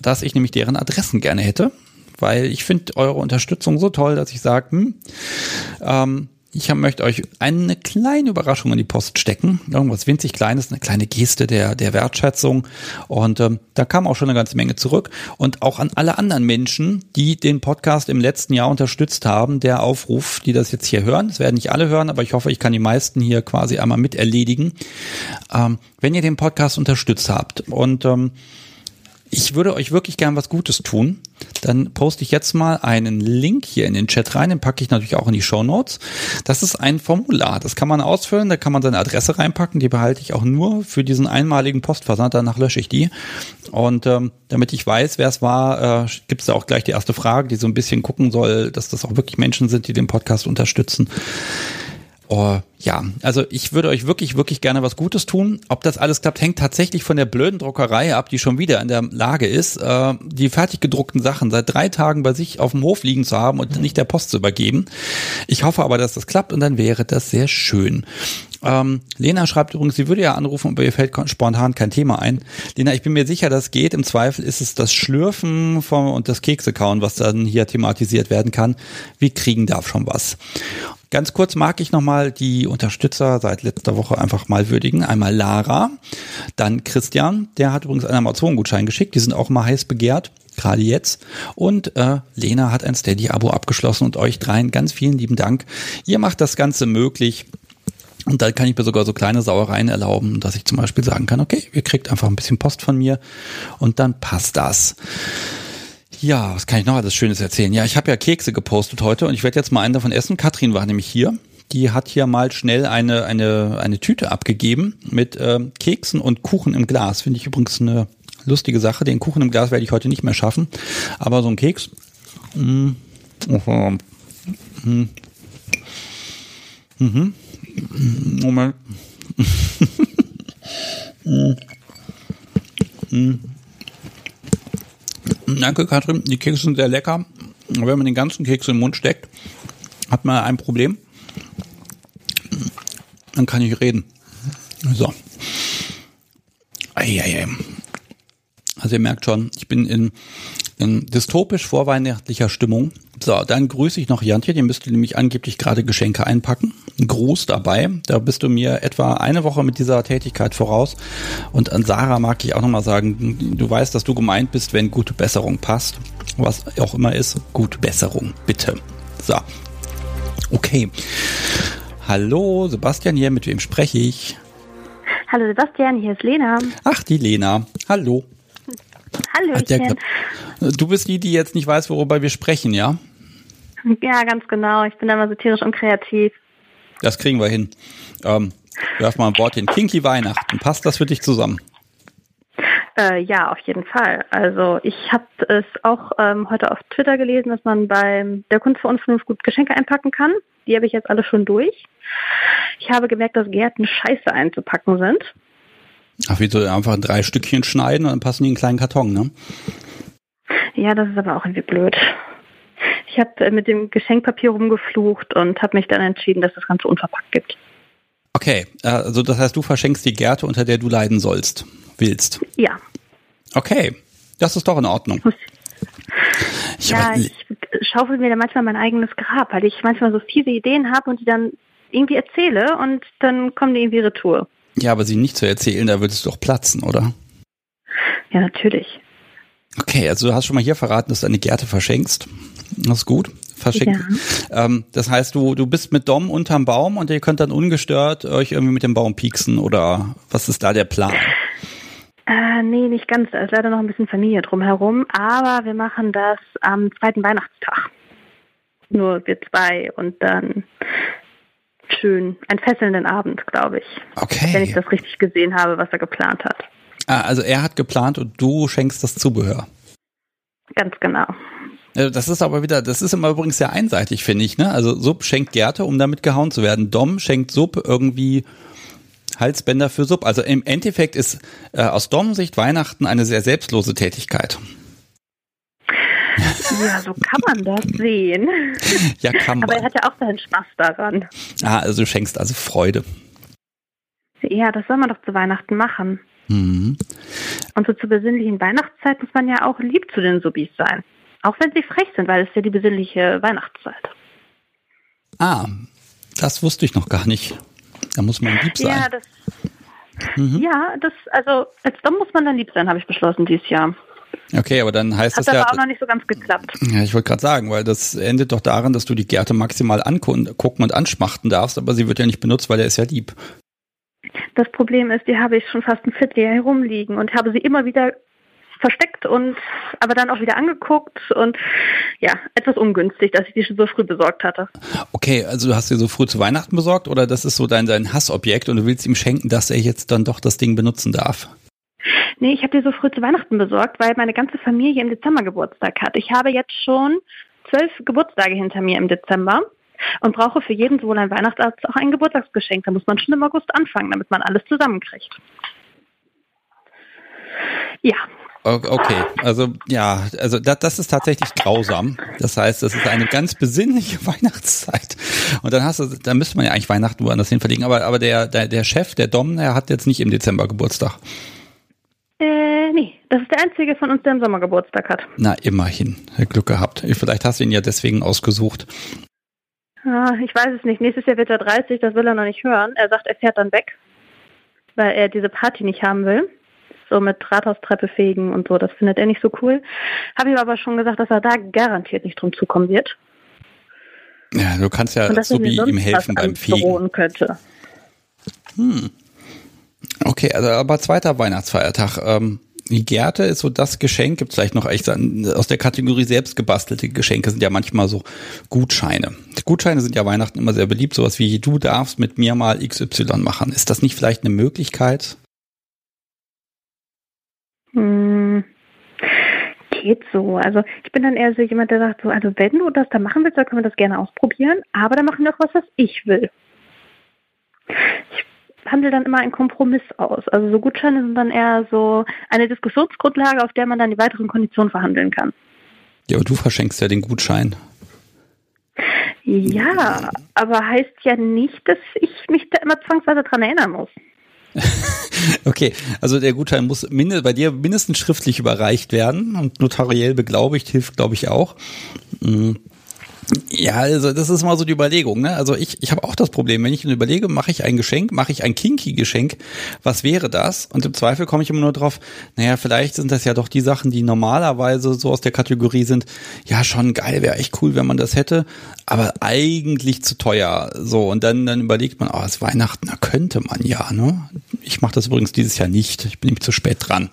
dass ich nämlich deren Adressen gerne hätte weil ich finde eure Unterstützung so toll, dass ich sage, hm, ähm, ich möchte euch eine kleine Überraschung in die Post stecken. Irgendwas winzig Kleines, eine kleine Geste der, der Wertschätzung. Und ähm, da kam auch schon eine ganze Menge zurück. Und auch an alle anderen Menschen, die den Podcast im letzten Jahr unterstützt haben, der Aufruf, die das jetzt hier hören. Das werden nicht alle hören, aber ich hoffe, ich kann die meisten hier quasi einmal mit erledigen. Ähm, wenn ihr den Podcast unterstützt habt und ähm, ich würde euch wirklich gern was Gutes tun. Dann poste ich jetzt mal einen Link hier in den Chat rein, den packe ich natürlich auch in die Show Notes. Das ist ein Formular, das kann man ausfüllen, da kann man seine Adresse reinpacken, die behalte ich auch nur für diesen einmaligen Postversand, danach lösche ich die. Und ähm, damit ich weiß, wer es war, äh, gibt es da auch gleich die erste Frage, die so ein bisschen gucken soll, dass das auch wirklich Menschen sind, die den Podcast unterstützen. Oh, ja, also ich würde euch wirklich, wirklich gerne was Gutes tun. Ob das alles klappt, hängt tatsächlich von der blöden Druckerei ab, die schon wieder in der Lage ist, äh, die fertig gedruckten Sachen seit drei Tagen bei sich auf dem Hof liegen zu haben und nicht der Post zu übergeben. Ich hoffe aber, dass das klappt und dann wäre das sehr schön. Ähm, Lena schreibt übrigens, sie würde ja anrufen, aber ihr fällt spontan kein Thema ein. Lena, ich bin mir sicher, das geht. Im Zweifel ist es das Schlürfen vom, und das Keksekauen, was dann hier thematisiert werden kann. Wir kriegen da schon was. Ganz kurz mag ich nochmal die Unterstützer seit letzter Woche einfach mal würdigen. Einmal Lara, dann Christian, der hat übrigens einen Amazon-Gutschein geschickt, die sind auch mal heiß begehrt gerade jetzt. Und äh, Lena hat ein Steady-Abo abgeschlossen und euch dreien ganz vielen lieben Dank. Ihr macht das Ganze möglich. Und da kann ich mir sogar so kleine Sauereien erlauben, dass ich zum Beispiel sagen kann, okay, ihr kriegt einfach ein bisschen Post von mir und dann passt das. Ja, was kann ich noch alles Schönes erzählen? Ja, ich habe ja Kekse gepostet heute und ich werde jetzt mal einen davon essen. Katrin war nämlich hier. Die hat hier mal schnell eine, eine, eine Tüte abgegeben mit äh, Keksen und Kuchen im Glas. Finde ich übrigens eine lustige Sache. Den Kuchen im Glas werde ich heute nicht mehr schaffen. Aber so ein Keks. Mm, oh, mm, mhm. Moment. [LAUGHS] mm, mm. Danke, Katrin. Die Kekse sind sehr lecker. Wenn man den ganzen Keks im Mund steckt, hat man ein Problem. Dann kann ich reden. So. Eieiei. Also ihr merkt schon, ich bin in, in dystopisch vorweihnachtlicher Stimmung. So, dann grüße ich noch Jantje, dem müsste nämlich angeblich gerade Geschenke einpacken. Ein Gruß dabei. Da bist du mir etwa eine Woche mit dieser Tätigkeit voraus. Und an Sarah mag ich auch nochmal sagen, du weißt, dass du gemeint bist, wenn gute Besserung passt. Was auch immer ist, gute Besserung, bitte. So. Okay. Hallo, Sebastian hier, mit wem spreche ich? Hallo Sebastian, hier ist Lena. Ach, die Lena. Hallo. Hallo. Du bist die, die jetzt nicht weiß, worüber wir sprechen, ja? Ja, ganz genau. Ich bin da immer so tierisch und kreativ. Das kriegen wir hin. Ähm, werf mal ein Wort hin. Kinky Weihnachten. Passt das für dich zusammen? Äh, ja, auf jeden Fall. Also ich habe es auch ähm, heute auf Twitter gelesen, dass man bei der Kunst für Unvernunft gut Geschenke einpacken kann. Die habe ich jetzt alle schon durch. Ich habe gemerkt, dass Gärten scheiße einzupacken sind. Ach, wie so einfach drei Stückchen schneiden und dann passen die in einen kleinen Karton, ne? Ja, das ist aber auch irgendwie blöd. Ich habe äh, mit dem Geschenkpapier rumgeflucht und habe mich dann entschieden, dass das Ganze unverpackt gibt. Okay, äh, also das heißt, du verschenkst die Gärte, unter der du leiden sollst, willst. Ja. Okay, das ist doch in Ordnung. Ich ja, ich schaufel mir da manchmal mein eigenes Grab, weil ich manchmal so fiese Ideen habe und die dann irgendwie erzähle und dann kommen die irgendwie retour. Ja, aber sie nicht zu erzählen, da würdest du doch platzen, oder? Ja, natürlich. Okay, also du hast schon mal hier verraten, dass du eine Gärte verschenkst. Das ist gut. Verschenkt. Ja. Ähm, das heißt, du, du bist mit Dom unterm Baum und ihr könnt dann ungestört euch irgendwie mit dem Baum pieksen oder was ist da der Plan? Äh, nee, nicht ganz. Da ist leider noch ein bisschen Familie drumherum, aber wir machen das am zweiten Weihnachtstag. Nur wir zwei und dann schön, einen fesselnden Abend, glaube ich. Okay. Wenn ich das richtig gesehen habe, was er geplant hat. Ah, also er hat geplant und du schenkst das Zubehör. Ganz genau. Das ist aber wieder, das ist immer übrigens sehr einseitig, finde ich. Ne? Also Sub schenkt Gerte, um damit gehauen zu werden. Dom schenkt Sub irgendwie Halsbänder für Sub. Also im Endeffekt ist äh, aus Dom-Sicht Weihnachten eine sehr selbstlose Tätigkeit. Ja, so kann man das sehen. Ja, kann man. Aber er hat ja auch seinen Spaß daran. Ah, also du schenkst also Freude. Ja, das soll man doch zu Weihnachten machen. Mhm. Und so zur besinnlichen Weihnachtszeit muss man ja auch lieb zu den Subis sein. Auch wenn sie frech sind, weil es ja die besinnliche Weihnachtszeit. Ah, das wusste ich noch gar nicht. Da muss man lieb sein. Ja, das, mhm. ja, das also als Dom muss man dann lieb sein, habe ich beschlossen dieses Jahr. Okay, aber dann heißt Hat das ja. ja. Hat aber auch noch nicht so ganz geklappt. Ja, ich wollte gerade sagen, weil das endet doch daran, dass du die Gärte maximal angucken und anschmachten darfst, aber sie wird ja nicht benutzt, weil er ist ja lieb. Das Problem ist, die habe ich schon fast ein Vierteljahr herumliegen und habe sie immer wieder versteckt und aber dann auch wieder angeguckt und ja, etwas ungünstig, dass ich die schon so früh besorgt hatte. Okay, also du hast sie so früh zu Weihnachten besorgt oder das ist so dein, dein Hassobjekt und du willst ihm schenken, dass er jetzt dann doch das Ding benutzen darf? Nee, ich habe die so früh zu Weihnachten besorgt, weil meine ganze Familie im Dezember Geburtstag hat. Ich habe jetzt schon zwölf Geburtstage hinter mir im Dezember. und brauche für jeden sowohl ein Weihnachtsarzt auch ein Geburtstagsgeschenk. Da muss man schon im August anfangen, damit man alles zusammenkriegt. Ja. Okay, also ja, also das, das ist tatsächlich grausam. Das heißt, das ist eine ganz besinnliche [LAUGHS] Weihnachtszeit. Und dann hast du, da müsste man ja eigentlich Weihnachten woanders hin verlegen. Aber, aber der, der, der Chef, der Dom, der hat jetzt nicht im Dezember Geburtstag. Äh, nee, das ist der einzige von uns, der im Sommer Geburtstag hat. Na, immerhin. Glück gehabt. Vielleicht hast du ihn ja deswegen ausgesucht. Ah, ich weiß es nicht. Nächstes Jahr wird er 30, das will er noch nicht hören. Er sagt, er fährt dann weg, weil er diese Party nicht haben will so mit Rathaustreppe fegen und so. Das findet er nicht so cool. Habe ihm aber schon gesagt, dass er da garantiert nicht drum zukommen wird. Ja, du kannst ja so wie ihm helfen beim Fegen. Könnte. Hm. Okay, also aber zweiter Weihnachtsfeiertag. Ähm, die Gerte ist so das Geschenk, gibt vielleicht noch echt aus der Kategorie selbst gebastelte Geschenke sind ja manchmal so Gutscheine. Gutscheine sind ja Weihnachten immer sehr beliebt, sowas wie du darfst mit mir mal XY machen. Ist das nicht vielleicht eine Möglichkeit? Hm, geht so. Also ich bin dann eher so jemand, der sagt so, also wenn du das da machen willst, dann können wir das gerne ausprobieren, aber dann machen wir auch was, was ich will. Ich handle dann immer einen Kompromiss aus. Also so Gutscheine sind dann eher so eine Diskussionsgrundlage, auf der man dann die weiteren Konditionen verhandeln kann. Ja, aber du verschenkst ja den Gutschein. Ja, aber heißt ja nicht, dass ich mich da immer zwangsweise dran erinnern muss. [LAUGHS] okay, also der Gutschein muss bei dir mindestens schriftlich überreicht werden und notariell beglaubigt hilft, glaube ich, auch. Ja, also das ist mal so die Überlegung. Ne? Also ich, ich habe auch das Problem, wenn ich überlege, mache ich ein Geschenk, mache ich ein Kinky-Geschenk, was wäre das? Und im Zweifel komme ich immer nur drauf, naja, vielleicht sind das ja doch die Sachen, die normalerweise so aus der Kategorie sind, ja schon geil, wäre echt cool, wenn man das hätte, aber eigentlich zu teuer. So, und dann, dann überlegt man, oh, es ist Weihnachten, da könnte man ja, ne? Ich mache das übrigens dieses Jahr nicht, ich bin nämlich zu spät dran.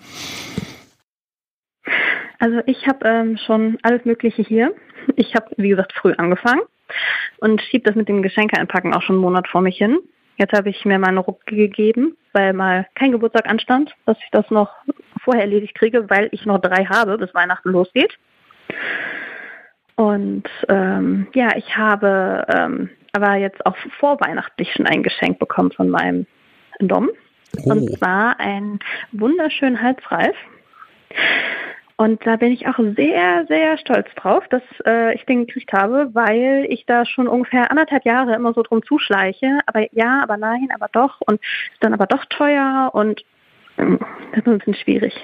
Also ich habe ähm, schon alles Mögliche hier. Ich habe, wie gesagt, früh angefangen und schiebe das mit dem Geschenke einpacken auch schon einen Monat vor mich hin. Jetzt habe ich mir meine Ruck gegeben, weil mal kein Geburtstag anstand, dass ich das noch vorher erledigt kriege, weil ich noch drei habe, bis Weihnachten losgeht. Und ähm, ja, ich habe ähm, aber jetzt auch vor Weihnachtlich schon ein Geschenk bekommen von meinem Dom. Oh. Und zwar ein wunderschön Halsreif. Und da bin ich auch sehr, sehr stolz drauf, dass äh, ich den gekriegt habe, weil ich da schon ungefähr anderthalb Jahre immer so drum zuschleiche. Aber ja, aber nein, aber doch und ist dann aber doch teuer und äh, das ist ein bisschen schwierig.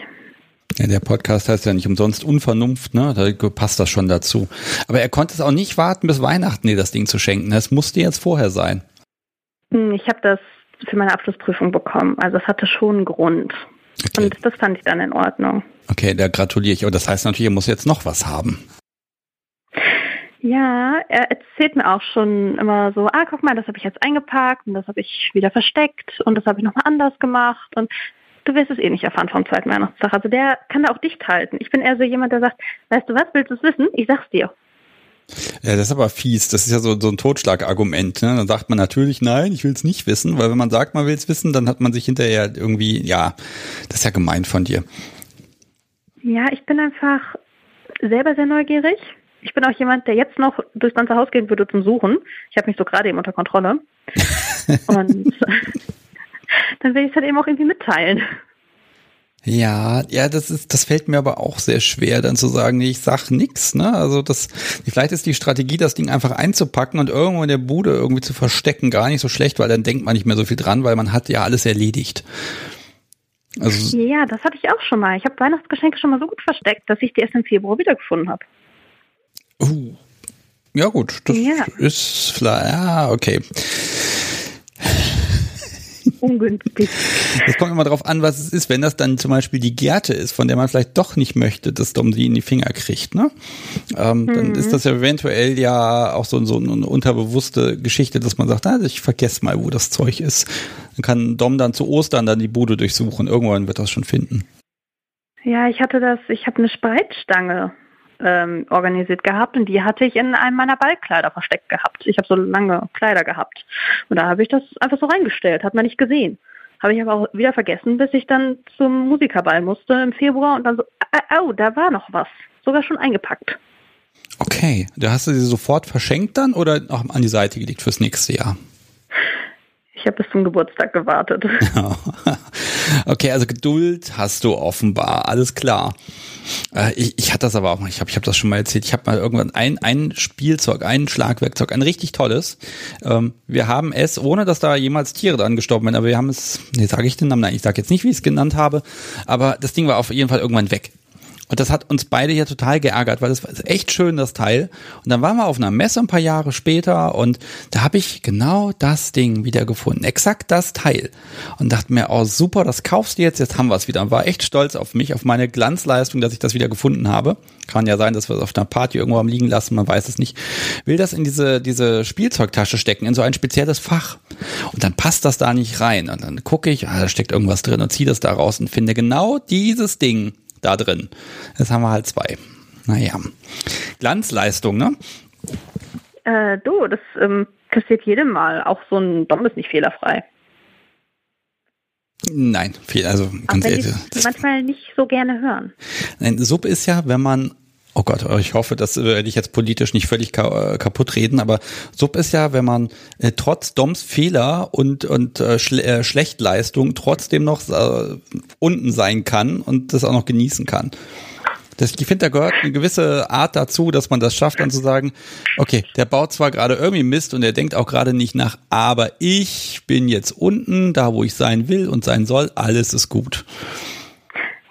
Ja, der Podcast heißt ja nicht umsonst Unvernunft, ne? Da passt das schon dazu. Aber er konnte es auch nicht warten, bis Weihnachten dir das Ding zu schenken. Es musste jetzt vorher sein. Hm, ich habe das für meine Abschlussprüfung bekommen. Also es hatte schon einen Grund. Okay. Und das fand ich dann in Ordnung. Okay, da gratuliere ich. Aber das heißt natürlich, er muss jetzt noch was haben. Ja, er erzählt mir auch schon immer so, ah, guck mal, das habe ich jetzt eingepackt und das habe ich wieder versteckt und das habe ich nochmal anders gemacht und du wirst es eh nicht erfahren vom zweiten Weihnachtstag. Also der kann da auch dicht halten. Ich bin eher so jemand, der sagt, weißt du was, willst du es wissen? Ich sag's dir. Ja, das ist aber fies. Das ist ja so, so ein Totschlagargument. Ne? Dann sagt man natürlich, nein, ich will es nicht wissen, weil wenn man sagt, man will es wissen, dann hat man sich hinterher irgendwie, ja, das ist ja gemein von dir. Ja, ich bin einfach selber sehr neugierig. Ich bin auch jemand, der jetzt noch durchs ganze Haus gehen würde zum Suchen. Ich habe mich so gerade eben unter Kontrolle. [LAUGHS] Und [LAUGHS] dann will ich es halt eben auch irgendwie mitteilen. Ja, ja, das ist, das fällt mir aber auch sehr schwer, dann zu sagen, nee, ich sag nix, ne? Also das, vielleicht ist die Strategie, das Ding einfach einzupacken und irgendwo in der Bude irgendwie zu verstecken, gar nicht so schlecht, weil dann denkt man nicht mehr so viel dran, weil man hat ja alles erledigt. Also, ja, das hatte ich auch schon mal. Ich habe Weihnachtsgeschenke schon mal so gut versteckt, dass ich die erst im Februar wiedergefunden habe. Uh, ja gut, das ja. ist vielleicht, ja, okay ungünstig. Es kommt immer darauf an, was es ist. Wenn das dann zum Beispiel die Gerte ist, von der man vielleicht doch nicht möchte, dass Dom sie in die Finger kriegt, ne? Ähm, mhm. Dann ist das ja eventuell ja auch so, so eine unterbewusste Geschichte, dass man sagt, ah, ich vergesse mal, wo das Zeug ist. Dann kann Dom dann zu Ostern dann die Bude durchsuchen. Irgendwann wird das schon finden. Ja, ich hatte das, ich habe eine Spreitstange ähm, organisiert gehabt und die hatte ich in einem meiner Ballkleider versteckt gehabt. Ich habe so lange Kleider gehabt und da habe ich das einfach so reingestellt, hat man nicht gesehen. Habe ich aber auch wieder vergessen, bis ich dann zum Musikerball musste im Februar und dann so, äh, oh, da war noch was, sogar schon eingepackt. Okay, du hast sie sofort verschenkt dann oder auch an die Seite gelegt fürs nächste Jahr? Ich habe bis zum Geburtstag gewartet. [LAUGHS] [LAUGHS] okay, also Geduld hast du offenbar, alles klar. Äh, ich, ich hatte das aber auch mal, ich habe ich hab das schon mal erzählt, ich habe mal irgendwann ein, ein Spielzeug, ein Schlagwerkzeug, ein richtig tolles. Ähm, wir haben es, ohne dass da jemals Tiere dran gestorben sind, aber wir haben es, nee, sage ich den Namen, nein, ich sage jetzt nicht, wie ich es genannt habe, aber das Ding war auf jeden Fall irgendwann weg. Und das hat uns beide ja total geärgert, weil das war echt schön, das Teil. Und dann waren wir auf einer Messe ein paar Jahre später und da habe ich genau das Ding wieder gefunden. Exakt das Teil. Und dachte mir, oh super, das kaufst du jetzt, jetzt haben wir es wieder. Und war echt stolz auf mich, auf meine Glanzleistung, dass ich das wieder gefunden habe. Kann ja sein, dass wir es auf einer Party irgendwo am liegen lassen, man weiß es nicht. Will das in diese, diese Spielzeugtasche stecken, in so ein spezielles Fach. Und dann passt das da nicht rein. Und dann gucke ich, ah, da steckt irgendwas drin und ziehe das da raus und finde genau dieses Ding da drin. Jetzt haben wir halt zwei. Naja. Glanzleistung, ne? Äh, du, das ähm, passiert jedem Mal. Auch so ein Dom ist nicht fehlerfrei. Nein, also ganz ehrlich. Manchmal nicht so gerne hören. Nein, Sub ist ja, wenn man Oh Gott, ich hoffe, das werde ich jetzt politisch nicht völlig äh, kaputt reden, aber Sub ist ja, wenn man äh, trotz Doms Fehler und, und äh, Schle äh, Schlechtleistung trotzdem noch äh, unten sein kann und das auch noch genießen kann. Das, ich finde, da gehört eine gewisse Art dazu, dass man das schafft, dann zu sagen, okay, der baut zwar gerade irgendwie Mist und er denkt auch gerade nicht nach, aber ich bin jetzt unten, da wo ich sein will und sein soll, alles ist gut.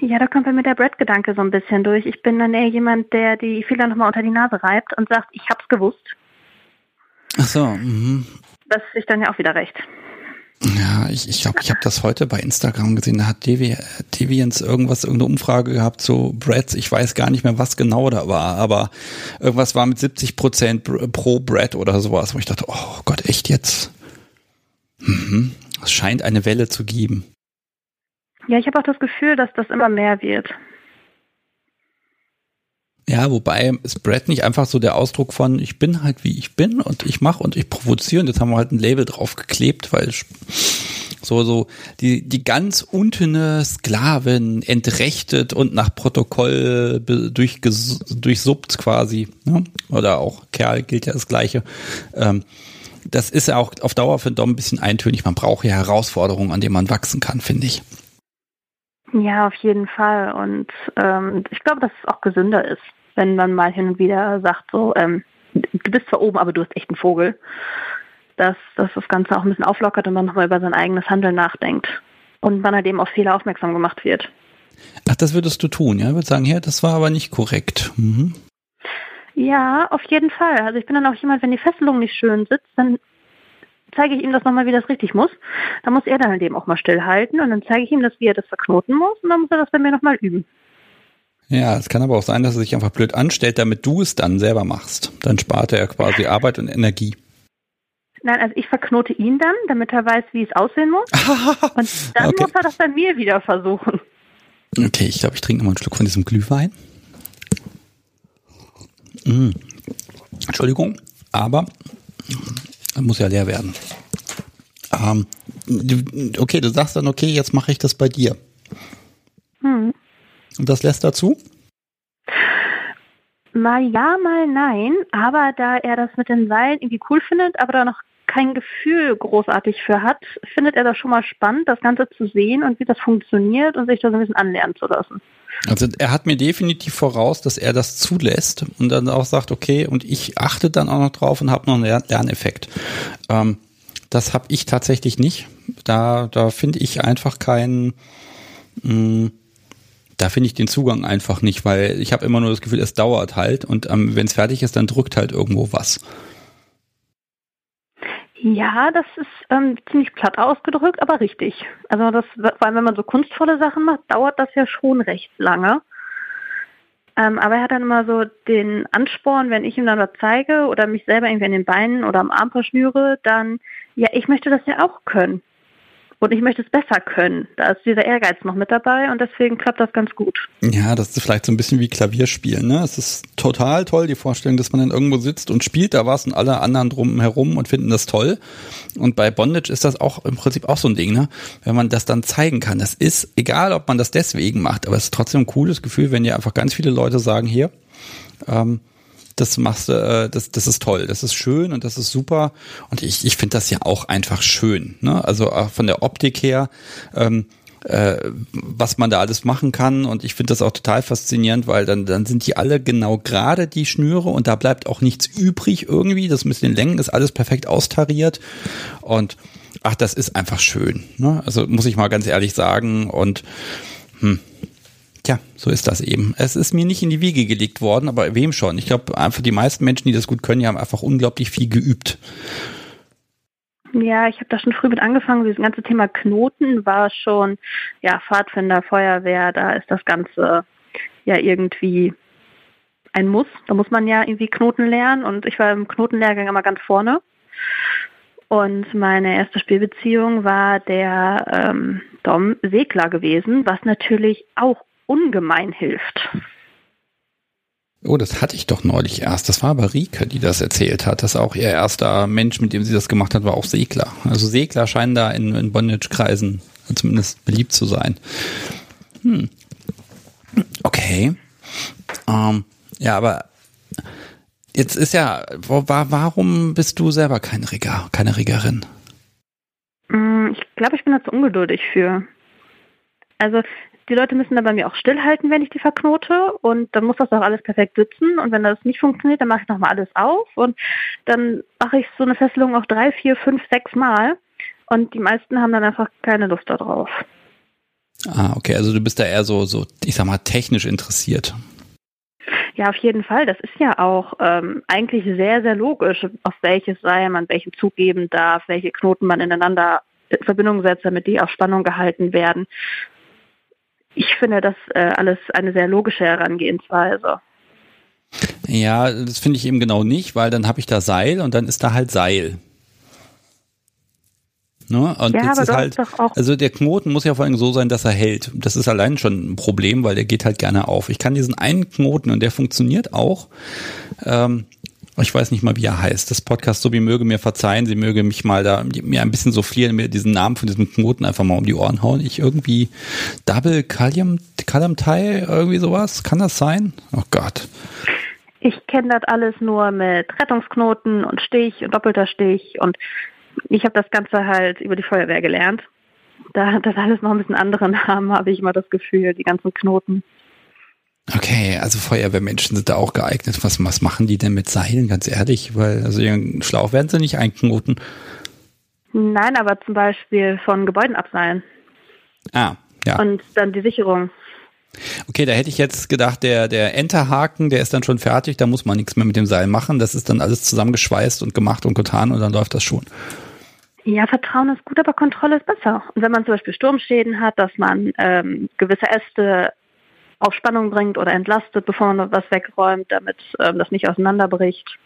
Ja, da kommt bei mir der Brett-Gedanke so ein bisschen durch. Ich bin dann eher jemand, der die Fehler nochmal unter die Nase reibt und sagt, ich hab's gewusst. Ach so. Mhm. Das ist dann ja auch wieder recht. Ja, ich ich, glaube, ich habe das heute bei Instagram gesehen. Da hat Devi, Deviants irgendwas, irgendeine Umfrage gehabt zu Breads. Ich weiß gar nicht mehr, was genau da war, aber irgendwas war mit 70 Prozent pro Bread oder sowas, wo ich dachte, oh Gott, echt jetzt? Mhm. Es scheint eine Welle zu geben. Ja, ich habe auch das Gefühl, dass das immer mehr wird. Ja, wobei ist Brad nicht einfach so der Ausdruck von, ich bin halt wie ich bin und ich mache und ich provoziere und jetzt haben wir halt ein Label drauf geklebt, weil so, so, die, die ganz untene Sklavin entrechtet und nach Protokoll durch, durchsuppt quasi, ne? oder auch Kerl gilt ja das Gleiche. Ähm, das ist ja auch auf Dauer für Dom ein bisschen eintönig. Man braucht ja Herausforderungen, an denen man wachsen kann, finde ich. Ja, auf jeden Fall. Und ähm, ich glaube, dass es auch gesünder ist, wenn man mal hin und wieder sagt, so, ähm, du bist zwar oben, aber du hast echt einen Vogel. Dass, dass das Ganze auch ein bisschen auflockert und man nochmal über sein eigenes Handeln nachdenkt. Und man halt eben auf Fehler aufmerksam gemacht wird. Ach, das würdest du tun, ja? Ich würde sagen, ja, das war aber nicht korrekt. Mhm. Ja, auf jeden Fall. Also ich bin dann auch jemand, wenn die Fesselung nicht schön sitzt, dann zeige ich ihm das nochmal, wie das richtig muss. Dann muss er dann halt eben auch mal stillhalten und dann zeige ich ihm das, wie er das verknoten muss und dann muss er das bei mir nochmal üben. Ja, es kann aber auch sein, dass er sich einfach blöd anstellt, damit du es dann selber machst. Dann spart er quasi Arbeit und Energie. Nein, also ich verknote ihn dann, damit er weiß, wie es aussehen muss. [LAUGHS] und dann okay. muss er das bei mir wieder versuchen. Okay, ich glaube, ich trinke nochmal einen Schluck von diesem Glühwein. Mm. Entschuldigung, aber muss ja leer werden. Ähm, okay, du sagst dann, okay, jetzt mache ich das bei dir. Hm. Und das lässt dazu? Mal ja, mal nein. Aber da er das mit den Seilen irgendwie cool findet, aber da noch kein Gefühl großartig für hat, findet er das schon mal spannend, das Ganze zu sehen und wie das funktioniert und sich das ein bisschen anlernen zu lassen. Also er hat mir definitiv voraus, dass er das zulässt und dann auch sagt, okay, und ich achte dann auch noch drauf und habe noch einen Lerneffekt. Ähm, das habe ich tatsächlich nicht. Da, da finde ich einfach keinen, mh, mm, da finde ich den Zugang einfach nicht, weil ich habe immer nur das Gefühl, es dauert halt und ähm, wenn es fertig ist, dann drückt halt irgendwo was. Ja, das ist ähm, ziemlich platt ausgedrückt, aber richtig. Also das, vor allem wenn man so kunstvolle Sachen macht, dauert das ja schon recht lange. Ähm, aber er hat dann immer so den Ansporn, wenn ich ihm dann was zeige oder mich selber irgendwie an den Beinen oder am Arm verschnüre, dann, ja, ich möchte das ja auch können und ich möchte es besser können. Da ist dieser Ehrgeiz noch mit dabei und deswegen klappt das ganz gut. Ja, das ist vielleicht so ein bisschen wie Klavierspielen. Ne? Es ist total toll, die Vorstellung, dass man dann irgendwo sitzt und spielt da was und alle anderen drum herum und finden das toll. Und bei Bondage ist das auch im Prinzip auch so ein Ding, ne? wenn man das dann zeigen kann. Das ist egal, ob man das deswegen macht, aber es ist trotzdem ein cooles Gefühl, wenn dir einfach ganz viele Leute sagen, hier, ähm, das machst du, äh, das, das ist toll, das ist schön und das ist super. Und ich, ich finde das ja auch einfach schön. Ne? Also auch von der Optik her, ähm, äh, was man da alles machen kann. Und ich finde das auch total faszinierend, weil dann, dann sind die alle genau gerade die Schnüre und da bleibt auch nichts übrig irgendwie. Das mit den Längen ist alles perfekt austariert. Und ach, das ist einfach schön. Ne? Also muss ich mal ganz ehrlich sagen. Und hm, Tja, so ist das eben. Es ist mir nicht in die Wiege gelegt worden, aber wem schon? Ich glaube, einfach die meisten Menschen, die das gut können, die haben einfach unglaublich viel geübt. Ja, ich habe da schon früh mit angefangen. Dieses ganze Thema Knoten war schon, ja, Pfadfinder, Feuerwehr, da ist das Ganze ja irgendwie ein Muss. Da muss man ja irgendwie Knoten lernen und ich war im Knotenlehrgang immer ganz vorne. Und meine erste Spielbeziehung war der ähm, Dom Segler gewesen, was natürlich auch ungemein hilft. Oh, das hatte ich doch neulich erst. Das war aber Rike, die das erzählt hat, dass auch ihr erster Mensch, mit dem sie das gemacht hat, war auch Segler. Also Segler scheinen da in, in Bondage-Kreisen zumindest beliebt zu sein. Hm. Okay. Ähm, ja, aber jetzt ist ja, warum bist du selber kein Rigger, keine Riggerin? Hm, ich glaube, ich bin da zu ungeduldig für. Also die Leute müssen dann bei mir auch stillhalten, wenn ich die verknote und dann muss das auch alles perfekt sitzen und wenn das nicht funktioniert, dann mache ich nochmal alles auf und dann mache ich so eine Fesselung auch drei, vier, fünf, sechs Mal und die meisten haben dann einfach keine Lust darauf. Ah, okay, also du bist da eher so, so, ich sag mal, technisch interessiert. Ja, auf jeden Fall. Das ist ja auch ähm, eigentlich sehr, sehr logisch, auf welches Seil man welchen Zug geben darf, welche Knoten man ineinander in Verbindung setzt, damit die auf Spannung gehalten werden ich finde das äh, alles eine sehr logische Herangehensweise. Ja, das finde ich eben genau nicht, weil dann habe ich da Seil und dann ist da halt Seil. Ne? Und ja, jetzt ist halt, also der Knoten muss ja vor allem so sein, dass er hält. Das ist allein schon ein Problem, weil der geht halt gerne auf. Ich kann diesen einen Knoten und der funktioniert auch. Ähm, ich weiß nicht mal, wie er heißt. Das Podcast so wie möge mir verzeihen, sie möge mich mal da mir ein bisschen soufflieren, mir diesen Namen von diesem Knoten einfach mal um die Ohren hauen. Ich irgendwie Double Kalium, Kaliumteil, irgendwie sowas. Kann das sein? Oh Gott. Ich kenne das alles nur mit Rettungsknoten und Stich und doppelter Stich und ich habe das Ganze halt über die Feuerwehr gelernt. Da hat das alles noch ein bisschen andere Namen, [LAUGHS] habe ich immer das Gefühl, die ganzen Knoten. Okay, also Feuerwehrmenschen sind da auch geeignet. Was, was machen die denn mit Seilen, ganz ehrlich? Weil, also ihren Schlauch werden sie nicht einknoten. Nein, aber zum Beispiel von Gebäuden abseilen. Ah, ja. Und dann die Sicherung. Okay, da hätte ich jetzt gedacht, der, der Enterhaken, der ist dann schon fertig, da muss man nichts mehr mit dem Seil machen. Das ist dann alles zusammengeschweißt und gemacht und getan und dann läuft das schon. Ja, Vertrauen ist gut, aber Kontrolle ist besser. Und wenn man zum Beispiel Sturmschäden hat, dass man ähm, gewisse Äste auf Spannung bringt oder entlastet, bevor man was wegräumt, damit ähm, das nicht auseinanderbricht.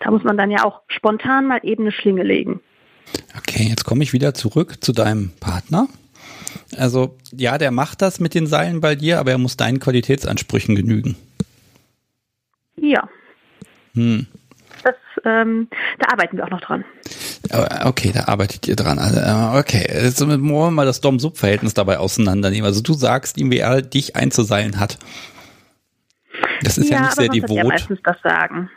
Da muss man dann ja auch spontan mal eben eine Schlinge legen. Okay, jetzt komme ich wieder zurück zu deinem Partner. Also ja, der macht das mit den Seilen bei dir, aber er muss deinen Qualitätsansprüchen genügen. Ja. Hm das, ähm, da arbeiten wir auch noch dran. Okay, da arbeitet ihr dran. Also, äh, okay, jetzt wollen wir mal das Dom-Sub-Verhältnis dabei auseinandernehmen. Also du sagst ihm, wie er dich einzuseilen hat. Das ist ja, ja nicht sehr devot. Ja, meistens das sagen.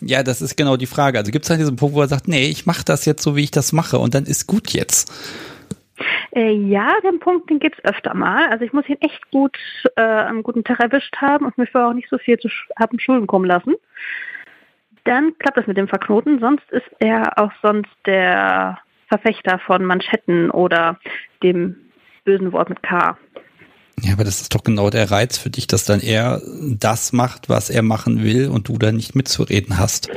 Ja, das ist genau die Frage. Also gibt es halt diesen Punkt, wo er sagt, nee, ich mache das jetzt so, wie ich das mache und dann ist gut jetzt. Äh, ja, den Punkt, den gibt es öfter mal. Also ich muss ihn echt gut äh, am guten Tag erwischt haben und mich vorher auch nicht so viel zu haben Schulden kommen lassen dann klappt das mit dem Verknoten. Sonst ist er auch sonst der Verfechter von Manschetten oder dem bösen Wort mit K. Ja, aber das ist doch genau der Reiz für dich, dass dann er das macht, was er machen will und du da nicht mitzureden hast.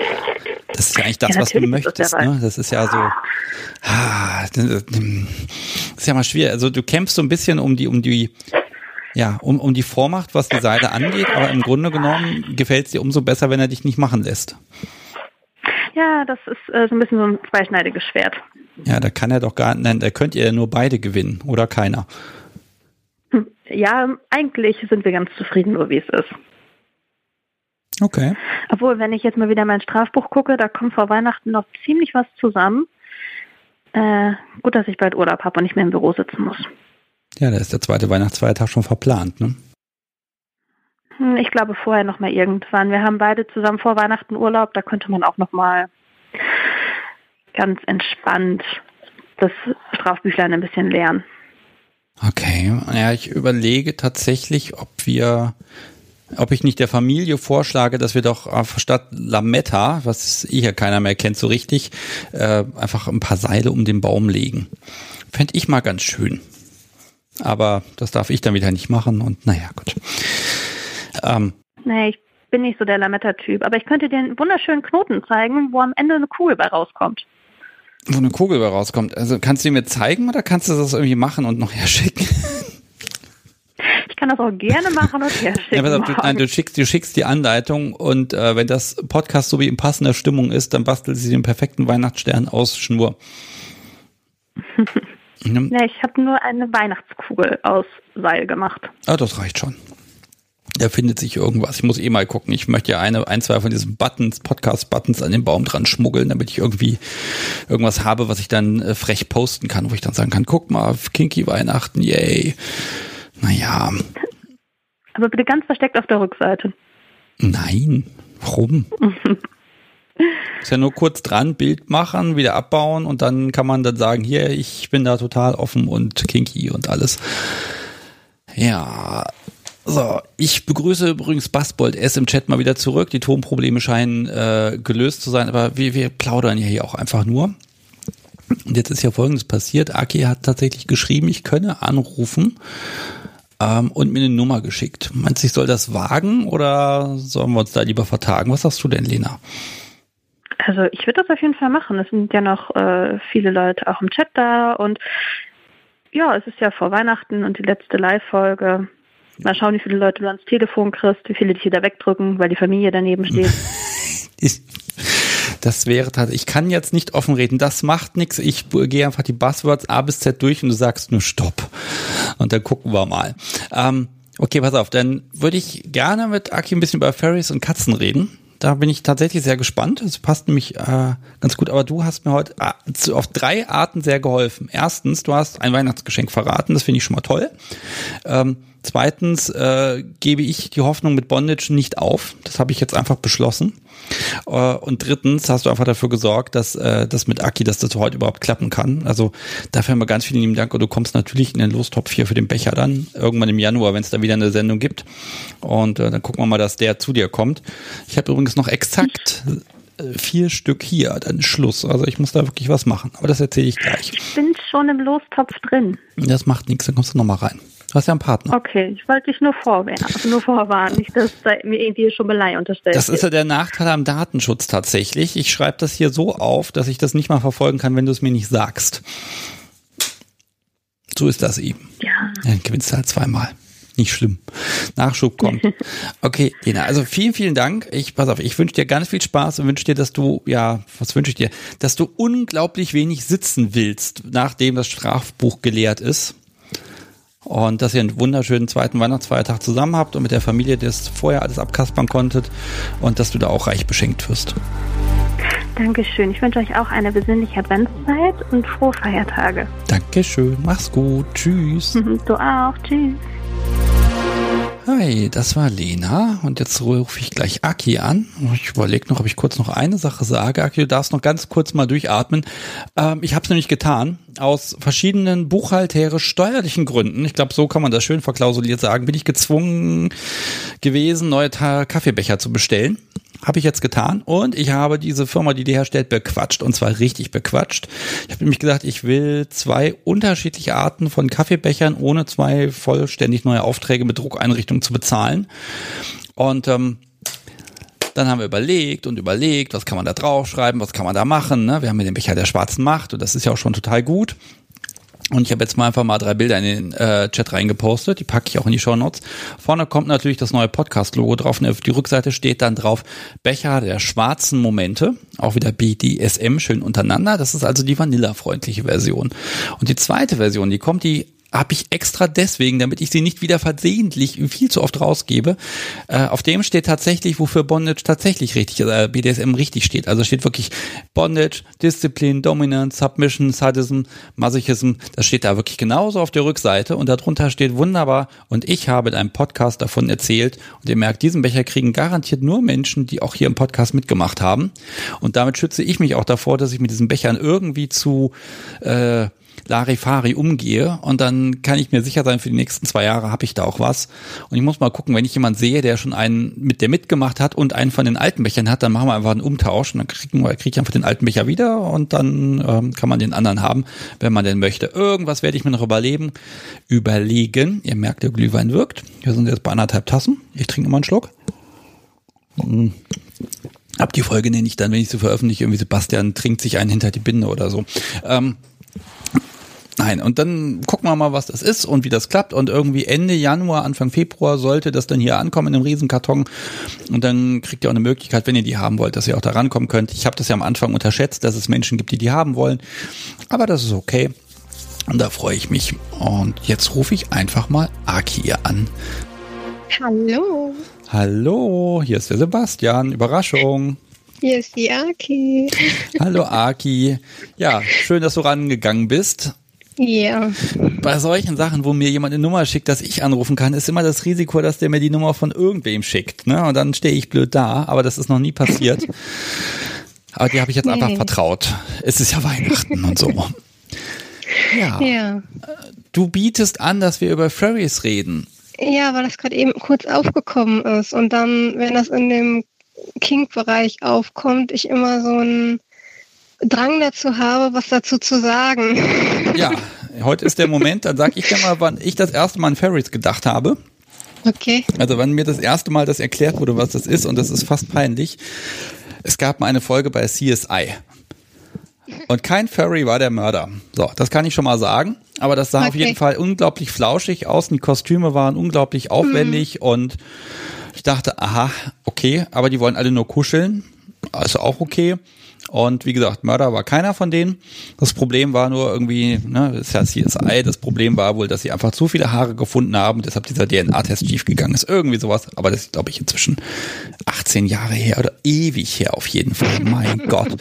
Das ist ja eigentlich das, ja, was du möchtest. Das, ne? das ist ja so, ah, das ist ja mal schwer. Also du kämpfst so ein bisschen um die, um die ja, um, um die Vormacht, was die Seile angeht, aber im Grunde genommen gefällt es dir umso besser, wenn er dich nicht machen lässt. Ja, das ist äh, so ein bisschen so ein zweischneidiges Schwert. Ja, da kann er doch gar nicht, da könnt ihr ja nur beide gewinnen oder keiner. Hm, ja, eigentlich sind wir ganz zufrieden, nur wie es ist. Okay. Obwohl, wenn ich jetzt mal wieder mein Strafbuch gucke, da kommt vor Weihnachten noch ziemlich was zusammen. Äh, gut, dass ich bald Urlaub habe und nicht mehr im Büro sitzen muss. Ja, da ist der zweite Weihnachtsfeiertag schon verplant, ne? Hm, ich glaube vorher noch mal irgendwann. Wir haben beide zusammen vor Weihnachten Urlaub, da könnte man auch noch mal ganz entspannt das Strafbüchlein ein bisschen lernen. Okay, ja, ich überlege tatsächlich, ob wir, ob ich nicht der Familie vorschlage, dass wir doch statt Lametta, was eh hier keiner mehr kennt so richtig, äh, einfach ein paar Seile um den Baum legen. Fände ich mal ganz schön. Aber das darf ich dann wieder nicht machen und naja, gut. Ähm, nee, ich bin nicht so der Lametta-Typ, aber ich könnte dir einen wunderschönen Knoten zeigen, wo am Ende eine Kugel bei rauskommt. Wo eine Kugel bei rauskommt. Also kannst du mir zeigen oder kannst du das irgendwie machen und noch herschicken? Ich kann das auch gerne machen und herschicken. [LAUGHS] Ja, du, nein, du schickst, du schickst die Anleitung und äh, wenn das Podcast so wie in passender Stimmung ist, dann bastelt sie den perfekten Weihnachtsstern aus Schnur. [LAUGHS] ja, ich habe nur eine Weihnachtskugel aus Seil gemacht. Ah, das reicht schon. Da findet sich irgendwas. Ich muss eh mal gucken. Ich möchte ja eine, ein, zwei von diesen Buttons, Podcast-Buttons an den Baum dran schmuggeln, damit ich irgendwie irgendwas habe, was ich dann äh, frech posten kann, wo ich dann sagen kann, guck mal, Kinky Weihnachten, yay. Naja. Aber bitte ganz versteckt auf der Rückseite. Nein. Warum? [LAUGHS] Ist ja nur kurz dran, Bild machen, wieder abbauen und dann kann man dann sagen, hier, ich bin da total offen und kinky und alles. Ja, so, ich begrüße übrigens Bassbold S im Chat mal wieder zurück. Die Tonprobleme scheinen äh, gelöst zu sein, aber wir, wir plaudern ja hier auch einfach nur. Und jetzt ist ja Folgendes passiert. Aki hat tatsächlich geschrieben, ich könne anrufen ähm, und mir eine Nummer geschickt. Meinst du, ich soll das wagen oder sollen wir uns da lieber vertagen? Was sagst du denn, Lena? Also ich würde das auf jeden Fall machen. Es sind ja noch äh, viele Leute auch im Chat da und ja, es ist ja vor Weihnachten und die letzte Live-Folge. Mal schauen, wie viele Leute du ans Telefon kriegst, wie viele dich wieder wegdrücken, weil die Familie daneben steht. [LAUGHS] ich, das wäre tatsächlich, ich kann jetzt nicht offen reden, das macht nichts. Ich gehe einfach die Buzzwords A bis Z durch und du sagst nur Stopp. Und dann gucken wir mal. Ähm, okay, pass auf, dann würde ich gerne mit Aki ein bisschen über Fairies und Katzen reden. Da bin ich tatsächlich sehr gespannt. Es passt nämlich äh, ganz gut. Aber du hast mir heute äh, auf drei Arten sehr geholfen. Erstens, du hast ein Weihnachtsgeschenk verraten. Das finde ich schon mal toll. Ähm, Zweitens äh, gebe ich die Hoffnung mit Bondage nicht auf. Das habe ich jetzt einfach beschlossen. Äh, und drittens hast du einfach dafür gesorgt, dass äh, das mit Aki, dass das heute überhaupt klappen kann. Also dafür haben wir ganz vielen lieben Dank und du kommst natürlich in den Lostop 4 für den Becher dann, irgendwann im Januar, wenn es da wieder eine Sendung gibt. Und äh, dann gucken wir mal, dass der zu dir kommt. Ich habe übrigens noch exakt äh, vier Stück hier, dann Schluss. Also ich muss da wirklich was machen. Aber das erzähle ich gleich. Ich bin schon im Lostopf drin. Das macht nichts, dann kommst du nochmal rein. Du hast ja einen Partner. Okay, ich wollte dich nur vorwarnen, also nur vorwarnen, nicht, dass da mir irgendwie Schummelei unterstellt Das ist ja der Nachteil am Datenschutz tatsächlich. Ich schreibe das hier so auf, dass ich das nicht mal verfolgen kann, wenn du es mir nicht sagst. So ist das eben. Ja. Dann gewinnst du halt zweimal. Nicht schlimm. Nachschub kommt. [LAUGHS] Okay, Lena, also vielen, vielen Dank. Ich, pass auf, ich wünsche dir ganz viel Spaß und wünsche dir, dass du, ja, was wünsche ich dir? Dass du unglaublich wenig sitzen willst, nachdem das Strafbuch geleert ist und dass ihr einen wunderschönen zweiten Weihnachtsfeiertag zusammen habt und mit der Familie das vorher alles abkaspern konntet und dass du da auch reich beschenkt wirst. Dankeschön. Ich wünsche euch auch eine besinnliche Adventszeit und frohe Feiertage. Dankeschön. Mach's gut. Tschüss. [LAUGHS] Du auch. Tschüss. Hi, das war Lena und jetzt rufe ich gleich Aki an. Ich überlege noch, ob ich kurz noch eine Sache sage. Aki, du darfst noch ganz kurz mal durchatmen. Ähm, ich habe es nämlich getan. Aus verschiedenen buchhalterisch-steuerlichen Gründen, ich glaube, so kann man das schön verklausuliert sagen, bin ich gezwungen gewesen, neue Kaffeebecher zu bestellen. Habe ich jetzt getan und ich habe diese Firma, die die herstellt, bequatscht und zwar richtig bequatscht. Ich habe nämlich gesagt, ich will zwei unterschiedliche Arten von Kaffeebechern ohne zwei vollständig neue Aufträge mit Druckeinrichtungen zu bezahlen. Und ähm, dann haben wir überlegt und überlegt, was kann man da draufschreiben, was kann man da machen. Ne? Wir haben ja den Becher der schwarzen Macht und das ist ja auch schon total gut. Und ich habe jetzt mal einfach mal drei Bilder in den äh, Chat reingepostet. Die packe ich auch in die Show Notes. Vorne kommt natürlich das neue Podcast-Logo drauf. Und auf die Rückseite steht dann drauf Becher der schwarzen Momente. Auch wieder BDSM schön untereinander. Das ist also die Vanilla-freundliche Version. Und die zweite Version, die kommt, die habe ich extra deswegen, damit ich sie nicht wieder versehentlich viel zu oft rausgebe. Äh, auf dem steht tatsächlich, wofür Bondage tatsächlich richtig, äh, BDSM richtig steht. Also steht wirklich Bondage, Disziplin, Dominance, Submission, Sadism, Masochism. Das steht da wirklich genauso auf der Rückseite und darunter steht wunderbar. Und ich habe in einem Podcast davon erzählt und ihr merkt, diesen Becher kriegen garantiert nur Menschen, die auch hier im Podcast mitgemacht haben. Und damit schütze ich mich auch davor, dass ich mit diesen Bechern irgendwie zu äh, Larifari umgehe und dann kann ich mir sicher sein, für die nächsten zwei Jahre habe ich da auch was. Und ich muss mal gucken, wenn ich jemand sehe, der schon einen mit der mitgemacht hat und einen von den alten Bechern hat, dann machen wir einfach einen Umtausch und dann kriegen wir, kriege ich einfach den alten Becher wieder und dann ähm, kann man den anderen haben, wenn man den möchte. Irgendwas werde ich mir noch überleben, überlegen. Ihr merkt, der Glühwein wirkt. Wir sind jetzt bei anderthalb Tassen. Ich trinke immer einen Schluck. Hm. Ab die Folge nenne ich dann, wenn ich sie veröffentliche, irgendwie Sebastian trinkt sich einen hinter die Binde oder so. Ähm, Nein, und dann gucken wir mal, was das ist und wie das klappt. Und irgendwie Ende Januar, Anfang Februar sollte das dann hier ankommen in einem Riesenkarton. Und dann kriegt ihr auch eine Möglichkeit, wenn ihr die haben wollt, dass ihr auch da rankommen könnt. Ich habe das ja am Anfang unterschätzt, dass es Menschen gibt, die die haben wollen. Aber das ist okay. Und da freue ich mich. Und jetzt rufe ich einfach mal Aki an. Hallo. Hallo, hier ist der Sebastian. Überraschung. Hier ist die Aki. Hallo Aki. Ja, schön, dass du rangegangen bist. Ja. Bei solchen Sachen, wo mir jemand eine Nummer schickt, dass ich anrufen kann, ist immer das Risiko, dass der mir die Nummer von irgendwem schickt. Ne? Und dann stehe ich blöd da, aber das ist noch nie passiert. [LAUGHS] aber die habe ich jetzt nee. einfach vertraut. Es ist ja Weihnachten und so. Ja. ja. Du bietest an, dass wir über Furries reden. Ja, weil das gerade eben kurz aufgekommen ist. Und dann, wenn das in dem Kink-Bereich aufkommt, ich immer so ein Drang dazu habe, was dazu zu sagen. Ja, heute ist der Moment, dann sag ich dir mal, wann ich das erste Mal an Ferries gedacht habe. Okay. Also wann mir das erste Mal das erklärt wurde, was das ist, und das ist fast peinlich. Es gab mal eine Folge bei CSI. Und kein Furry war der Mörder. So, das kann ich schon mal sagen. Aber das sah okay. auf jeden Fall unglaublich flauschig aus. Und die Kostüme waren unglaublich aufwendig. Mhm. Und ich dachte, aha, okay, aber die wollen alle nur kuscheln. Also auch okay. Und wie gesagt, Mörder war keiner von denen. Das Problem war nur irgendwie, ne, das ist ja CSI, das Problem war wohl, dass sie einfach zu viele Haare gefunden haben, deshalb dieser DNA-Test schiefgegangen ist. Irgendwie sowas. Aber das ist, glaube ich, inzwischen 18 Jahre her oder ewig her auf jeden Fall. Mein [LAUGHS] Gott.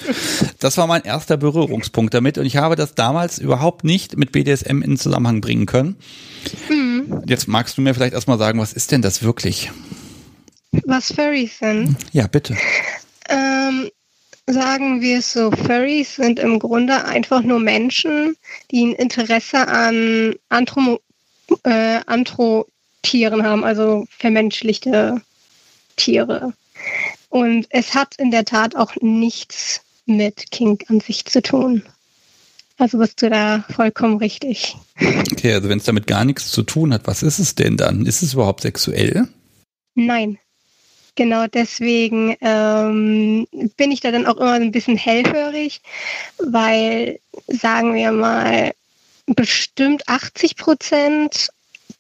Das war mein erster Berührungspunkt damit und ich habe das damals überhaupt nicht mit BDSM in Zusammenhang bringen können. Mhm. Jetzt magst du mir vielleicht erstmal sagen, was ist denn das wirklich? Was Furries sind? Ja, bitte. Ähm, sagen wir es so, Furries sind im Grunde einfach nur Menschen, die ein Interesse an Anthro äh, Anthrotieren haben, also vermenschlichte Tiere. Und es hat in der Tat auch nichts mit Kink an sich zu tun. Also bist du da vollkommen richtig. Okay, also wenn es damit gar nichts zu tun hat, was ist es denn dann? Ist es überhaupt sexuell? Nein. Genau deswegen ähm, bin ich da dann auch immer ein bisschen hellhörig, weil, sagen wir mal, bestimmt 80 Prozent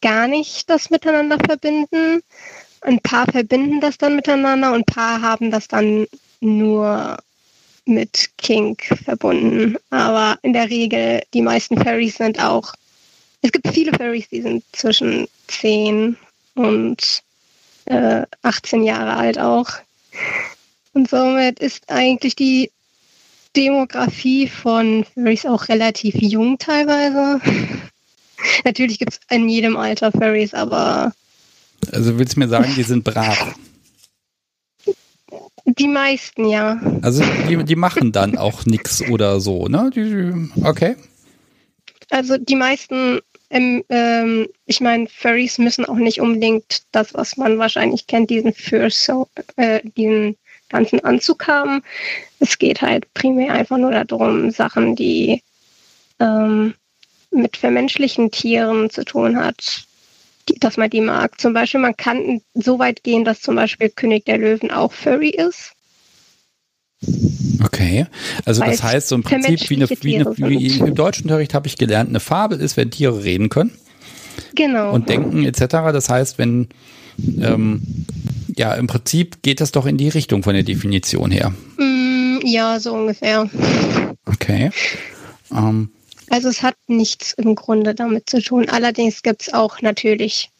gar nicht das miteinander verbinden. Ein paar verbinden das dann miteinander und ein paar haben das dann nur mit Kink verbunden. Aber in der Regel, die meisten Fairies sind auch, es gibt viele Fairies, die sind zwischen 10 und äh, 18 Jahre alt auch. Und somit ist eigentlich die Demografie von Furries auch relativ jung teilweise. [LAUGHS] Natürlich gibt es in jedem Alter Furries, aber. Also willst du mir sagen, die sind brav? Die meisten, ja. Also die, die machen dann auch nichts oder so, ne? Okay. Also die meisten ähm, ähm, ich meine, Furries müssen auch nicht unbedingt das, was man wahrscheinlich kennt, diesen Furso, äh, diesen ganzen Anzug haben. Es geht halt primär einfach nur darum, Sachen, die ähm, mit vermenschlichen Tieren zu tun hat, die, dass man die mag. Zum Beispiel, man kann so weit gehen, dass zum Beispiel König der Löwen auch Furry ist. Okay, also Weil das heißt so im Prinzip wie, eine, wie, eine, wie im Deutschunterricht habe ich gelernt, eine Fabel ist, wenn Tiere reden können. Genau. Und denken etc. Das heißt, wenn ähm, ja im Prinzip geht das doch in die Richtung von der Definition her. Mm, ja, so ungefähr. Okay. Ähm, Also es hat nichts im Grunde damit zu tun. Allerdings gibt es auch natürlich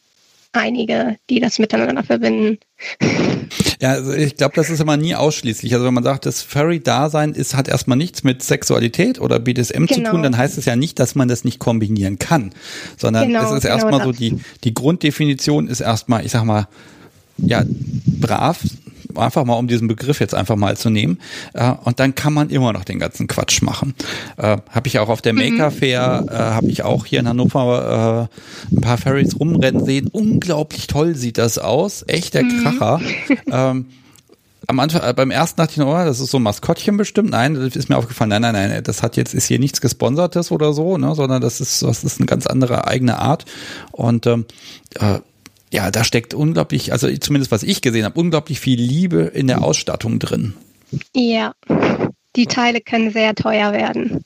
einige, die das miteinander verbinden. Ja, also ich glaube, das ist immer nie ausschließlich. Also wenn man sagt, das Furry-Dasein ist, hat erstmal nichts mit Sexualität oder BDSM genau. zu tun, dann heißt es ja nicht, dass man das nicht kombinieren kann, sondern genau, es ist genau erstmal so, die, die Grunddefinition ist erstmal, ich sag mal, ja, brav, einfach mal um diesen Begriff jetzt einfach mal zu nehmen. Äh, und dann kann man immer noch den ganzen Quatsch machen. Äh, habe ich auch auf der mhm. Maker Fair, äh, habe ich auch hier in Hannover äh, ein paar Ferries rumrennen sehen. Unglaublich toll sieht das aus. Echt der mhm. Kracher. ähm, am Anfang, äh, beim ersten dachte ich noch, oh, das ist so ein Maskottchen bestimmt. Nein, das ist mir aufgefallen. Nein, nein, nein, das hat jetzt, ist hier nichts Gesponsertes oder so, ne, sondern das ist, das ist eine ganz andere eigene Art. Und ähm, äh, ja, da steckt unglaublich, also zumindest was ich gesehen habe, unglaublich viel Liebe in der Ausstattung drin. Ja, die Teile können sehr teuer werden.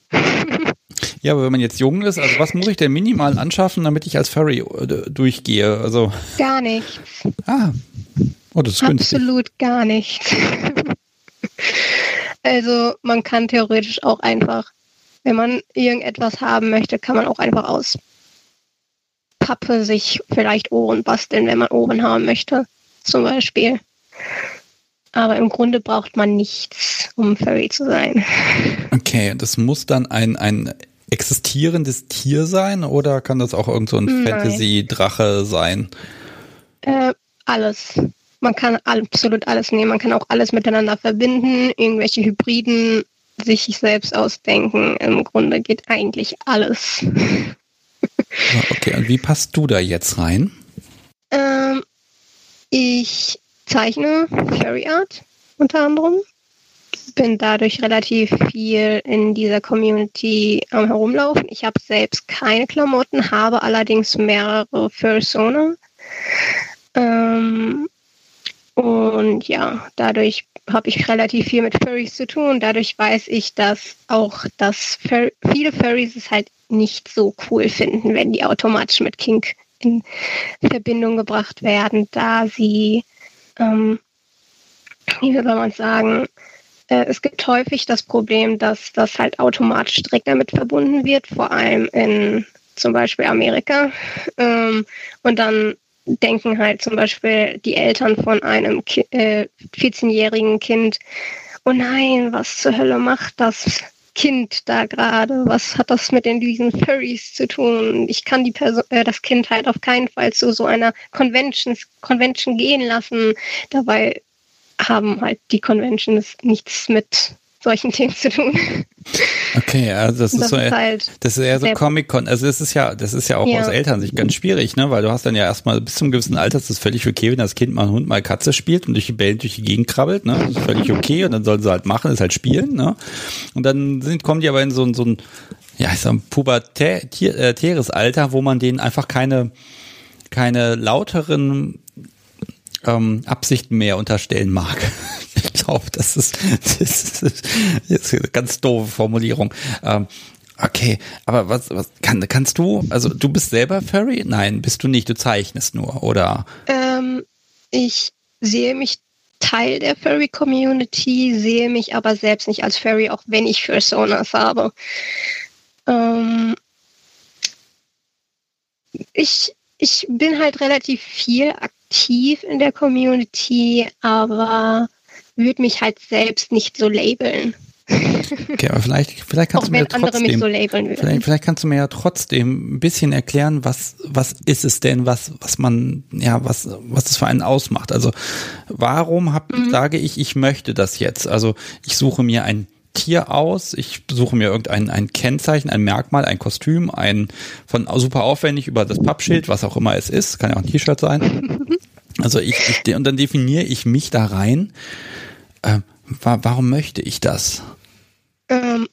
Ja, aber wenn man jetzt jung ist, also was muss ich denn minimal anschaffen, damit ich als Furry äh, durchgehe? Also gar nichts. Ah, oh, das ist günstig. Absolut gar nichts. [LAUGHS] also man kann theoretisch auch einfach, wenn man irgendetwas haben möchte, kann man auch einfach aus Pappe sich vielleicht Ohren basteln, wenn man Ohren haben möchte, zum Beispiel. Aber im Grunde braucht man nichts, um Furry zu sein. Okay, das muss dann ein, ein existierendes Tier sein oder kann das auch irgend so ein Fantasy-Drache sein? Äh, alles. Man kann absolut alles nehmen. Man kann auch alles miteinander verbinden, irgendwelche Hybriden sich selbst ausdenken. Im Grunde geht eigentlich alles. Okay, und wie passt du da jetzt rein? Ähm, ich zeichne Fairy Art unter anderem. Bin dadurch relativ viel in dieser Community am Herumlaufen. Ich habe selbst keine Klamotten, habe allerdings mehrere Fursona. Ähm, und ja, dadurch habe ich relativ viel mit Furries zu tun. Dadurch weiß ich, dass auch dass Fur viele Furries es halt nicht so cool finden, wenn die automatisch mit Kink in Verbindung gebracht werden, da sie, ähm, wie soll man sagen, äh, es gibt häufig das Problem, dass das halt automatisch direkt damit verbunden wird, vor allem in zum Beispiel Amerika. Ähm, und dann denken halt zum Beispiel die Eltern von einem Ki äh, 14-jährigen Kind, oh nein, was zur Hölle macht das Kind da gerade? Was hat das mit den diesen Furries zu tun? Ich kann die Person, äh, das Kind halt auf keinen Fall zu so einer Convention, Convention gehen lassen. Dabei haben halt die Conventions nichts mit solchen Themen zu tun. Okay, also das, das ist so, ist halt das ist eher so Comic-Con. Also das ist ja, das ist ja auch ja. aus Elternsicht ganz schwierig, ne? Weil du hast dann ja erstmal bis zum gewissen Alter ist das völlig okay, wenn das Kind mal Hund, mal Katze spielt und durch die Bällen durch die Gegend krabbelt, ne? Das ist völlig okay und dann sollen sie halt machen, ist halt spielen, ne? Und dann sind, kommen die aber in so, ein so ein, ja, ich sag pubertäres äh, Alter, wo man denen einfach keine, keine lauteren ähm, Absichten mehr unterstellen mag. [LAUGHS] ich glaube, das ist, das ist, eine ganz doofe Formulierung. Ähm, okay, aber was, was kann, kannst du, also du bist selber Furry? Nein, bist du nicht, du zeichnest nur, oder? Ähm, ich sehe mich Teil der Furry-Community, sehe mich aber selbst nicht als Furry, auch wenn ich Personas habe. Ähm, ich, ich bin halt relativ viel aktiv in der Community, aber würde mich halt selbst nicht so labeln. Okay, aber vielleicht, vielleicht kannst Auch du mir trotzdem, so vielleicht, vielleicht, kannst du mir ja trotzdem ein bisschen erklären, was, was ist es denn, was, was man, ja, was, was das für einen ausmacht. Also, warum hab, mhm. sage ich, ich möchte das jetzt? Also, ich suche mir ein Tier aus, ich suche mir irgendein ein Kennzeichen, ein Merkmal, ein Kostüm, ein von super aufwendig über das Pappschild, was auch immer es ist, kann ja auch ein T-Shirt sein. [LAUGHS] Also ich, ich und dann definiere ich mich da rein. Äh, wa warum möchte ich das? Ähm,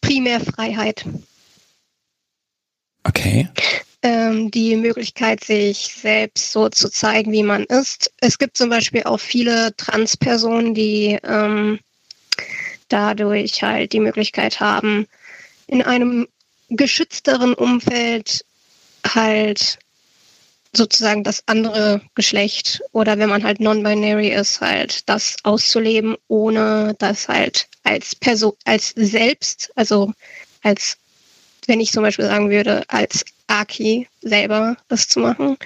Primärfreiheit. Okay. Ähm, die Möglichkeit, sich selbst so zu zeigen, wie man ist. Es gibt zum Beispiel auch viele Transpersonen, die ähm, dadurch halt die Möglichkeit haben, in einem geschützteren Umfeld halt sozusagen das andere Geschlecht oder wenn man halt non-binary ist, halt das auszuleben, ohne das halt als Person, als selbst, also als wenn ich zum Beispiel sagen würde, als Aki selber das zu machen.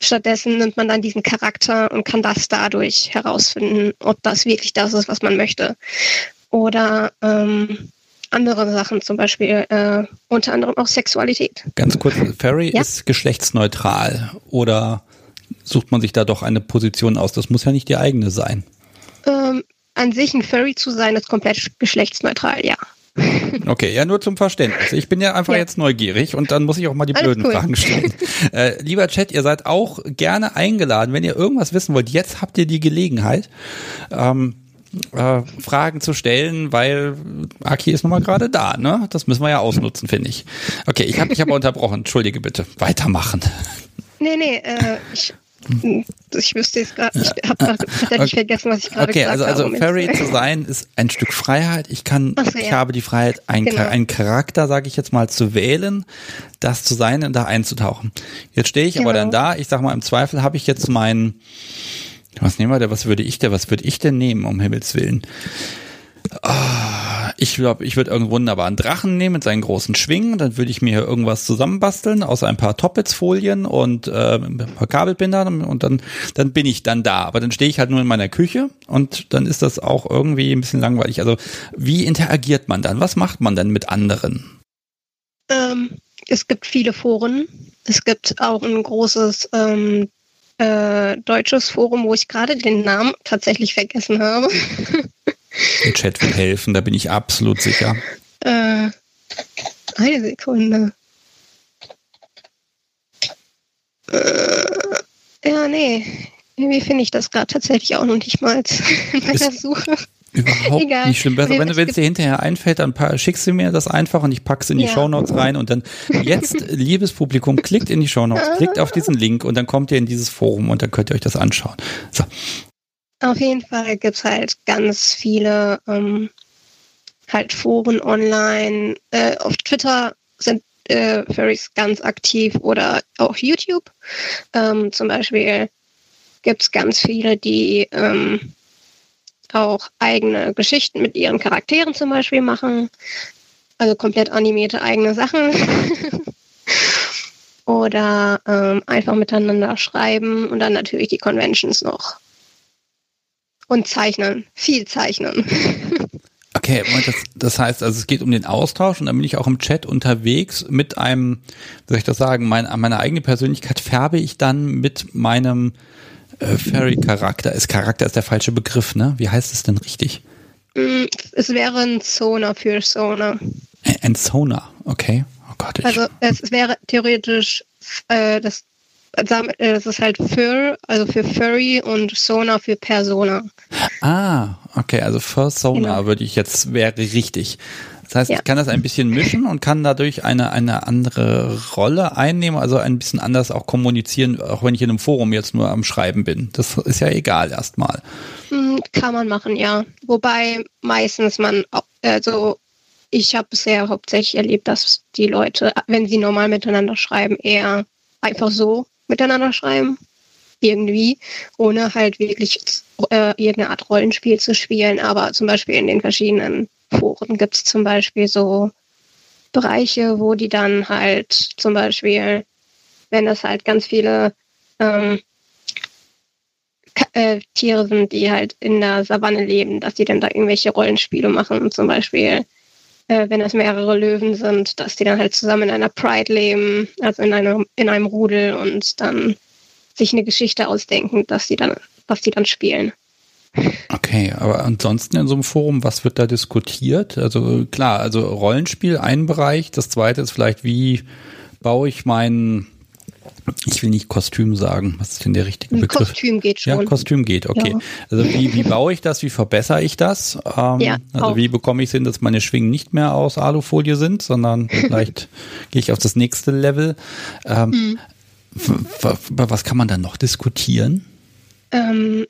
Stattdessen nimmt man dann diesen Charakter und kann das dadurch herausfinden, ob das wirklich das ist, was man möchte. Oder ähm, andere Sachen, zum Beispiel äh, unter anderem auch Sexualität. Ganz kurz, Fairy ja? ist geschlechtsneutral oder sucht man sich da doch eine Position aus? Das muss ja nicht die eigene sein. Ähm, an sich ein Furry zu sein, ist komplett geschlechtsneutral, ja. [LAUGHS] Okay, ja, nur zum Verständnis. Ich bin ja einfach ja. jetzt neugierig und dann muss ich auch mal die Alles blöden cool. Fragen stellen. [LAUGHS] äh, lieber Chat, ihr seid auch gerne eingeladen, wenn ihr irgendwas wissen wollt. Jetzt habt ihr die Gelegenheit. Ähm, äh, Fragen zu stellen, weil Aki ist nun mal gerade da, ne? Das müssen wir ja ausnutzen, finde ich. Okay, ich habe dich aber [LAUGHS] unterbrochen. Entschuldige bitte. Weitermachen. Nee, nee, äh, ich ich wüsste jetzt gerade, ich habe gerade tatsächlich okay. vergessen, was ich gerade okay, gesagt also, also habe. Okay, also Fairy zu sein ist ein Stück Freiheit. Ich kann, so, ich habe die Freiheit, ein, genau. einen Charakter, sage ich jetzt mal, zu wählen, das zu sein und da einzutauchen. Jetzt stehe ich genau. aber dann da, ich sag mal, im Zweifel habe ich jetzt meinen, was nehmen wir da, was würde ich denn, was würde ich denn nehmen, um Himmels Willen? Oh, ich glaube, ich würde irgendeinen wunderbaren Drachen nehmen mit seinen großen Schwingen. Dann würde ich mir irgendwas zusammenbasteln aus ein paar Toppets-Folien und äh, ein paar Kabelbindern und dann, dann bin ich dann da. Aber dann stehe ich halt nur in meiner Küche und dann ist das auch irgendwie ein bisschen langweilig. Also wie interagiert man dann? Was macht man dann mit anderen? Ähm, es gibt viele Foren. Es gibt auch ein großes ähm, äh, deutsches Forum, wo ich gerade den Namen tatsächlich vergessen habe. [LAUGHS] Der Chat wird helfen, da bin ich absolut sicher. Äh, eine Sekunde. Äh, ja, nee. Irgendwie finde ich das gerade tatsächlich auch noch nicht mal in meiner Suche. Überhaupt Egal. nicht schlimm. Besser, wenn es dir hinterher einfällt, dann schickst du mir das einfach und ich pack's in die ja. Shownotes rein und dann jetzt, [LAUGHS] liebes Publikum, klickt in die Shownotes, klickt auf diesen Link und dann kommt ihr in dieses Forum und dann könnt ihr euch das anschauen. So, auf jeden Fall gibt es halt ganz viele ähm, halt Foren online. Äh, auf Twitter sind äh, Furries ganz aktiv oder auch YouTube. Ähm, zum Beispiel gibt es ganz viele, die ähm, auch eigene Geschichten mit ihren Charakteren zum Beispiel machen. Also komplett animierte eigene Sachen. [LAUGHS] oder ähm, einfach miteinander schreiben und dann natürlich die Conventions noch und zeichnen, viel zeichnen. [LAUGHS] Okay, das, das heißt, also es geht um den Austausch und dann bin ich auch im Chat unterwegs mit einem, wie soll ich das sagen, mein, meine eigene Persönlichkeit färbe ich dann mit meinem äh, Fairy-Charakter. Ist Charakter ist der falsche Begriff, ne? Wie heißt es denn richtig? Mm, es wäre ein Sona für Sona. Ein Sona, okay. Oh Gott, ich, also es wäre theoretisch äh, das das ist halt Fur, also für Furry und Sona für Persona. Ah, okay, also Fursona genau. würde ich jetzt, wäre richtig. Das heißt, ja. ich kann das ein bisschen mischen und kann dadurch eine, eine andere Rolle einnehmen, also ein bisschen anders auch kommunizieren, auch wenn ich in einem Forum jetzt nur am Schreiben bin. Das ist ja egal erstmal. Hm, kann man machen, ja. Wobei meistens man, also ich habe bisher hauptsächlich erlebt, dass die Leute, wenn sie normal miteinander schreiben, eher einfach so miteinander schreiben. Irgendwie, ohne halt wirklich äh, irgendeine Art Rollenspiel zu spielen. Aber zum Beispiel in den verschiedenen Foren gibt es zum Beispiel so Bereiche, wo die dann halt zum Beispiel, wenn das halt ganz viele ähm, äh, Tiere sind, die halt in der Savanne leben, dass die dann da irgendwelche Rollenspiele machen. Zum Beispiel, äh, wenn es mehrere Löwen sind, dass die dann halt zusammen in einer Pride leben, also in einem, in einem Rudel und dann sich eine Geschichte ausdenken, dass sie dann, was sie dann spielen. Okay, aber ansonsten in so einem Forum, was wird da diskutiert? Also klar, also Rollenspiel, ein Bereich. Das zweite ist vielleicht, wie baue ich meinen, ich will nicht Kostüm sagen, was ist denn der richtige Begriff? Kostüm geht schon. Ja, Kostüm geht, okay. Ja. Also wie, wie baue ich das, wie verbessere ich das? Ähm, ja, also auch. wie bekomme ich es hin, dass meine Schwingen nicht mehr aus Alufolie sind, sondern [LAUGHS] vielleicht gehe ich auf das nächste Level. Ähm, mhm. Was kann man dann noch diskutieren? Ähm,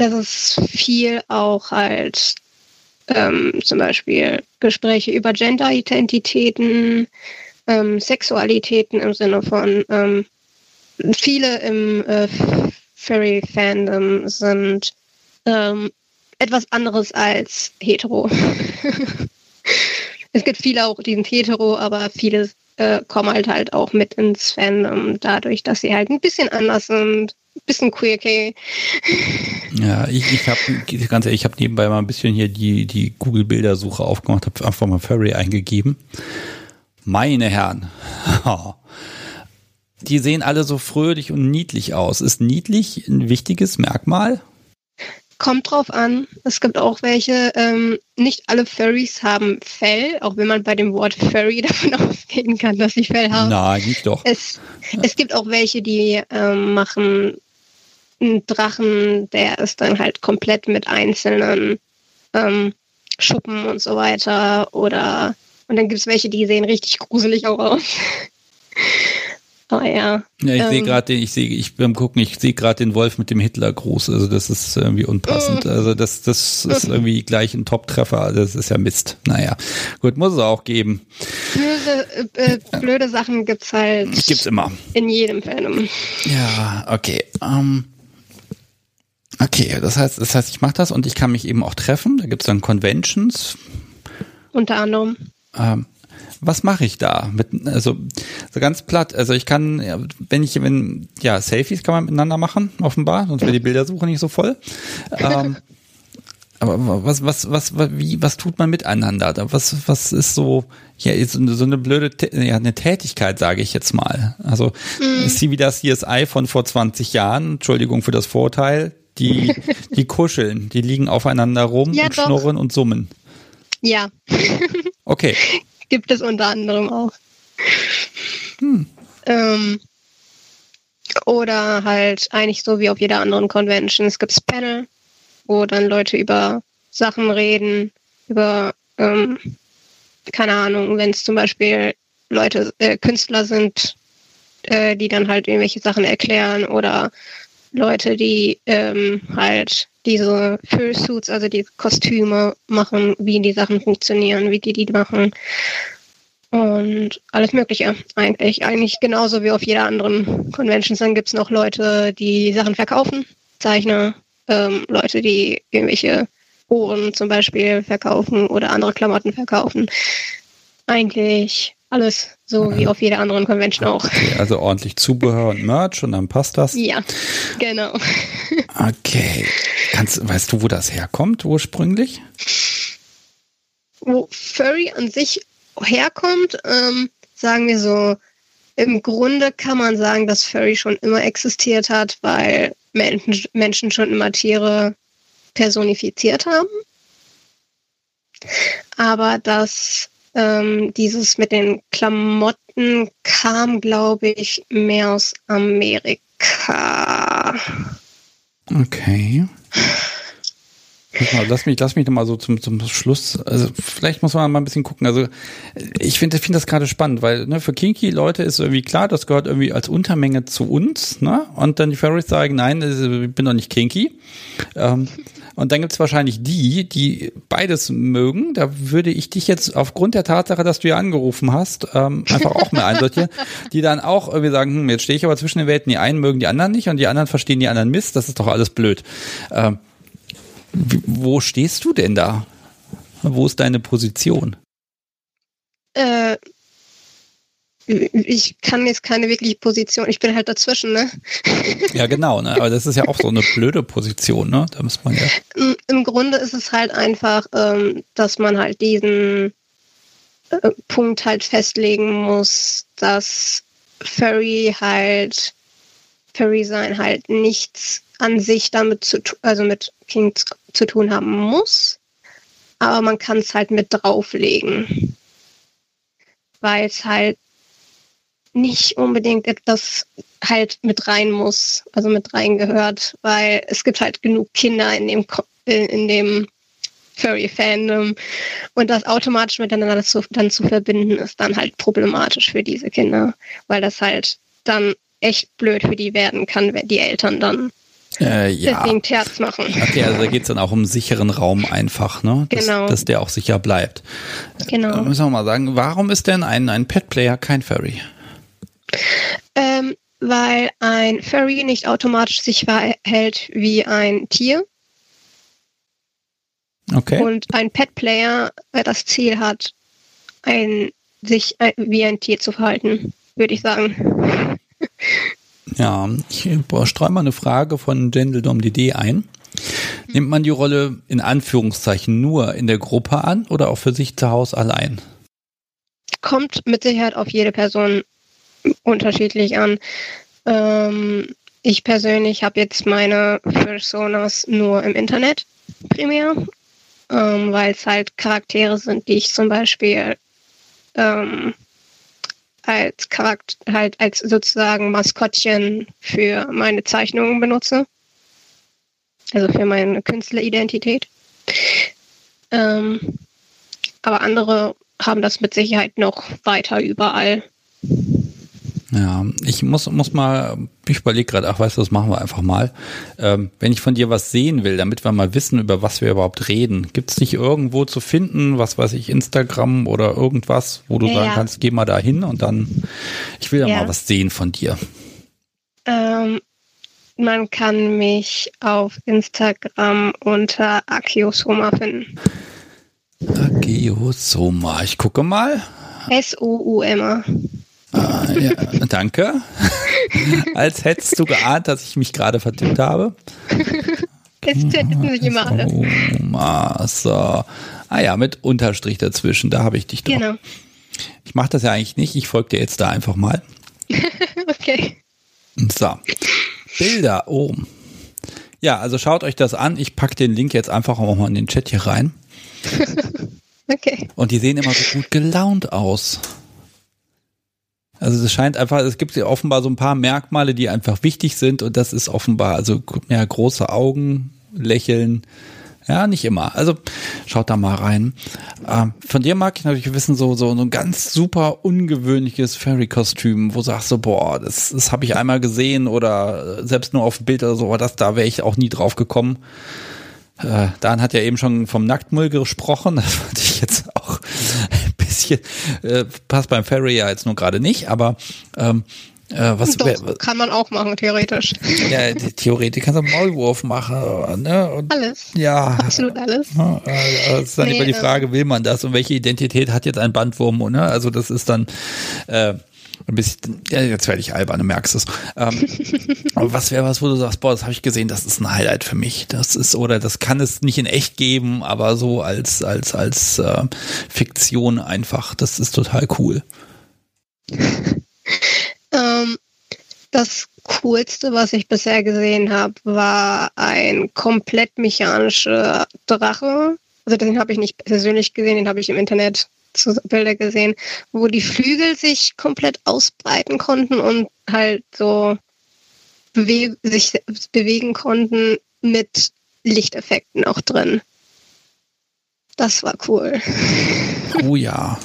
das ist viel auch halt ähm, zum Beispiel Gespräche über Gender-Identitäten, ähm, Sexualitäten im Sinne von ähm, viele im äh, Furry-Fandom sind ähm, etwas anderes als hetero. [LAUGHS] es gibt viele auch, die sind hetero, aber viele äh, kommen halt halt auch mit ins Fandom, dadurch, dass sie halt ein bisschen anders sind, bisschen quirky. Ja, ich, ich habe ganz ehrlich, ich habe nebenbei mal ein bisschen hier die, die Google-Bildersuche aufgemacht, habe einfach mal Furry eingegeben. Meine Herren. [LAUGHS] Die sehen alle so fröhlich und niedlich aus. Ist niedlich ein wichtiges Merkmal? Kommt drauf an. Es gibt auch welche, ähm, nicht alle Furries haben Fell, auch wenn man bei dem Wort Furry [LAUGHS] davon ausgehen kann, dass sie Fell haben. Nein, nicht doch. Es, es gibt auch welche, die ähm, machen einen Drachen, der ist dann halt komplett mit einzelnen ähm, Schuppen und so weiter. Oder und dann gibt es welche, die sehen richtig gruselig auch aus. [LAUGHS] Oh ja. Ja, ich ähm, sehe gerade den, ich sehe, ich beim Gucken, ich sehe gerade den Wolf mit dem Hitlergruß. Also das ist irgendwie unpassend. Also das, das ist irgendwie gleich ein Top-Treffer. Das ist ja Mist. Naja, gut, muss es auch geben. Blöde, äh, äh blöde Sachen gibt's halt. Gibt's immer. In jedem Film. Ja, okay. Ähm, okay, das heißt, das heißt, ich mache das und ich kann mich eben auch treffen. Da gibt's dann Conventions. Unter anderem. Ähm, was mache ich da? Mit, also so ganz platt. Also ich kann, wenn ich, wenn, ja, Selfies kann man miteinander machen, offenbar, sonst wäre die Bildersuche nicht so voll. ähm, [LAUGHS] aber was, was, was, wie, was tut man miteinander? Was, was ist so, ja, ist so eine blöde, ja, eine Tätigkeit, sage ich jetzt mal. Also, mhm. ist sie wie das CSI von vor 20 Jahren, Entschuldigung für das Vorteil, die, die kuscheln, die liegen aufeinander rum ja, und doch. schnurren und summen. Ja. okay gibt es unter anderem auch. Hm. Ähm, oder halt eigentlich so wie auf jeder anderen Convention. Es gibt Panel, wo dann Leute über Sachen reden, über, ähm, keine Ahnung, wenn es zum Beispiel Leute, äh, Künstler sind, äh, die dann halt irgendwelche Sachen erklären oder Leute, die ähm, halt diese Fursuits, also die Kostüme machen, wie die Sachen funktionieren, wie die die machen und alles Mögliche eigentlich. Eigentlich genauso wie auf jeder anderen Convention. Dann gibt es noch Leute, die Sachen verkaufen, Zeichner, ähm, Leute, die irgendwelche Ohren zum Beispiel verkaufen oder andere Klamotten verkaufen. Eigentlich alles so wie auf jeder anderen Convention auch. Okay, also ordentlich Zubehör und Merch und dann passt das. Ja, genau. Okay. Kannst, weißt du, wo das herkommt ursprünglich? Wo Furry an sich herkommt, ähm, sagen wir so, im Grunde kann man sagen, dass Furry schon immer existiert hat, weil Menschen, Menschen schon immer Tiere personifiziert haben. Aber dass ähm, dieses mit den Klamotten kam, glaube ich, mehr aus Amerika. Okay. Lass mich, lass mich noch mal so zum, zum Schluss. Also vielleicht muss man mal ein bisschen gucken. Also ich finde, finde das gerade spannend, weil ne, für Kinky Leute ist irgendwie klar, das gehört irgendwie als Untermenge zu uns. Ne? Und dann die Furries sagen, nein, ich bin doch nicht Kinky. Ähm, und dann gibt es wahrscheinlich die, die beides mögen. Da würde ich dich jetzt aufgrund der Tatsache, dass du ja angerufen hast, ähm, einfach auch mal einsortieren, die dann auch irgendwie sagen, hm, jetzt stehe ich aber zwischen den Welten, die einen mögen die anderen nicht und die anderen verstehen die anderen Mist, das ist doch alles blöd. Ähm, wo stehst du denn da? Wo ist deine Position? Äh, ich kann jetzt keine wirkliche Position, ich bin halt dazwischen, ne? [LAUGHS] Ja, genau, ne? Aber das ist ja auch so eine blöde Position, ne? Da muss man ja. Im Grunde ist es halt einfach, ähm, dass man halt diesen äh, Punkt halt festlegen muss, dass Furry halt Furry sein halt nichts an sich damit zu tun, also mit Kings zu tun haben muss, aber man kann es halt mit drauflegen, weil es halt nicht unbedingt etwas halt mit rein muss, also mit rein gehört, weil es gibt halt genug Kinder in dem in dem Furry-Fandom und das automatisch miteinander zu, dann zu verbinden, ist dann halt problematisch für diese Kinder, weil das halt dann echt blöd für die werden kann, wenn die Eltern dann äh, ja. Deswegen Terz machen. Okay, also da geht es dann auch um sicheren Raum einfach, ne? Dass, genau. Dass der auch sicher bleibt. Genau. Da müssen wir mal sagen, warum ist denn ein, ein Pet-Player kein Furry? Ähm, weil ein Furry nicht automatisch sich verhält wie ein Tier. Okay. Und ein Pet-Player das Ziel hat, ein, sich wie ein Tier zu verhalten, würde ich sagen. Ja, ich streue mal eine Frage von GendelDomDD ein. Nimmt man die Rolle in Anführungszeichen nur in der Gruppe an oder auch für sich zu Hause allein? Kommt mit Sicherheit auf jede Person unterschiedlich an. Ähm, ich persönlich habe jetzt meine Personas nur im Internet primär, ähm, weil es halt Charaktere sind, die ich zum Beispiel ähm, als Charakter, halt als sozusagen Maskottchen für meine Zeichnungen benutze. Also für meine Künstleridentität. Ähm, aber andere haben das mit Sicherheit noch weiter überall. Ja, ich muss, muss mal, ich überlege gerade, ach weißt du, das machen wir einfach mal. Ähm, wenn ich von dir was sehen will, damit wir mal wissen, über was wir überhaupt reden, gibt es nicht irgendwo zu finden, was weiß ich, Instagram oder irgendwas, wo du ja, sagen kannst, geh mal da hin und dann, ich will ja, mal was sehen von dir. Ähm, man kann mich auf Instagram unter Akiosoma finden. Akiosoma, ich gucke mal. S-O-U-M-A. Ah, ja, [LAUGHS] danke. [LAUGHS] Als hättest du geahnt, dass ich mich gerade vertippt habe. Das tippen sich immer alle. Oh, so. Ah ja, mit Unterstrich dazwischen, da habe ich dich doch. Genau. Ich mache das ja eigentlich nicht, ich folge dir jetzt da einfach mal. [LAUGHS] okay. So. Bilder, oh. Ja, also schaut euch das an. Ich packe den Link jetzt einfach auch mal in den Chat hier rein. okay. Und die sehen immer so gut gelaunt aus. Also es scheint einfach, es gibt offenbar so ein paar Merkmale, die einfach wichtig sind und das ist offenbar, also ja, große Augen, Lächeln, ja, nicht immer. Also schaut da mal rein. Ähm, von dir mag ich natürlich wissen, so, so, so ein ganz super ungewöhnliches Fairy-Kostüm, wo sagst du, boah, das, das habe ich einmal gesehen oder selbst nur auf dem Bild oder so, aber das, da wäre ich auch nie drauf gekommen. Äh, Dan hat ja eben schon vom Nacktmull gesprochen, [LAUGHS] das fand ich jetzt äh, passt beim Ferry ja jetzt nur gerade nicht, aber ähm, äh, was Doch, wer, kann man auch machen, theoretisch. Ja, theoretisch kannst du einen Maulwurf machen. Ne? Und, alles. Ja. Absolut alles. Äh, ist dann nee, immer die Frage, will man das und welche Identität hat jetzt ein Bandwurm? Ne? Also das ist dann äh, bisschen, ja, jetzt werde ich albern, du merkst es. Ähm, [LAUGHS] aber was wäre was, wo du sagst, boah, das habe ich gesehen, das ist ein Highlight für mich. Das ist, oder das kann es nicht in echt geben, aber so als, als, als äh, Fiktion einfach. Das ist total cool. [LAUGHS] ähm, das Coolste, was ich bisher gesehen habe, war ein komplett mechanischer Drache. Also den habe ich nicht persönlich gesehen, den habe ich im Internet Bilder gesehen, wo die Flügel sich komplett ausbreiten konnten und halt so bewe sich bewegen konnten mit Lichteffekten auch drin. Das war cool. Oh ja.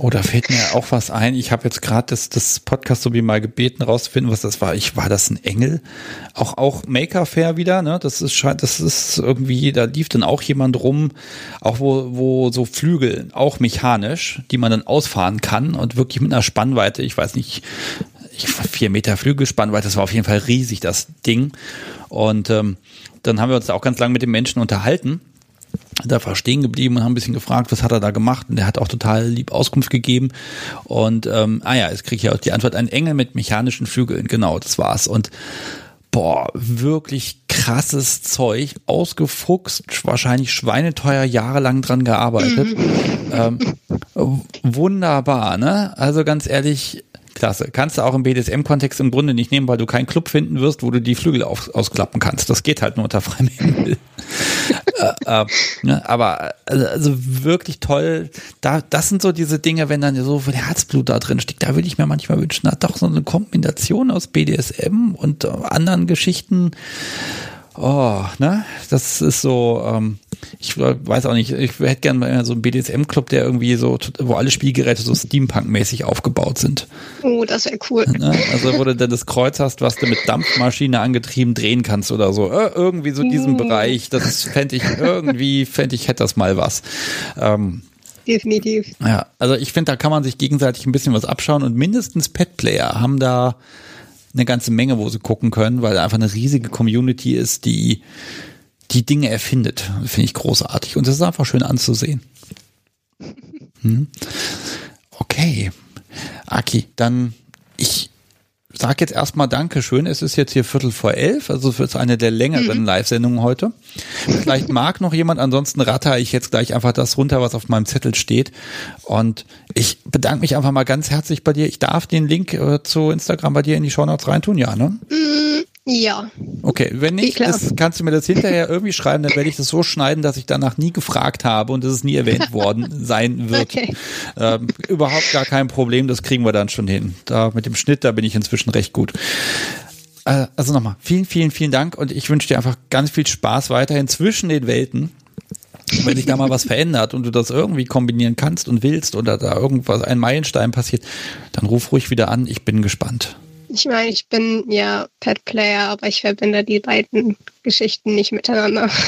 Oh, da fällt mir auch was ein. Ich habe jetzt gerade das, das Podcast so wie mal gebeten, rauszufinden, was das war. Ich war das ein Engel? Auch, auch Maker Fair wieder, ne? Das ist das ist irgendwie, da lief dann auch jemand rum, auch wo, wo so Flügel, auch mechanisch, die man dann ausfahren kann und wirklich mit einer Spannweite, ich weiß nicht, ich, vier Meter Flügelspannweite, das war auf jeden Fall riesig, das Ding. Und ähm, dann haben wir uns auch ganz lange mit den Menschen unterhalten da war stehen geblieben und haben ein bisschen gefragt, was hat er da gemacht und der hat auch total lieb Auskunft gegeben und ähm, ah ja, jetzt kriege ich ja auch die Antwort, ein Engel mit mechanischen Flügeln, genau, das war's und boah, wirklich krasses Zeug, ausgefuchst, wahrscheinlich schweineteuer, jahrelang dran gearbeitet. Mhm. Ähm, wunderbar, ne? Also ganz ehrlich, Klasse. Kannst du auch im BDSM-Kontext im Grunde nicht nehmen, weil du keinen Club finden wirst, wo du die Flügel auf, ausklappen kannst. Das geht halt nur unter freiem Himmel. [LAUGHS] äh, äh, ne? Aber also, also, wirklich toll. Da, das sind so diese Dinge, wenn dann so viel Herzblut da drin steckt, da würde ich mir manchmal wünschen, na doch so eine Kombination aus BDSM und äh, anderen Geschichten Oh, ne? Das ist so, ähm, ich weiß auch nicht, ich hätte gerne mal so einen BDSM-Club, der irgendwie so, wo alle Spielgeräte so Steampunk-mäßig aufgebaut sind. Oh, das wäre cool. Ne? Also, wo du dann das Kreuz hast, was du mit Dampfmaschine angetrieben drehen kannst oder so. Äh, irgendwie so diesen uh. Bereich, das fände ich, irgendwie fände ich, hätte das mal was. Ähm, Definitiv. Ja, also ich finde, da kann man sich gegenseitig ein bisschen was abschauen und mindestens Pet-Player haben da eine ganze Menge, wo sie gucken können, weil einfach eine riesige Community ist, die die Dinge erfindet. Finde ich großartig. Und das ist einfach schön anzusehen. [LAUGHS] Hm. Okay. Aki, dann ich sag jetzt erstmal Dankeschön. Es ist jetzt hier Viertel vor elf, also es wird eine der längeren mhm. Live-Sendungen heute. Vielleicht mag noch jemand, ansonsten ratter ich jetzt gleich einfach das runter, was auf meinem Zettel steht. Und ich bedanke mich einfach mal ganz herzlich bei dir. Ich darf den Link äh, zu Instagram bei dir in die Show Notes reintun, ja, ne? Mhm. Ja. Okay, wenn nicht, ist, kannst du mir das hinterher irgendwie schreiben, dann werde ich das so schneiden, dass ich danach nie gefragt habe und dass es nie erwähnt worden [LAUGHS] sein wird. Okay. Ähm, überhaupt gar kein Problem, das kriegen wir dann schon hin. Da mit dem Schnitt, da bin ich inzwischen recht gut. Äh, also nochmal, vielen, vielen, vielen Dank und ich wünsche dir einfach ganz viel Spaß weiterhin zwischen den Welten. Wenn sich da mal was [LAUGHS] verändert und du das irgendwie kombinieren kannst und willst oder da irgendwas, ein Meilenstein passiert, dann ruf ruhig wieder an. Ich bin gespannt. Ich meine, ich bin ja Pet Player, aber ich verbinde die beiden Geschichten nicht miteinander. [LAUGHS]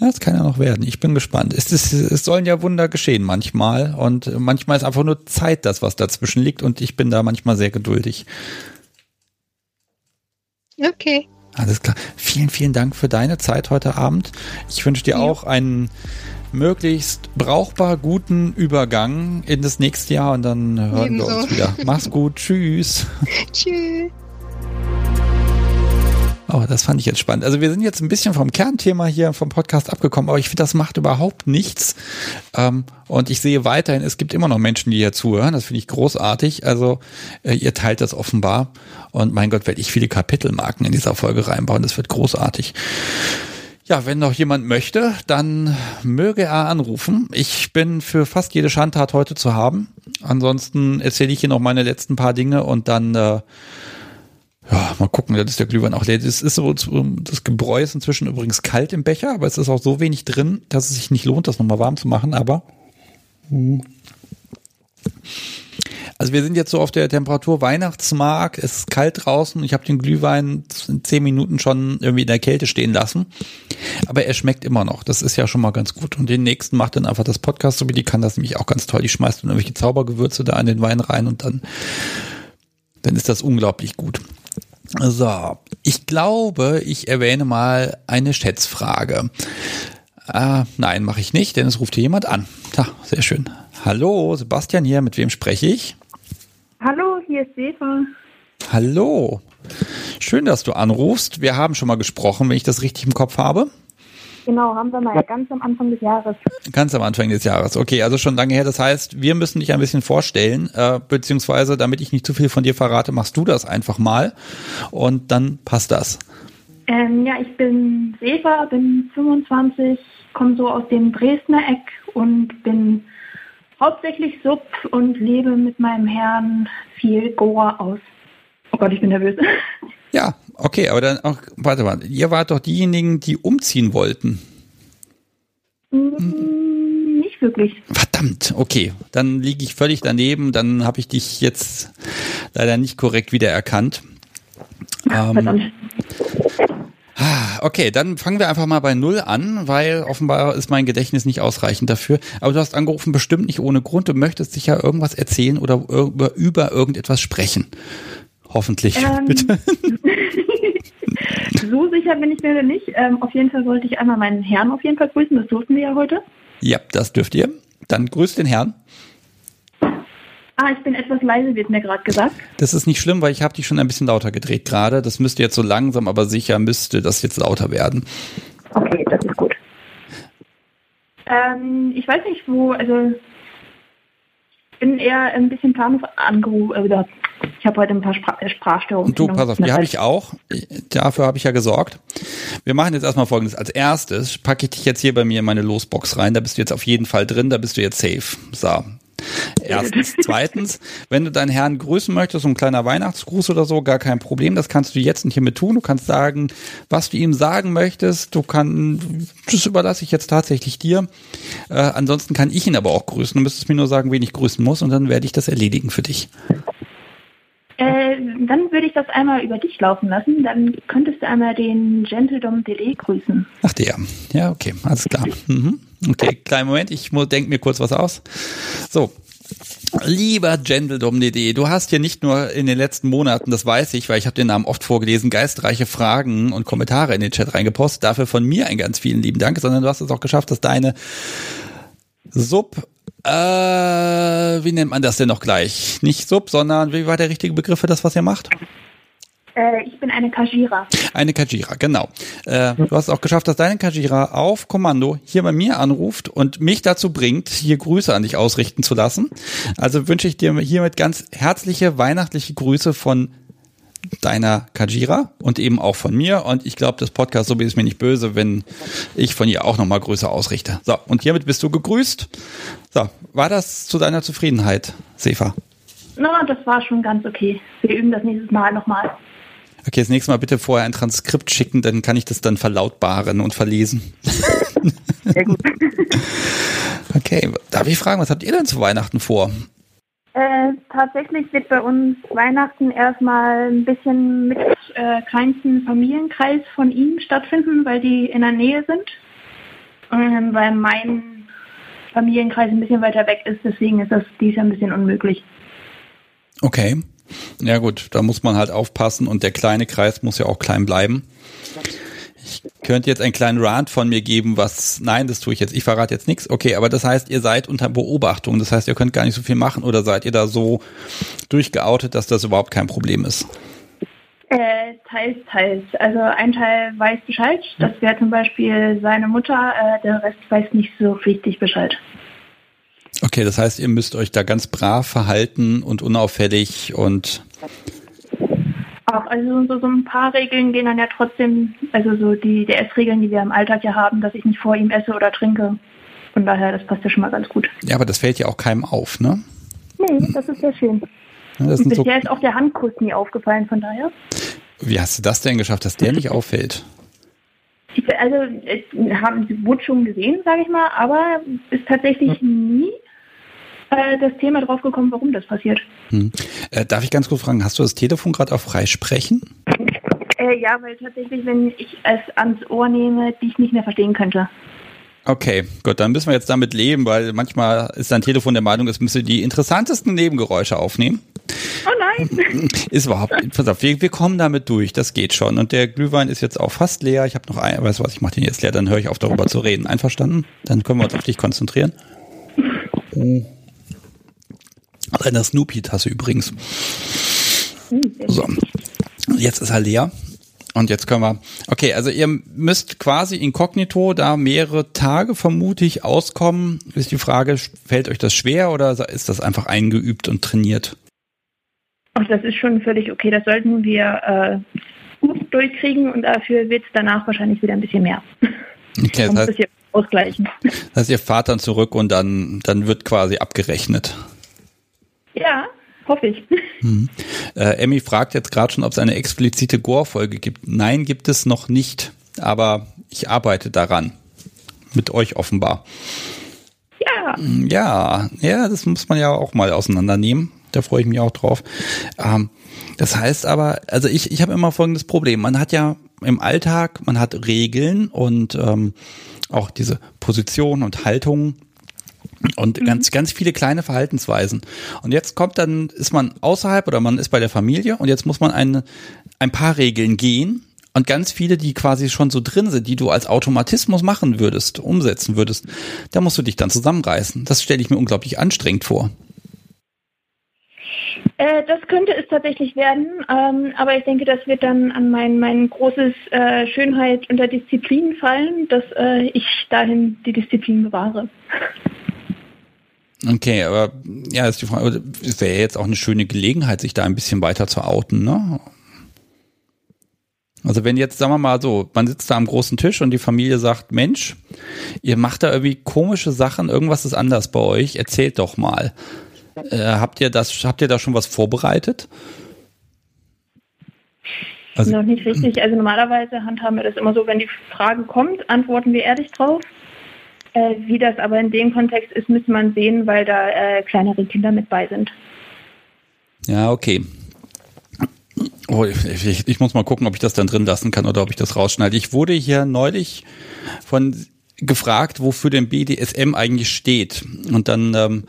Ja, das kann ja noch werden. Ich bin gespannt. Es, ist, es sollen ja Wunder geschehen manchmal und manchmal ist einfach nur Zeit das, was dazwischen liegt und ich bin da manchmal sehr geduldig. Okay. Alles klar. Vielen, vielen Dank für deine Zeit heute Abend. Ich wünsche dir ja. auch einen möglichst brauchbar guten Übergang in das nächste Jahr und dann hören Ebenso. wir uns wieder. Mach's gut. [LAUGHS] Tschüss. Tschüss. Oh, das fand ich jetzt spannend. Also wir sind jetzt ein bisschen vom Kernthema hier vom Podcast abgekommen, aber ich finde, das macht überhaupt nichts. Ähm, und ich sehe weiterhin, es gibt immer noch Menschen, die hier zuhören. Das finde ich großartig. Also äh, ihr teilt das offenbar. Und mein Gott, werde ich viele Kapitelmarken in dieser Folge reinbauen. Das wird großartig. Ja, wenn noch jemand möchte, dann möge er anrufen. Ich bin für fast jede Schandtat heute zu haben. Ansonsten erzähle ich hier noch meine letzten paar Dinge und dann äh, ja, mal gucken, das ist der Glühwein auch leer. Das ist so, das Gebräu ist inzwischen übrigens kalt im Becher, aber es ist auch so wenig drin, dass es sich nicht lohnt, das nochmal warm zu machen, aber hm. Also wir sind jetzt so auf der Temperatur Weihnachtsmarkt, es ist kalt draußen, ich habe den Glühwein in zehn Minuten schon irgendwie in der Kälte stehen lassen, aber er schmeckt immer noch, das ist ja schon mal ganz gut. Und den nächsten macht dann einfach das Podcast, so wie die kann das nämlich auch ganz toll, die schmeißt dann irgendwelche Zaubergewürze da in den Wein rein und dann, dann ist das unglaublich gut. So, ich glaube, ich erwähne mal eine Schätzfrage. Äh, nein, mache ich nicht, denn es ruft hier jemand an. Ja, sehr schön. Hallo, Sebastian hier, mit wem spreche ich? Hallo, hier ist Eva. Hallo. Schön, dass du anrufst. Wir haben schon mal gesprochen, wenn ich das richtig im Kopf habe. Genau, haben wir mal ganz am Anfang des Jahres. Ganz am Anfang des Jahres. Okay, also schon lange her. Das heißt, wir müssen dich ein bisschen vorstellen, äh, beziehungsweise, damit ich nicht zu viel von dir verrate, machst du das einfach mal und dann passt das. Ähm, ja, ich bin Eva, bin 25, komme so aus dem Dresdner Eck und bin hauptsächlich Sub und lebe mit meinem Herrn viel Goa aus. Oh Gott, ich bin nervös. Ja, okay, aber dann auch, warte mal, ihr wart doch diejenigen, die umziehen wollten. Hm. Nicht wirklich. Verdammt, okay. Dann liege ich völlig daneben, dann habe ich dich jetzt leider nicht korrekt wiedererkannt. Ähm, Ah, okay, dann fangen wir einfach mal bei Null an, weil offenbar ist mein Gedächtnis nicht ausreichend dafür. Aber du hast angerufen, bestimmt nicht ohne Grund. Du möchtest sicher irgendwas erzählen oder über, über irgendetwas sprechen. Hoffentlich, [LAUGHS] ähm, bitte. [LAUGHS] so sicher bin ich mir nicht. Ähm, auf jeden Fall wollte ich einmal meinen Herrn auf jeden Fall grüßen. Das durften wir ja heute. Ja, das dürft ihr. Dann grüßt den Herrn. Ah, ich bin etwas leise, wird mir gerade gesagt. Das ist nicht schlimm, weil ich habe dich schon ein bisschen lauter gedreht gerade. Das müsste jetzt so langsam, aber sicher müsste das jetzt lauter werden. Okay, das ist gut. Ähm, ich weiß nicht, wo, also ich bin eher ein bisschen planlos angerufen, äh, ich habe heute ein paar Spra Sprachstörungen. Und du, pass auf, die habe ich auch. Dafür habe ich ja gesorgt. Wir machen jetzt erstmal folgendes. Als erstes packe ich dich jetzt hier bei mir in meine Losbox rein. Da bist du jetzt auf jeden Fall drin, da bist du jetzt safe. So, Erstens. [LAUGHS] Zweitens, wenn du deinen Herrn grüßen möchtest, so ein kleiner Weihnachtsgruß oder so, gar kein Problem. Das kannst du jetzt nicht hiermit tun. Du kannst sagen, was du ihm sagen möchtest. Du kannst, das überlasse ich jetzt tatsächlich dir. Äh, ansonsten kann ich ihn aber auch grüßen. Du müsstest mir nur sagen, wen ich grüßen muss und dann werde ich das erledigen für dich. Äh, dann würde ich das einmal über dich laufen lassen. Dann könntest du einmal den Gentledom DD grüßen. Ach der. Ja, okay, alles klar. Mhm. Okay, kleinen Moment, ich denke mir kurz was aus. So, Lieber Gentledom.de, du hast hier nicht nur in den letzten Monaten, das weiß ich, weil ich habe den Namen oft vorgelesen, geistreiche Fragen und Kommentare in den Chat reingepostet. Dafür von mir einen ganz vielen lieben Dank, sondern du hast es auch geschafft, dass deine Sub Äh, wie nennt man das denn noch gleich? Nicht Sub, sondern wie war der richtige Begriff für das, was ihr macht? Äh, ich bin eine Kajira. Eine Kajira, genau. Äh, du hast auch geschafft, dass deine Kajira auf Kommando hier bei mir anruft und mich dazu bringt, hier Grüße an dich ausrichten zu lassen. Also wünsche ich dir hiermit ganz herzliche weihnachtliche Grüße von deiner Kajira und eben auch von mir. Und ich glaube, das Podcast so ist mir nicht böse, wenn ich von ihr auch nochmal Grüße ausrichte. So, und hiermit bist du gegrüßt. So, war das zu deiner Zufriedenheit, Sefa? Na, no, das war schon ganz okay. Wir üben das nächstes Mal nochmal. Okay, das nächste Mal bitte vorher ein Transkript schicken, dann kann ich das dann verlautbaren und verlesen. Sehr gut. [LAUGHS] okay, darf ich fragen, was habt ihr denn zu Weihnachten vor? Äh, tatsächlich wird bei uns Weihnachten erstmal ein bisschen mit äh, kleinsten Familienkreis von ihm stattfinden, weil die in der Nähe sind. Und weil mein Familienkreis ein bisschen weiter weg ist, deswegen ist das dies ein bisschen unmöglich. Okay. Ja gut, da muss man halt aufpassen und der kleine Kreis muss ja auch klein bleiben. Ich könnte jetzt einen kleinen Rant von mir geben, was, nein, das tue ich jetzt, ich verrate jetzt nichts. Okay, aber das heißt, ihr seid unter Beobachtung, das heißt, ihr könnt gar nicht so viel machen oder seid ihr da so durchgeoutet, dass das überhaupt kein Problem ist? Äh, teils, teils. Also ein Teil weiß Bescheid, das wäre zum Beispiel seine Mutter, äh, der Rest weiß nicht so richtig Bescheid. Okay, das heißt, ihr müsst euch da ganz brav verhalten und unauffällig und auch, also so, so ein paar Regeln gehen dann ja trotzdem, also so die, die Essregeln, die wir im Alltag ja haben, dass ich nicht vor ihm esse oder trinke. Von daher, das passt ja schon mal ganz gut. Ja, aber das fällt ja auch keinem auf, ne? Nee, das ist sehr schön. Ja, Und bisher so ist auch der Handkuss nie aufgefallen, von daher. Wie hast du das denn geschafft, dass der nicht auffällt? Also, haben sie wurde schon gesehen, sage ich mal, aber ist tatsächlich hm. nie äh, das Thema drauf gekommen, warum das passiert. Hm. Äh, darf ich ganz kurz fragen, hast du das Telefon gerade auf Freisprechen? Äh, ja, weil tatsächlich, wenn ich es ans Ohr nehme, dich nicht mehr verstehen könnte. Okay, gut, dann müssen wir jetzt damit leben, weil manchmal ist dein Telefon der Meinung, es müsse die interessantesten Nebengeräusche aufnehmen. Oh nein! [LAUGHS] Ist überhaupt, pass auf, wir, wir kommen damit durch, das geht schon. Und der Glühwein ist jetzt auch fast leer. Ich habe noch ein, weißt du was, ich mache den jetzt leer, dann höre ich auf darüber zu reden. Einverstanden? Dann können wir uns auf dich konzentrieren. [LAUGHS] Oh. Aus einer Snoopy-Tasse übrigens. So. Jetzt ist er leer. Und jetzt können wir, okay, also ihr müsst quasi inkognito da mehrere Tage vermutlich auskommen. Ist die Frage, fällt euch das schwer oder ist das einfach eingeübt und trainiert? Ach, das ist schon völlig okay. Das sollten wir äh, gut durchkriegen und dafür wird es danach wahrscheinlich wieder ein bisschen mehr. Okay, [LAUGHS] das heißt, ausgleichen. Das heißt, ihr fahrt dann zurück und dann, dann wird quasi abgerechnet. Ja, hoffe ich. Hm. Äh, Emmy fragt jetzt gerade schon, ob es eine explizite Gore-Folge gibt. Nein, gibt es noch nicht, aber ich arbeite daran. Mit euch offenbar. Ja. Hm, ja, ja, das muss man ja auch mal auseinandernehmen. Da freue ich mich auch drauf. Ähm, das heißt aber, also ich, ich habe immer folgendes Problem. Man hat ja im Alltag, man hat Regeln und ähm, auch diese Position und Haltung und mhm. ganz, ganz viele kleine Verhaltensweisen. Und jetzt kommt dann, ist man außerhalb oder man ist bei der Familie und jetzt muss man eine, ein paar Regeln gehen. Und ganz viele, die quasi schon so drin sind, die du als Automatismus machen würdest, umsetzen würdest, da musst du dich dann zusammenreißen. Das stelle ich mir unglaublich anstrengend vor. Äh, das könnte es tatsächlich werden, ähm, aber ich denke, das wird dann an mein, mein großes äh, Schönheit unter Disziplin fallen, dass äh, ich dahin die Disziplin bewahre. Okay, aber ja, ist die Frage, wäre jetzt auch eine schöne Gelegenheit, sich da ein bisschen weiter zu outen, ne? Also wenn jetzt, sagen wir mal so, man sitzt da am großen Tisch und die Familie sagt, Mensch, ihr macht da irgendwie komische Sachen, irgendwas ist anders bei euch, erzählt doch mal. Äh, habt ihr das, habt ihr da schon was vorbereitet? Also, Noch nicht richtig. Also normalerweise handhaben wir das immer so, wenn die Frage kommt, antworten wir ehrlich drauf. Äh, wie das aber in dem Kontext ist, müsste man sehen, weil da äh, kleinere Kinder mit bei sind. Ja, okay. Oh, ich, ich, muss mal gucken, ob ich das dann drin lassen kann oder ob ich das rausschneide. Ich wurde hier neulich von gefragt, wofür denn BDSM eigentlich steht. Und dann ähm,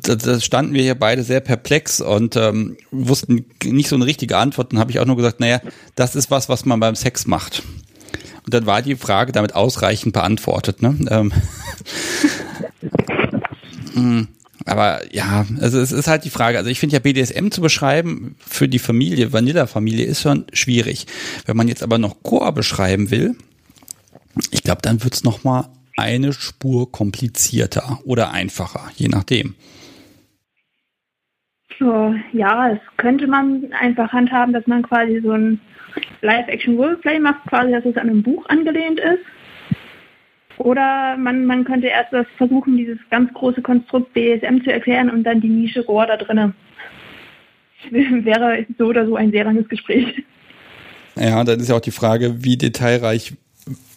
da standen wir hier beide sehr perplex und ähm, wussten nicht so eine richtige Antwort. Dann habe ich auch nur gesagt, naja, das ist was, was man beim Sex macht. Und dann war die Frage damit ausreichend beantwortet. Ne? Ähm, Mm, [LAUGHS] aber ja, also es ist halt die Frage. Also ich finde ja BDSM zu beschreiben für die Familie, Vanilla-Familie, ist schon schwierig. Wenn man jetzt aber noch Chor beschreiben will, ich glaube, dann wird's noch mal eine Spur komplizierter oder einfacher, je nachdem. So, ja, es könnte man einfach handhaben, dass man quasi so ein Live-Action-Roleplay macht, quasi, dass es an einem Buch angelehnt ist. Oder man, man könnte erst das versuchen, dieses ganz große Konstrukt BSM zu erklären und dann die Nische Gore da drinnen. [LAUGHS] Wäre so oder so ein sehr langes Gespräch. Ja, dann ist ja auch die Frage, wie detailreich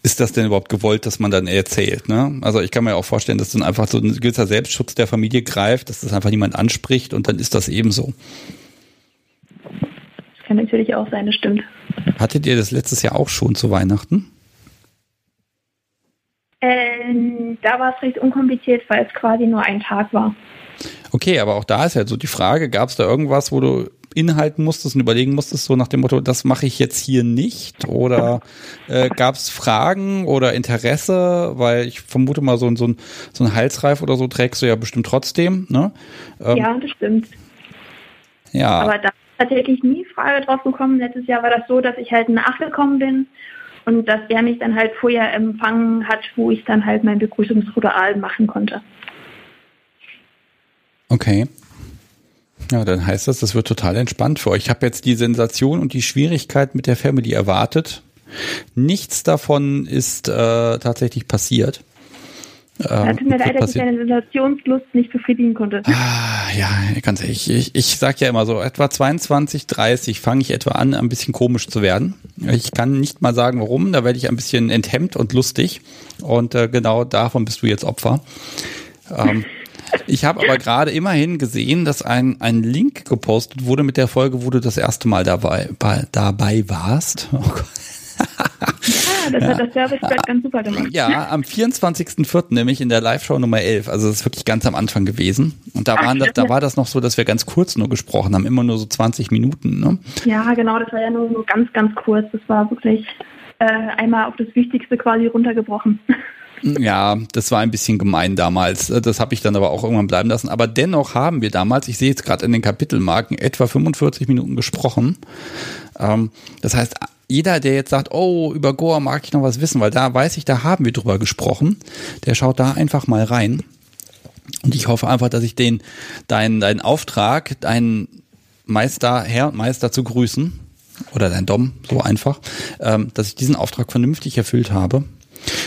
ist das denn überhaupt gewollt, dass man dann erzählt? Ne? Also ich kann mir auch vorstellen, dass dann einfach so ein gewisser Selbstschutz der Familie greift, dass das einfach niemand anspricht und dann ist das eben so. Kann natürlich auch sein, das stimmt. Hattet ihr das letztes Jahr auch schon zu Weihnachten? Ähm, da war es recht unkompliziert, weil es quasi nur ein Tag war. Okay, aber auch da ist ja so die Frage, gab es da irgendwas, wo du inhalten musstest und überlegen musstest, so nach dem Motto, das mache ich jetzt hier nicht? Oder äh, gab es Fragen oder Interesse? Weil ich vermute mal, so, so, ein, so ein Halsreif oder so trägst du ja bestimmt trotzdem. Ne? Ähm, ja, das stimmt. Ja. Aber da tatsächlich nie Frage drauf gekommen. Letztes Jahr war das so, dass ich halt nachgekommen bin und dass er mich dann halt vorher empfangen hat, wo ich dann halt mein Begrüßungsritual machen konnte. Okay. Ja, dann heißt das, das wird total entspannt für euch. Ich habe jetzt die Sensation und die Schwierigkeit mit der Family erwartet. Nichts davon ist äh, tatsächlich passiert. Ja, tut mir leid, dass ich deine Sensationslust nicht befriedigen konnte. Ah, ja, ganz ehrlich, ich, ich sag ja immer so, etwa 22, 30 fange ich etwa an, ein bisschen komisch zu werden. Ich kann nicht mal sagen, warum, da werde ich ein bisschen enthemmt und lustig. Und äh, genau davon bist du jetzt Opfer. Ähm, ich habe aber gerade immerhin gesehen, dass ein, ein Link gepostet wurde mit der Folge, wo du das erste Mal dabei, bei, dabei warst. Oh Gott. Ja, das ja. hat das Service ganz super gemacht. Ja, am 24.04. nämlich in der Live-Show Nummer 11. Also das ist wirklich ganz am Anfang gewesen. Und da, waren das, da war das noch so, dass wir ganz kurz nur gesprochen haben, immer nur so 20 Minuten. Ne? Ja, genau, das war ja nur, nur ganz, ganz kurz. Das war wirklich äh, einmal auf das Wichtigste quasi runtergebrochen. [LAUGHS] Ja, das war ein bisschen gemein damals. Das habe ich dann aber auch irgendwann bleiben lassen. Aber dennoch haben wir damals, ich sehe jetzt gerade in den Kapitelmarken, etwa 45 Minuten gesprochen. Ähm, das heißt, jeder, der jetzt sagt, oh, über Goa mag ich noch was wissen, weil da weiß ich, da haben wir drüber gesprochen, der schaut da einfach mal rein. Und ich hoffe einfach, dass ich den, deinen, deinen Auftrag, deinen Meister, Herr und Meister zu grüßen, oder dein Dom, so einfach, ähm, dass ich diesen Auftrag vernünftig erfüllt habe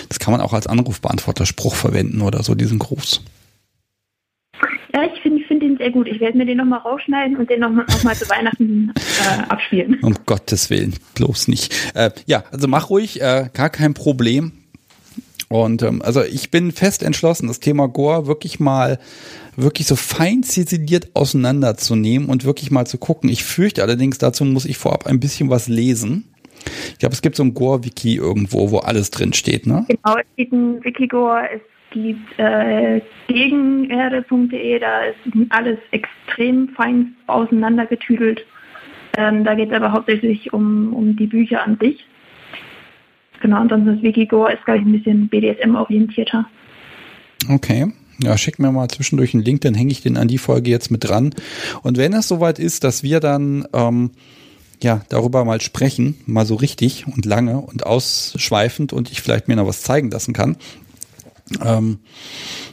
das kann man auch als Anrufbeantworter-Spruch verwenden oder so, diesen Gruß. Ja, ich sehr gut. Ich werde mir den nochmal rausschneiden und den nochmal noch mal zu Weihnachten äh, abspielen. Um Gottes Willen, bloß nicht. Äh, ja, also mach ruhig, äh, gar kein Problem. Und ähm, also ich bin fest entschlossen, das Thema Gore wirklich mal wirklich so fein ziseliert auseinanderzunehmen und wirklich mal zu gucken. Ich fürchte allerdings, dazu muss ich vorab ein bisschen was lesen. Ich glaube, es gibt so ein Gore-Wiki irgendwo, wo alles drin steht, ne? Genau, es gibt ein Wikigore, es gibt äh, gegenerde.de, da ist alles extrem fein auseinandergetüdelt. Ähm, da geht es aber hauptsächlich um, um die Bücher an sich. Genau, ansonsten das Wikigore ist, glaube ich, ein bisschen BDSM-orientierter. Okay. Ja, schick mir mal zwischendurch einen Link, dann hänge ich den an die Folge jetzt mit dran. Und wenn es soweit ist, dass wir dann ähm, ja, darüber mal sprechen, mal so richtig und lange und ausschweifend und ich vielleicht mir noch was zeigen lassen kann, ähm,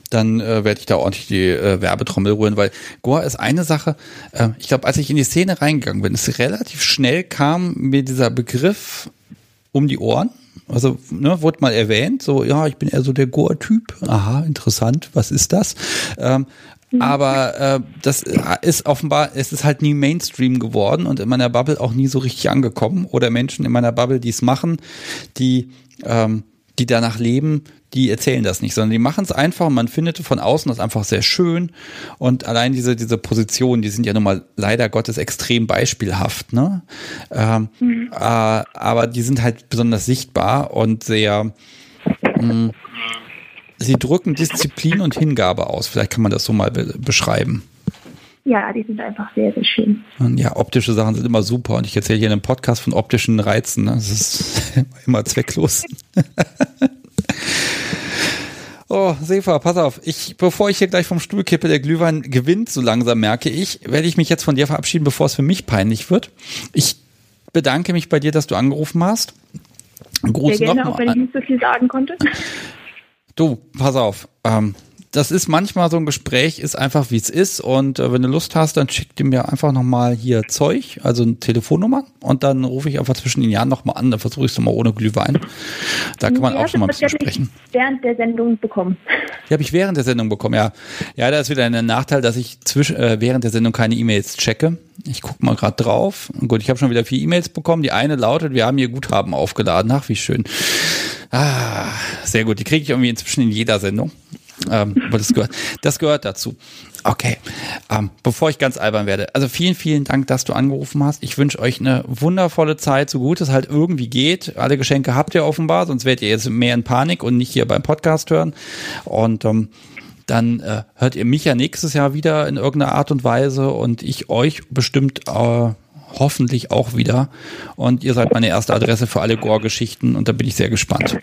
dann äh, werde ich da ordentlich die äh, Werbetrommel rühren, weil Goa ist eine Sache, äh, ich glaube, als ich in die Szene reingegangen bin, ist relativ schnell kam mir dieser Begriff um die Ohren. Also, ne, wurde mal erwähnt, so, ja, ich bin eher so der Goa-Typ. Aha, interessant, was ist das? Ähm, Mhm. Aber äh, das ist offenbar, es ist halt nie Mainstream geworden und in meiner Bubble auch nie so richtig angekommen. Oder Menschen in meiner Bubble, die es machen, die, ähm, die danach leben, die erzählen das nicht, sondern die machen es einfach und man findet von außen das einfach sehr schön. Und allein diese, diese Positionen, die sind ja nun mal leider Gottes extrem beispielhaft, ne? Ähm, mhm. äh, aber die sind halt besonders sichtbar und sehr mh, mm, Sie drücken Disziplin und Hingabe aus. Vielleicht kann man das so mal be beschreiben. Ja, die sind einfach sehr, sehr schön. Und ja, optische Sachen sind immer super. Und ich erzähle hier in einem Podcast von optischen Reizen. Ne? Das ist [LAUGHS] immer zwecklos. [LAUGHS] Oh, Sefa, pass auf. Ich, bevor ich hier gleich vom Stuhl kippe, der Glühwein gewinnt, so langsam merke ich, werde ich mich jetzt von dir verabschieden, bevor es für mich peinlich wird. Ich bedanke mich bei dir, dass du angerufen hast. Gruß Sehr gerne, noch auch wenn ich nicht so viel sagen konnte. Du, pass auf. Ähm, das ist manchmal so ein Gespräch, ist einfach wie es ist. Und äh, wenn du Lust hast, dann schick dir mir einfach nochmal hier Zeug, also eine Telefonnummer. Und dann rufe ich einfach zwischen den Jahren nochmal an. Dann versuche ich es nochmal ohne Glühwein. Da kann man ja, auch schon mal ein bisschen sprechen. Während der Sendung bekommen. Die habe ich während der Sendung bekommen, ja. Ja, da ist wieder ein Nachteil, dass ich zwischen, äh, während der Sendung keine E-Mails checke. Ich gucke mal gerade drauf. Gut, ich habe schon wieder vier E-Mails bekommen. Die eine lautet, wir haben hier Guthaben aufgeladen. Ach, wie schön. Ah, sehr gut. Die kriege ich irgendwie inzwischen in jeder Sendung. Ähm, das gehört, das gehört dazu. Okay, ähm, bevor ich ganz albern werde. Also vielen, vielen Dank, dass du angerufen hast. Ich wünsche euch eine wundervolle Zeit, so gut es halt irgendwie geht. Alle Geschenke habt ihr offenbar, sonst werdet ihr jetzt mehr in Panik und nicht hier beim Podcast hören. Und ähm, dann äh, hört ihr mich ja nächstes Jahr wieder in irgendeiner Art und Weise und ich euch bestimmt äh, hoffentlich auch wieder. Und ihr seid meine erste Adresse für alle Gore-Geschichten und da bin ich sehr gespannt.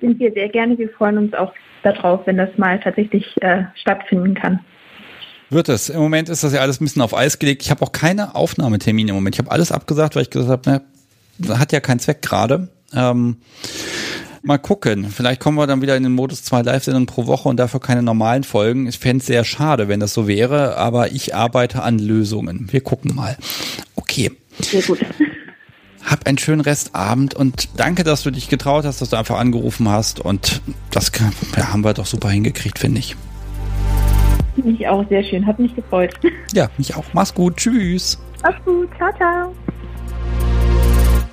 Sind wir sehr gerne. Wir freuen uns auch darauf, wenn das mal tatsächlich äh, stattfinden kann. Wird es. Im Moment ist das ja alles ein bisschen auf Eis gelegt. Ich habe auch keine Aufnahmetermine im Moment. Ich habe alles abgesagt, weil ich gesagt habe, ne, hat ja keinen Zweck gerade. Ähm, mal gucken. Vielleicht kommen wir dann wieder in den Modus zwei Live-Sendungen pro Woche und dafür keine normalen Folgen. Ich fände es sehr schade, wenn das so wäre, aber ich arbeite an Lösungen. Wir gucken mal. Okay. Sehr gut. Hab einen schönen Restabend und danke, dass du dich getraut hast, dass du einfach angerufen hast. Und das ja, haben wir doch super hingekriegt, finde ich. Mich auch sehr schön, hat mich gefreut. [LAUGHS] Ja, mich auch. Mach's gut. Tschüss. Mach's gut. Ciao, ciao.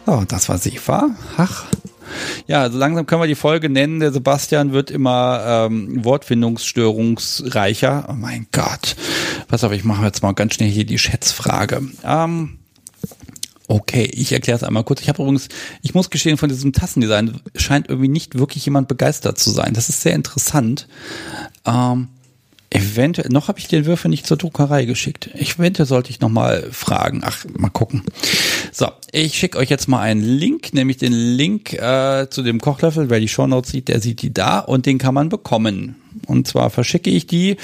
So, das war Sefa. Ach. Ja, also langsam können wir die Folge nennen. Der Sebastian wird immer ähm, wortfindungsstörungsreicher. Oh mein Gott. Pass auf, ich mache jetzt mal ganz schnell hier die Schätzfrage. Ähm, Okay, ich erkläre es einmal kurz. Ich habe übrigens, ich muss gestehen, von diesem Tassendesign scheint irgendwie nicht wirklich jemand begeistert zu sein. Das ist sehr interessant. Ähm, eventuell, noch habe ich den Würfel nicht zur Druckerei geschickt. Eventuell sollte ich nochmal fragen. Ach, mal gucken. So, ich schicke euch jetzt mal einen Link, nämlich den Link äh, zu dem Kochlöffel. Wer die Shownotes sieht, der sieht die da und den kann man bekommen. Und zwar verschicke ich die.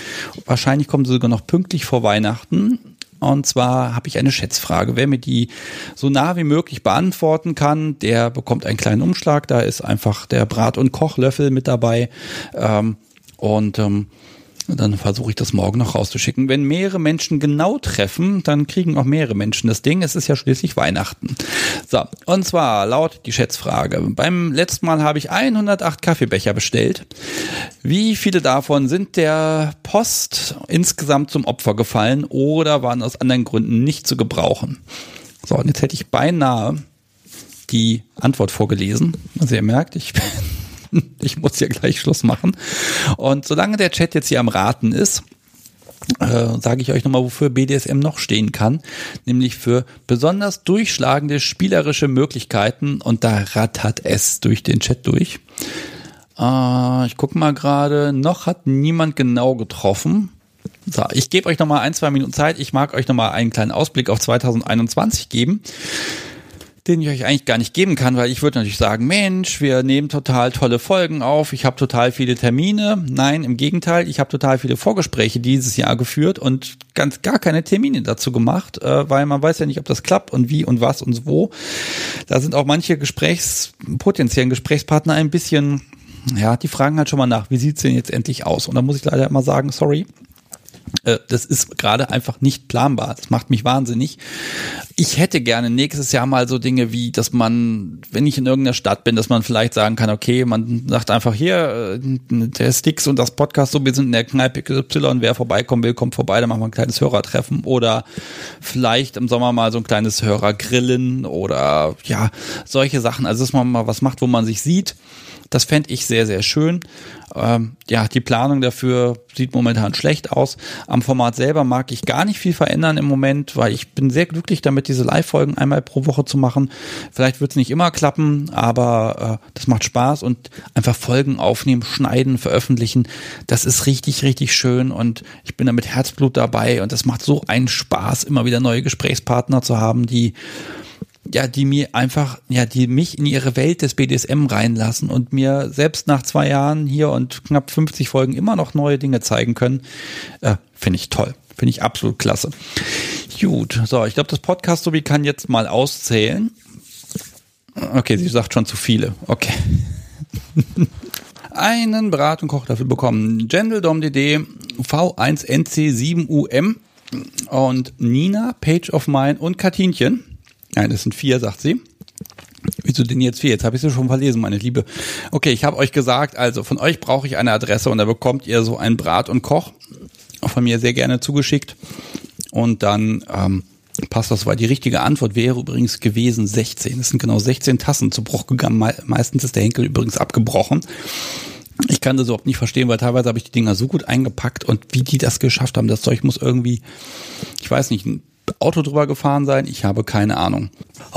Wahrscheinlich kommen sie sogar noch pünktlich vor Weihnachten und zwar habe ich eine Schätzfrage. Wer mir die so nah wie möglich beantworten kann, der bekommt einen kleinen Umschlag. Da ist einfach der Brat- und Kochlöffel mit dabei. Ähm, und ähm, dann versuche ich das morgen noch rauszuschicken. Wenn mehrere Menschen genau treffen, dann kriegen auch mehrere Menschen das Ding. Es ist ja schließlich Weihnachten. So, und zwar lautet die Schätzfrage. Beim letzten Mal habe ich 108 Kaffeebecher bestellt. Wie viele davon sind der Post insgesamt zum Opfer gefallen oder waren aus anderen Gründen nicht zu gebrauchen? So, und jetzt hätte ich beinahe die Antwort vorgelesen. Also ihr merkt, ich bin [LAUGHS] ich muss ja gleich Schluss machen. Und solange der Chat jetzt hier am Raten ist, äh, sage ich euch nochmal, wofür BDSM noch stehen kann, nämlich für besonders durchschlagende spielerische Möglichkeiten und da rattert es durch den Chat durch. Äh, ich gucke mal gerade, noch hat niemand genau getroffen. So, ich gebe euch nochmal ein, zwei Minuten Zeit. Ich mag euch nochmal einen kleinen Ausblick auf 2021 geben den ich euch eigentlich gar nicht geben kann, weil ich würde natürlich sagen, Mensch, wir nehmen total tolle Folgen auf, ich habe total viele Termine. Nein, im Gegenteil, ich habe total viele Vorgespräche dieses Jahr geführt und ganz gar keine Termine dazu gemacht, äh, weil man weiß ja nicht, ob das klappt und wie und was und wo. Da sind auch manche Gesprächs, potenziellen Gesprächspartner ein bisschen, ja, die fragen halt schon mal nach, wie sieht's denn jetzt endlich aus? Und da muss ich leider immer sagen, sorry, das ist gerade einfach nicht planbar. Das macht mich wahnsinnig. Ich hätte gerne nächstes Jahr mal so Dinge wie, dass man, wenn ich in irgendeiner Stadt bin, dass man vielleicht sagen kann, okay, man sagt einfach hier, äh, der Sticks und das Podcast, so wir sind in der Kneipe Y, wer vorbeikommen will, kommt vorbei, dann machen wir ein kleines Hörertreffen oder vielleicht im Sommer mal so ein kleines Hörergrillen oder ja, solche Sachen. Also dass man mal was macht, wo man sich sieht. Das fände ich sehr, sehr schön. Ähm, ja, die Planung dafür sieht momentan schlecht aus. Am Format selber mag ich gar nicht viel verändern im Moment, weil ich bin sehr glücklich damit, diese Live-Folgen einmal pro Woche zu machen. Vielleicht wird es nicht immer klappen, aber äh, das macht Spaß und einfach Folgen aufnehmen, schneiden, veröffentlichen, das ist richtig, richtig schön und ich bin da mit Herzblut dabei und das macht so einen Spaß, immer wieder neue Gesprächspartner zu haben, die ja, die mir einfach, ja, die mich in ihre Welt des BDSM reinlassen und mir selbst nach zwei Jahren hier und knapp 50 Folgen immer noch neue Dinge zeigen können, äh, finde ich toll. Finde ich absolut klasse. Gut, so, ich glaube, das Podcast Sobi kann jetzt mal auszählen. Okay, sie sagt schon zu viele. Okay. [LAUGHS] Einen Brat- und Koch dafür bekommen. DD V1NC7UM und Nina, Page of Mine und Katinchen. Nein, das sind vier, sagt sie. Wieso denn jetzt vier? Jetzt habe ich sie schon verlesen, meine Liebe. Okay, ich habe euch gesagt, also von euch brauche ich eine Adresse und da bekommt ihr so ein Brat und Koch. Von mir sehr gerne zugeschickt. Und dann ähm, passt das, weil die richtige Antwort wäre übrigens gewesen 16. Es sind genau 16 Tassen zu Bruch gegangen. meistens ist der Henkel übrigens abgebrochen. Ich kann das überhaupt nicht verstehen, weil teilweise habe ich die Dinger so gut eingepackt und wie die das geschafft haben, das Zeug muss irgendwie, ich weiß nicht, Auto drüber gefahren sein, ich habe keine Ahnung.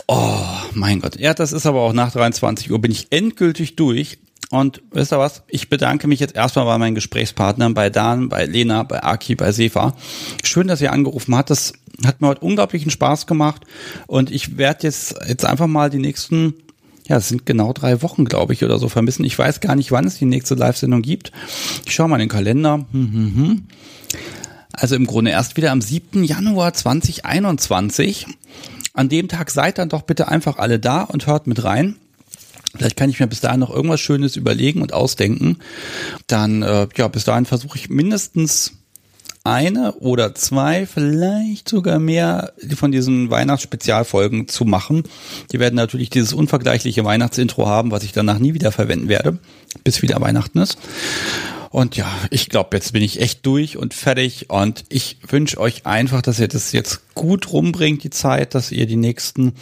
Oh, mein Gott. Ja, das ist aber auch nach 23 Uhr bin ich endgültig durch. Und wisst ihr was? Ich bedanke mich jetzt erstmal bei meinen Gesprächspartnern, bei Dan, bei Lena, bei Aki, bei Sefa. Schön, dass ihr angerufen habt. Das hat mir heute unglaublichen Spaß gemacht. Und ich werde jetzt, jetzt einfach mal die nächsten, ja, es sind genau drei Wochen, glaube ich, oder so vermissen. Ich weiß gar nicht, wann es die nächste Live-Sendung gibt. Ich schaue mal in den Kalender. Hm, hm, hm. Also im Grunde erst wieder am 7. Januar 2021. An dem Tag seid dann doch bitte einfach alle da und hört mit rein. Vielleicht kann ich mir bis dahin noch irgendwas Schönes überlegen und ausdenken. Dann, äh, ja, bis dahin versuche ich mindestens eine oder zwei, vielleicht sogar mehr von diesen Weihnachtsspezialfolgen zu machen. Die werden natürlich dieses unvergleichliche Weihnachtsintro haben, was ich danach nie wieder verwenden werde, bis wieder Weihnachten ist. Und ja, ich glaube, jetzt bin ich echt durch und fertig. Und ich wünsche euch einfach, dass ihr das jetzt gut rumbringt, die Zeit, dass ihr die nächsten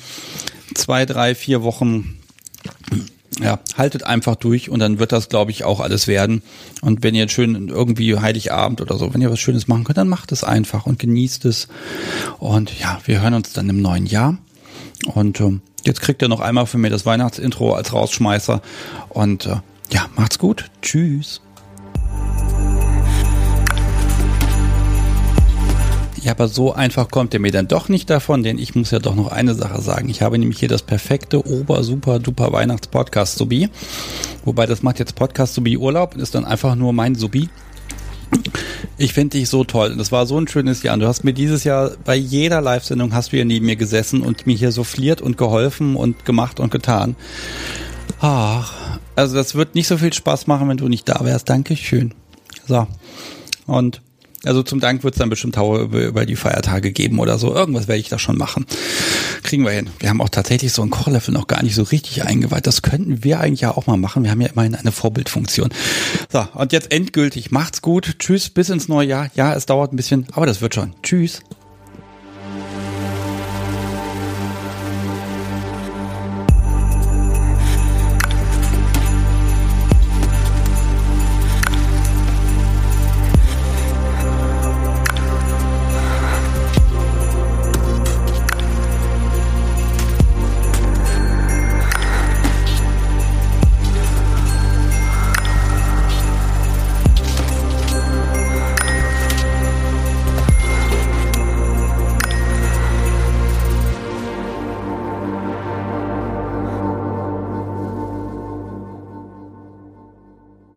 zwei, drei, vier Wochen ja, haltet einfach durch und dann wird das, glaube ich, auch alles werden. Und wenn ihr schön irgendwie Heiligabend oder so, wenn ihr was Schönes machen könnt, dann macht es einfach und genießt es. Und ja, wir hören uns dann im neuen Jahr. Und ähm, jetzt kriegt ihr noch einmal für mir das Weihnachtsintro als Rausschmeißer. Und äh, ja, macht's gut. Tschüss. Ja, aber so einfach kommt er mir dann doch nicht davon, denn ich muss ja doch noch eine Sache sagen. Ich habe nämlich hier das perfekte Ober Super Duper Weihnachts-Podcast Subi. Wobei das macht jetzt Podcast Subi Urlaub und ist dann einfach nur mein Subi. Ich finde dich so toll. Das war so ein schönes Jahr. Und du hast mir dieses Jahr bei jeder Live-Sendung hast du hier neben mir gesessen und mir hier so fliert und geholfen und gemacht und getan. Ach, also das wird nicht so viel Spaß machen, wenn du nicht da wärst. Dankeschön. So. Und also zum Dank wird es dann bestimmt auch über, die Feiertage geben oder so. Irgendwas werde ich da schon machen. Kriegen wir hin. Wir haben auch tatsächlich so ein Core-Level noch gar nicht so richtig eingeweiht. Das könnten wir eigentlich ja auch mal machen. Wir haben ja immerhin eine Vorbildfunktion. So, und jetzt endgültig. Macht's gut. Tschüss, bis ins neue Jahr. Ja, es dauert ein bisschen, aber das wird schon. Tschüss.